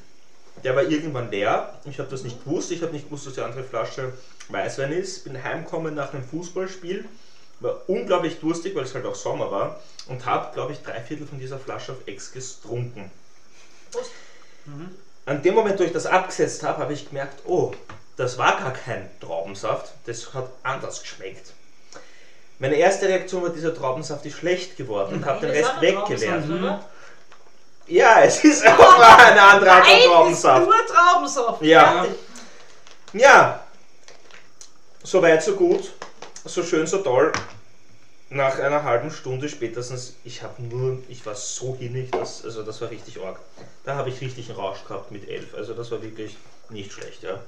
Der war irgendwann leer. Ich habe das nicht gewusst. Ich habe nicht gewusst, dass die andere Flasche Weißwein ist. Bin heimgekommen nach einem Fußballspiel. War unglaublich durstig, weil es halt auch Sommer war. Und habe, glaube ich, drei Viertel von dieser Flasche auf Ex getrunken. Prost. An dem Moment, wo ich das abgesetzt habe, habe ich gemerkt, oh, das war gar kein Traubensaft. Das hat anders geschmeckt. Meine erste Reaktion war, dieser Traubensaft ist schlecht geworden und habe den Nein, das Rest. Traubensaft, oder? Ja, es ist auch mal ein anderer Art von ist Traubensaft. nur Traubensaft. Ja. Ja, so weit, so gut, so schön, so toll. Nach einer halben Stunde spätestens, ich habe nur, ich war so hinig, das, also das war richtig arg. Da habe ich richtig einen Rausch gehabt mit elf, also das war wirklich nicht schlecht, ja.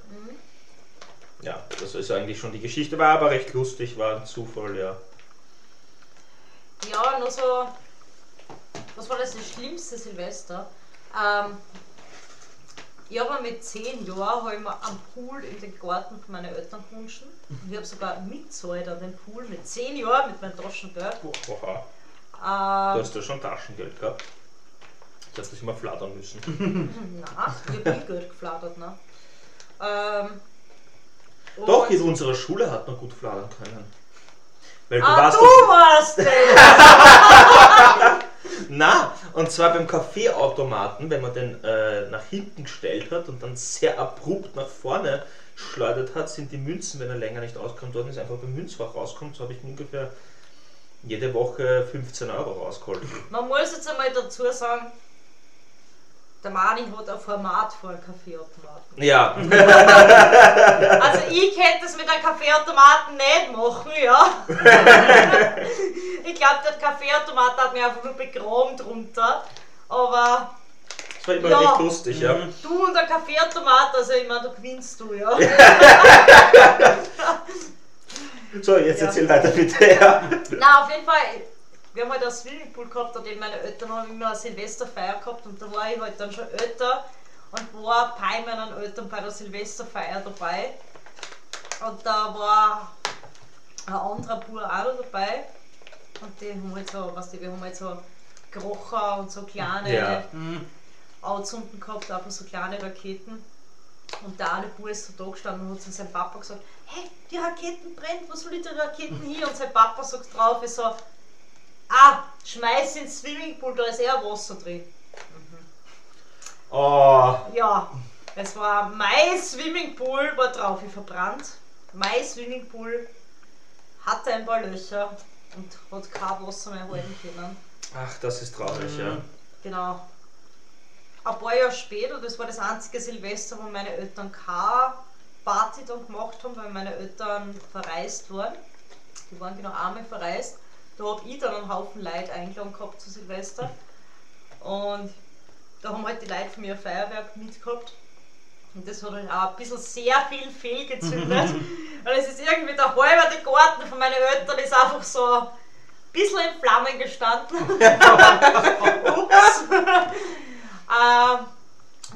Ja, das ist eigentlich schon die Geschichte, war aber recht lustig, war ein Zufall, ja. Ja, nur so. Was war das, das schlimmste Silvester? Ähm, ich habe mit 10 Jahren hab ich mir am Pool in den Garten von meinen Eltern gewünscht. Und ich habe sogar mitzahlt an den Pool mit 10 Jahren mit meinem Taschengeld. Oha, du Ähm, hast ja schon Taschengeld gehabt. Ich hätte dich mal flattern müssen. nein, ich habe Geld geflattert. Ne? Ähm, Doch, in unserer Schule hat man gut flattern können. Weil du Ah, warst du warst! Na, und zwar beim Kaffeeautomaten, wenn man den äh, nach hinten gestellt hat und dann sehr abrupt nach vorne schleudert hat, sind die Münzen, wenn er länger nicht auskommt, worden ist, einfach beim Münzfach rauskommt. So habe ich ungefähr jede Woche 15 Euro rausgeholt. Man muss jetzt einmal dazu sagen, der Mani hat ein Format für einen Kaffeeautomaten. Ja, Also ich könnte das mit einem Kaffeeautomaten nicht machen, ja. ich glaube, der Kaffeeautomat hat mich einfach nur begraben drunter. Aber das war immer Ja. recht lustig, ja. du und der Kaffeeautomat, also ich meine, da gewinnst du, ja. So, jetzt Ja. erzähl weiter bitte, ja. Na, auf jeden Fall, wir haben halt einen Swimmingpool gehabt und eben meine Eltern haben immer eine Silvesterfeier gehabt und da war ich halt dann schon älter und war bei meinen Eltern bei der Silvesterfeier dabei. Und da war ein anderer Bub auch noch dabei und die haben halt so, was die, wir haben halt so Krocher und so kleine Ja. Anzünden gehabt, einfach so kleine Raketen. Und der eine Bub ist so da gestanden und hat zu seinem Papa gesagt, hey, die Raketen brennt, wo soll ich die Raketen hin? Und sein Papa sagt drauf, ich so, Ah, schmeiß ins Swimmingpool, da ist eher Wasser drin. Oh, Ja, es war mein Swimmingpool, war drauf wie verbrannt. Mein Swimmingpool hatte ein paar Löcher und hat kein Wasser mehr halten können. ach, das ist traurig, ja. Genau. Ein paar Jahre später, das war das einzige Silvester, wo meine Eltern keine Party dann gemacht haben, weil meine Eltern verreist waren. Die waren genau einmal verreist. Da habe ich dann einen Haufen Leute eingeladen gehabt zu Silvester. Und da haben halt die Leute von mir ein Feuerwerk mitgehabt. Und das hat halt auch ein bisschen sehr viel fehlgezündet. Und es ist irgendwie der halbe Garten von meinen Eltern ist einfach so ein bisschen in Flammen gestanden. Ups. ähm,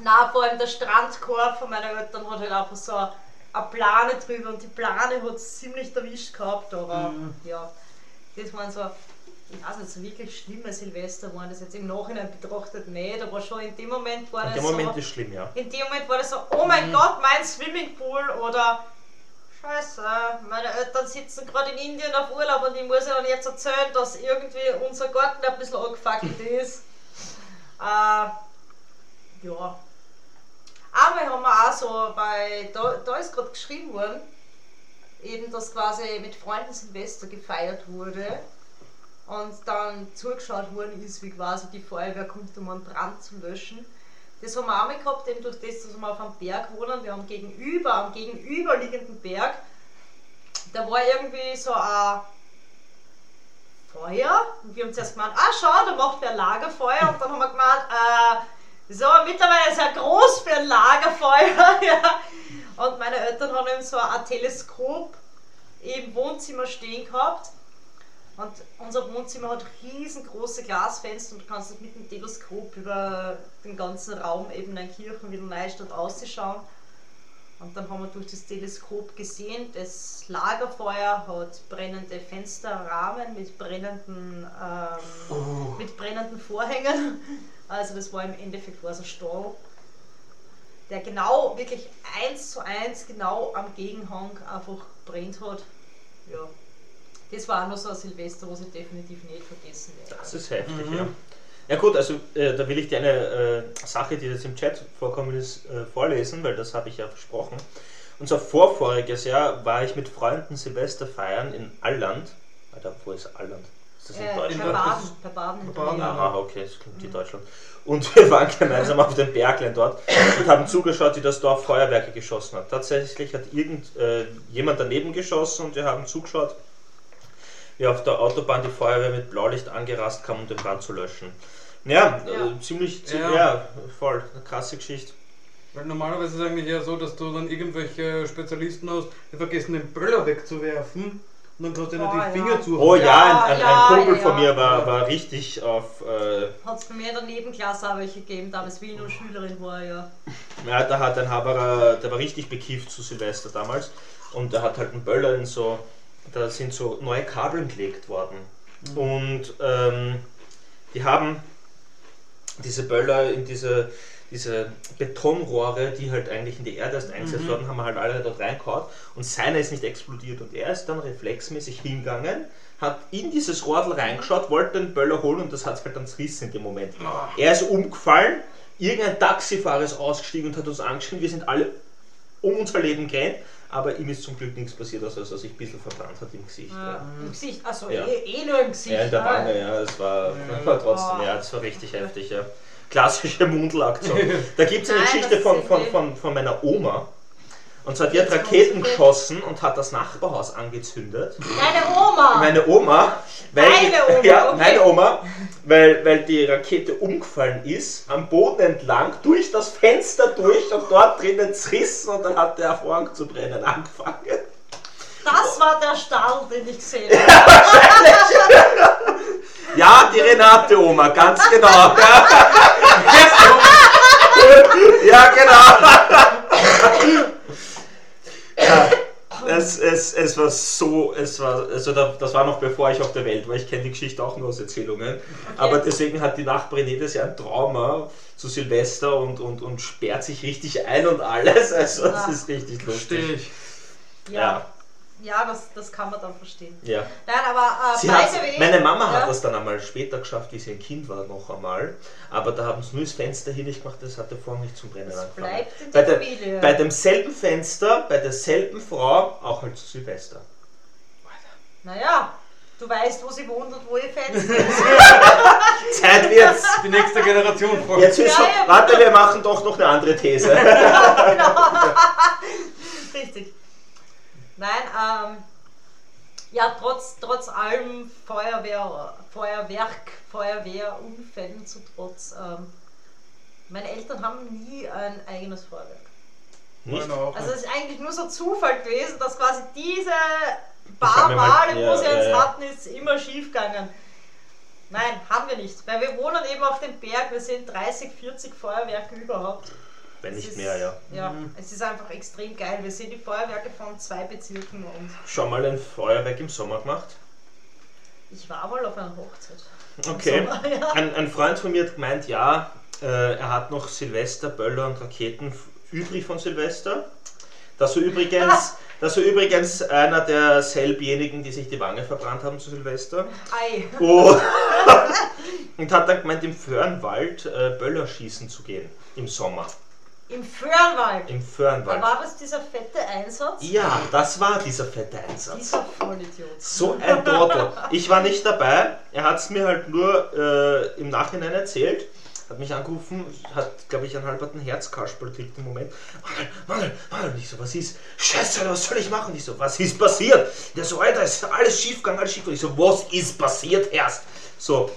na, vor allem der Strandkorb von meinen Eltern hat halt einfach so eine Plane drüber und die Plane hat es ziemlich erwischt gehabt, aber Mhm. ja, das waren so, ich weiß nicht, so wirklich schlimme Silvester waren das jetzt im Nachhinein betrachtet nicht, aber schon in dem Moment war In das dem so, Moment ist schlimm, ja. in dem Moment war das so, oh mein Gott, mein Swimmingpool oder Scheiße, meine Eltern sitzen gerade in Indien auf Urlaub und ich muss ihnen jetzt erzählen, dass irgendwie unser Garten ein bisschen angefackelt ist. Äh, ja. Einmal haben wir auch so, bei, da, da ist gerade geschrieben worden, eben, dass quasi mit Freunden Silvester gefeiert wurde und dann zugeschaut worden ist, wie quasi die Feuerwehr kommt, um einen Brand zu löschen. Das haben wir auch mal gehabt, eben durch das, dass wir auf einem Berg wohnen. Wir haben gegenüber, am gegenüberliegenden Berg, da war irgendwie so ein Feuer. Und wir haben zuerst gemeint, ah schau, da macht wer Lagerfeuer. Und dann haben wir gemeint, äh, so, mittlerweile sehr groß für ein Lagerfeuer. ja. Und meine Eltern haben eben so ein Teleskop im Wohnzimmer stehen gehabt. Und unser Wohnzimmer hat riesengroße Glasfenster und du kannst mit dem Teleskop über den ganzen Raum eben in Kirchen wie in Neustadt ausschauen. Und dann haben wir durch das Teleskop gesehen, das Lagerfeuer hat brennende Fensterrahmen mit brennenden, ähm, mit brennenden Vorhängen. Also das war im Endeffekt war so ein Stall, der genau, wirklich eins zu eins genau am Gegenhang einfach brennt hat. Ja. Das war auch noch so ein Silvester, was ich definitiv nicht vergessen werde. Das ist heftig, Mhm. ja. Ja gut, also äh, da will ich dir eine äh, Sache, die jetzt im Chat vorkommen ist, äh, vorlesen, weil das habe ich ja versprochen. Unser vorvoriges Jahr war ich mit Freunden Silvester feiern in Alland. Alter, wo ist Alland? Ist das in Äh, Deutschland? bei Baden, bei Baden in Bei Baden. Aha, okay, das klingt wie Deutschland. Und wir waren gemeinsam auf dem Berglein dort und haben zugeschaut, wie das Dorf Feuerwerke geschossen hat. Tatsächlich hat irgend, äh, jemand daneben geschossen und wir haben zugeschaut, wie auf der Autobahn die Feuerwehr mit Blaulicht angerast kam, um den Brand zu löschen. Ja, Ja. Äh, ziemlich, ziemlich Ja. ja. voll, eine krasse Geschichte. Weil normalerweise ist es eigentlich eher so, dass du dann irgendwelche Spezialisten hast, die vergessen den Böller wegzuwerfen und dann kannst du ihnen Oh, die ja. Finger zu. Oh ja, Ja, ein, ein, ja, ein Kumpel ja. von mir war, war richtig auf, äh, Hat es bei mir in der Nebenklasse auch welche gegeben, damals wie ich noch Schülerin war, ja. Ja, da hat ein Haberer, der war richtig bekifft zu Silvester damals und der hat halt einen Böller in so, da sind so neue Kabeln gelegt worden. Und ähm, die haben diese Böller in diese, diese Betonrohre, die halt eigentlich in die Erde erst eingesetzt wurden, haben wir halt alle dort reingehauen und seiner ist nicht explodiert und er ist dann reflexmäßig hingegangen, hat in dieses Rohrl reingeschaut, wollte den Böller holen und das hat halt dann zerrissen in dem Moment. Er ist umgefallen, irgendein Taxifahrer ist ausgestiegen und hat uns angeschrien, wir sind alle um unser Leben gerannt, aber ihm ist zum Glück nichts passiert, außer dass er sich ein bisschen verbrannt hat im Gesicht. ja. Ja, Im Gesicht, also Ja. eh, eh nur im Gesicht. ja in der. Wange, ja, das war, war trotzdem, Oh. ja, das war richtig heftig, ja. Klassische Mundelaktion. Da gibt es eine Nein, Geschichte von, von, von, von meiner Oma. Und zwar, die hat Raketen geschossen und hat das Nachbarhaus angezündet. Deine Oma! Meine Oma, weil, Deine Oma, ja, okay. meine Oma, weil, weil die Rakete umgefallen ist, am Boden entlang, durch das Fenster durch und dort drinnen zerrissen und dann hat der Vorhang zu brennen angefangen. Das war der Stall, den ich gesehen habe. Ja, die Renate Oma, ganz genau. Ja, genau. Ja, es, es, es war so, es war, also da, das war noch bevor ich auf der Welt war, ich kenne die Geschichte auch nur aus Erzählungen, aber deswegen hat die Nachbarin jedes Jahr ein Trauma zu Silvester und, und, und sperrt sich richtig ein und alles, also das ist richtig Verstehe lustig. ich. Ja. Ja. Ja, das, das kann man dann verstehen. Ja. Nein, aber äh, way, meine Mama ja, hat das dann einmal später geschafft, wie sie ein Kind war, noch einmal. Aber da haben sie nur das Fenster hin nicht gemacht, das hat der Vorhang nicht zum Brennen Das angefangen. bleibt in Bei, der der, Familie. bei demselben Fenster, bei derselben Frau, auch halt zu Silvester. Naja, du weißt, wo sie wohnt und wo ihr Fenster ist. Zeit wird's! Die nächste Generation vor. Jetzt ist Ja, ja. warte, wir machen doch noch eine andere These. Richtig. Nein, ähm, ja, trotz, trotz allem Feuerwehr, Feuerwerk, Feuerwehrunfällen zu trotz, ähm, meine Eltern haben nie ein eigenes Feuerwerk. Nicht? Also es ist eigentlich nur so Zufall gewesen, dass quasi diese paar Male, ja, wo sie eins ja. hatten, ist immer schief gegangen. Nein, haben wir nicht. Weil wir wohnen eben auf dem Berg, wir sind 30, 40 Feuerwerke überhaupt. Wenn Es nicht ist- mehr, ja. Ja, Mhm. es ist einfach extrem geil. Wir sind die Feuerwerke von zwei Bezirken und Schon mal ein Feuerwerk im Sommer gemacht? ich war mal auf einer Hochzeit. Okay. Sommer, ja. Ein, ein Freund von mir hat gemeint, ja, äh, er hat noch Silvester, Böller und Raketen übrig von Silvester. Dass er übrigens, dass er übrigens einer derselbjenigen, die sich die Wange verbrannt haben zu Silvester. Ei. Oh. und hat dann gemeint, im Föhrenwald äh, Böller schießen zu gehen. Im Sommer. Im Föhrenwald. Im Da Föhrenwald. war das dieser fette Einsatz? Ja, das war dieser fette Einsatz. Dieser Vollidiot. So ein Trottel. Ich war nicht dabei. Er hat es mir halt nur äh, im Nachhinein erzählt. Hat mich angerufen, hat, glaube ich, einen halberten Herzkasperl gekriegt im Moment. Manuel, Manuel, Manuel. Und ich so, was ist? Scheiße, was soll ich machen? Ich so, was ist passiert? Der so, Alter, ist alles schiefgegangen, alles schiefgegangen. Ich so, was ist passiert erst? So,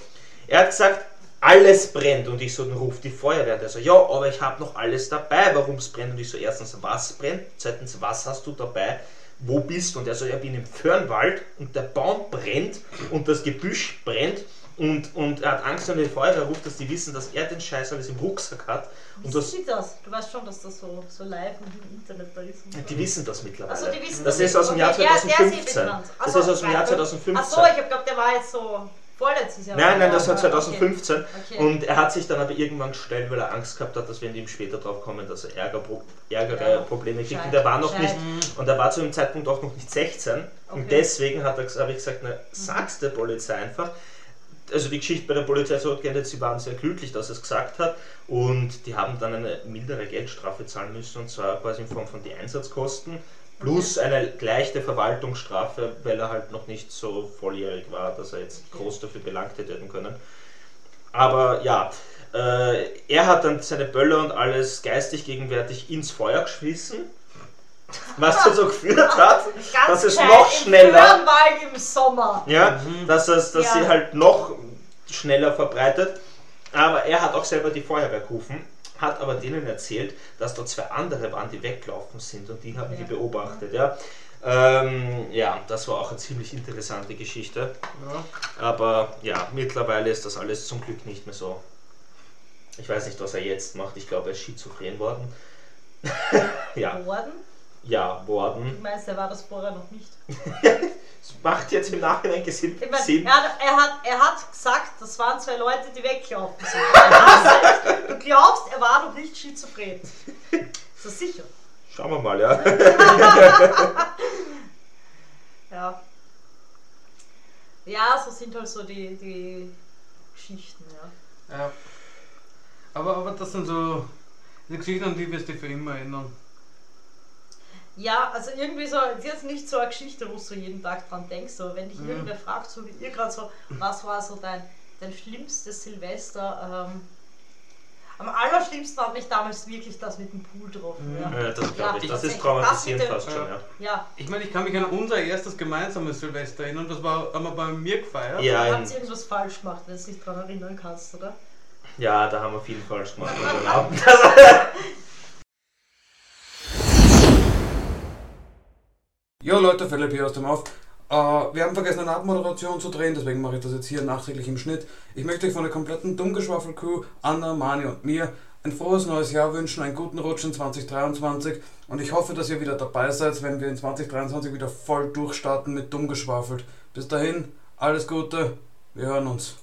er hat gesagt, alles brennt. Und ich so, dann ruft die Feuerwehr. Der so, ja, aber ich habe noch alles dabei, warum es brennt. Und ich so, erstens, was brennt? Zweitens, was hast du dabei? Wo bist du? Und er so, ich bin im Föhrenwald und der Baum brennt und das Gebüsch brennt. Und, und er hat Angst, wenn die Feuerwehr ruft, dass die wissen, dass er den Scheiß alles im Rucksack hat. Und Wie das, sieht das? Du weißt schon, dass das so, so live im Internet da ist. so. die wissen das mittlerweile. Achso, die wissen das ist aus dem Jahr Okay, der- der ist eh 2015. bekannt. Das ist aus dem Jahr nein, 2015. Achso, ich hab glaubt, der war jetzt so vorletztes Jahr. Nein, nein, das war Ja, 2015. Okay. Und er hat sich dann aber irgendwann gestellt, weil er Angst gehabt hat, dass wenn die ihm später drauf kommen, dass er Ärger, ärgere Ja. Probleme kriegt. Und er war noch nicht, und er war zu dem Zeitpunkt auch noch nicht 16. Und Okay. deswegen hat er, habe ich gesagt, na, sag's der Polizei einfach. Also die Geschichte bei der Polizei so geendet, sie waren sehr glücklich, dass er es gesagt hat. Und die haben dann eine mildere Geldstrafe zahlen müssen, und zwar quasi in Form von die Einsatzkosten. Plus eine leichte Verwaltungsstrafe, weil er halt noch nicht so volljährig war, dass er jetzt groß dafür belangt hätte werden können. Aber ja, äh, er hat dann seine Böller und alles geistig gegenwärtig ins Feuer geschmissen, was dazu geführt hat, dass es noch schneller, Föhrenwald im Sommer. ja, dass, es, dass Ja. sie halt noch schneller verbreitet. Aber er hat auch selber die Feuerwehr gerufen, hat aber denen erzählt, dass da zwei andere waren, die weggelaufen sind und die haben Ja. die beobachtet. Ja. Ähm, ja, das war auch eine ziemlich interessante Geschichte. Ja. Aber ja, mittlerweile ist das alles zum Glück nicht mehr so. Ich weiß nicht, was er jetzt macht. Ich glaube, er ist schizophren worden. ja, Worden? Ja, Du worden. meinst, er war das vorher noch nicht? Es macht jetzt im Nachhinein Gesinn. Ich mein, Sinn. er, hat, er, hat, er hat gesagt, das waren zwei Leute, die weggelaufen sind. Also, du glaubst, er war noch nicht schizophren. Ist das sicher? Schauen wir mal, ja. Ja. Ja, so sind halt so die, die Geschichten, ja. Ja. Aber, aber das sind so die Geschichten, an die wirst du dich für immer erinnern. Ja, also irgendwie so, jetzt nicht so eine Geschichte, wo du so jeden Tag dran denkst, aber wenn dich Mhm. irgendwer fragt, so wie ihr gerade so, was war so dein, dein schlimmstes Silvester, ähm, am allerschlimmsten hat mich damals wirklich das mit dem Pool getroffen. Mhm. Ja. ja das glaube ich. Ja, Das ist traumatisierend fast schon, ja. ja. Ich meine, ich kann mich an unser erstes gemeinsames Silvester erinnern, das war, haben wir bei mir gefeiert. Ja, Du in, hast irgendwas falsch gemacht, wenn du dich daran erinnern kannst, oder? ja, da haben wir viel falsch gemacht. Jo Leute, Philipp hier aus dem Auf. Äh, wir haben vergessen eine Abmoderation zu drehen, deswegen mache ich das jetzt hier nachträglich im Schnitt. Ich möchte euch von der kompletten Dummgeschwafel-Crew, Anna, Mani und mir ein frohes neues Jahr wünschen, einen guten Rutsch in 2023 und ich hoffe, dass ihr wieder dabei seid, wenn wir in 2023 wieder voll durchstarten mit Dummgeschwafelt. Bis dahin, alles Gute, wir hören uns.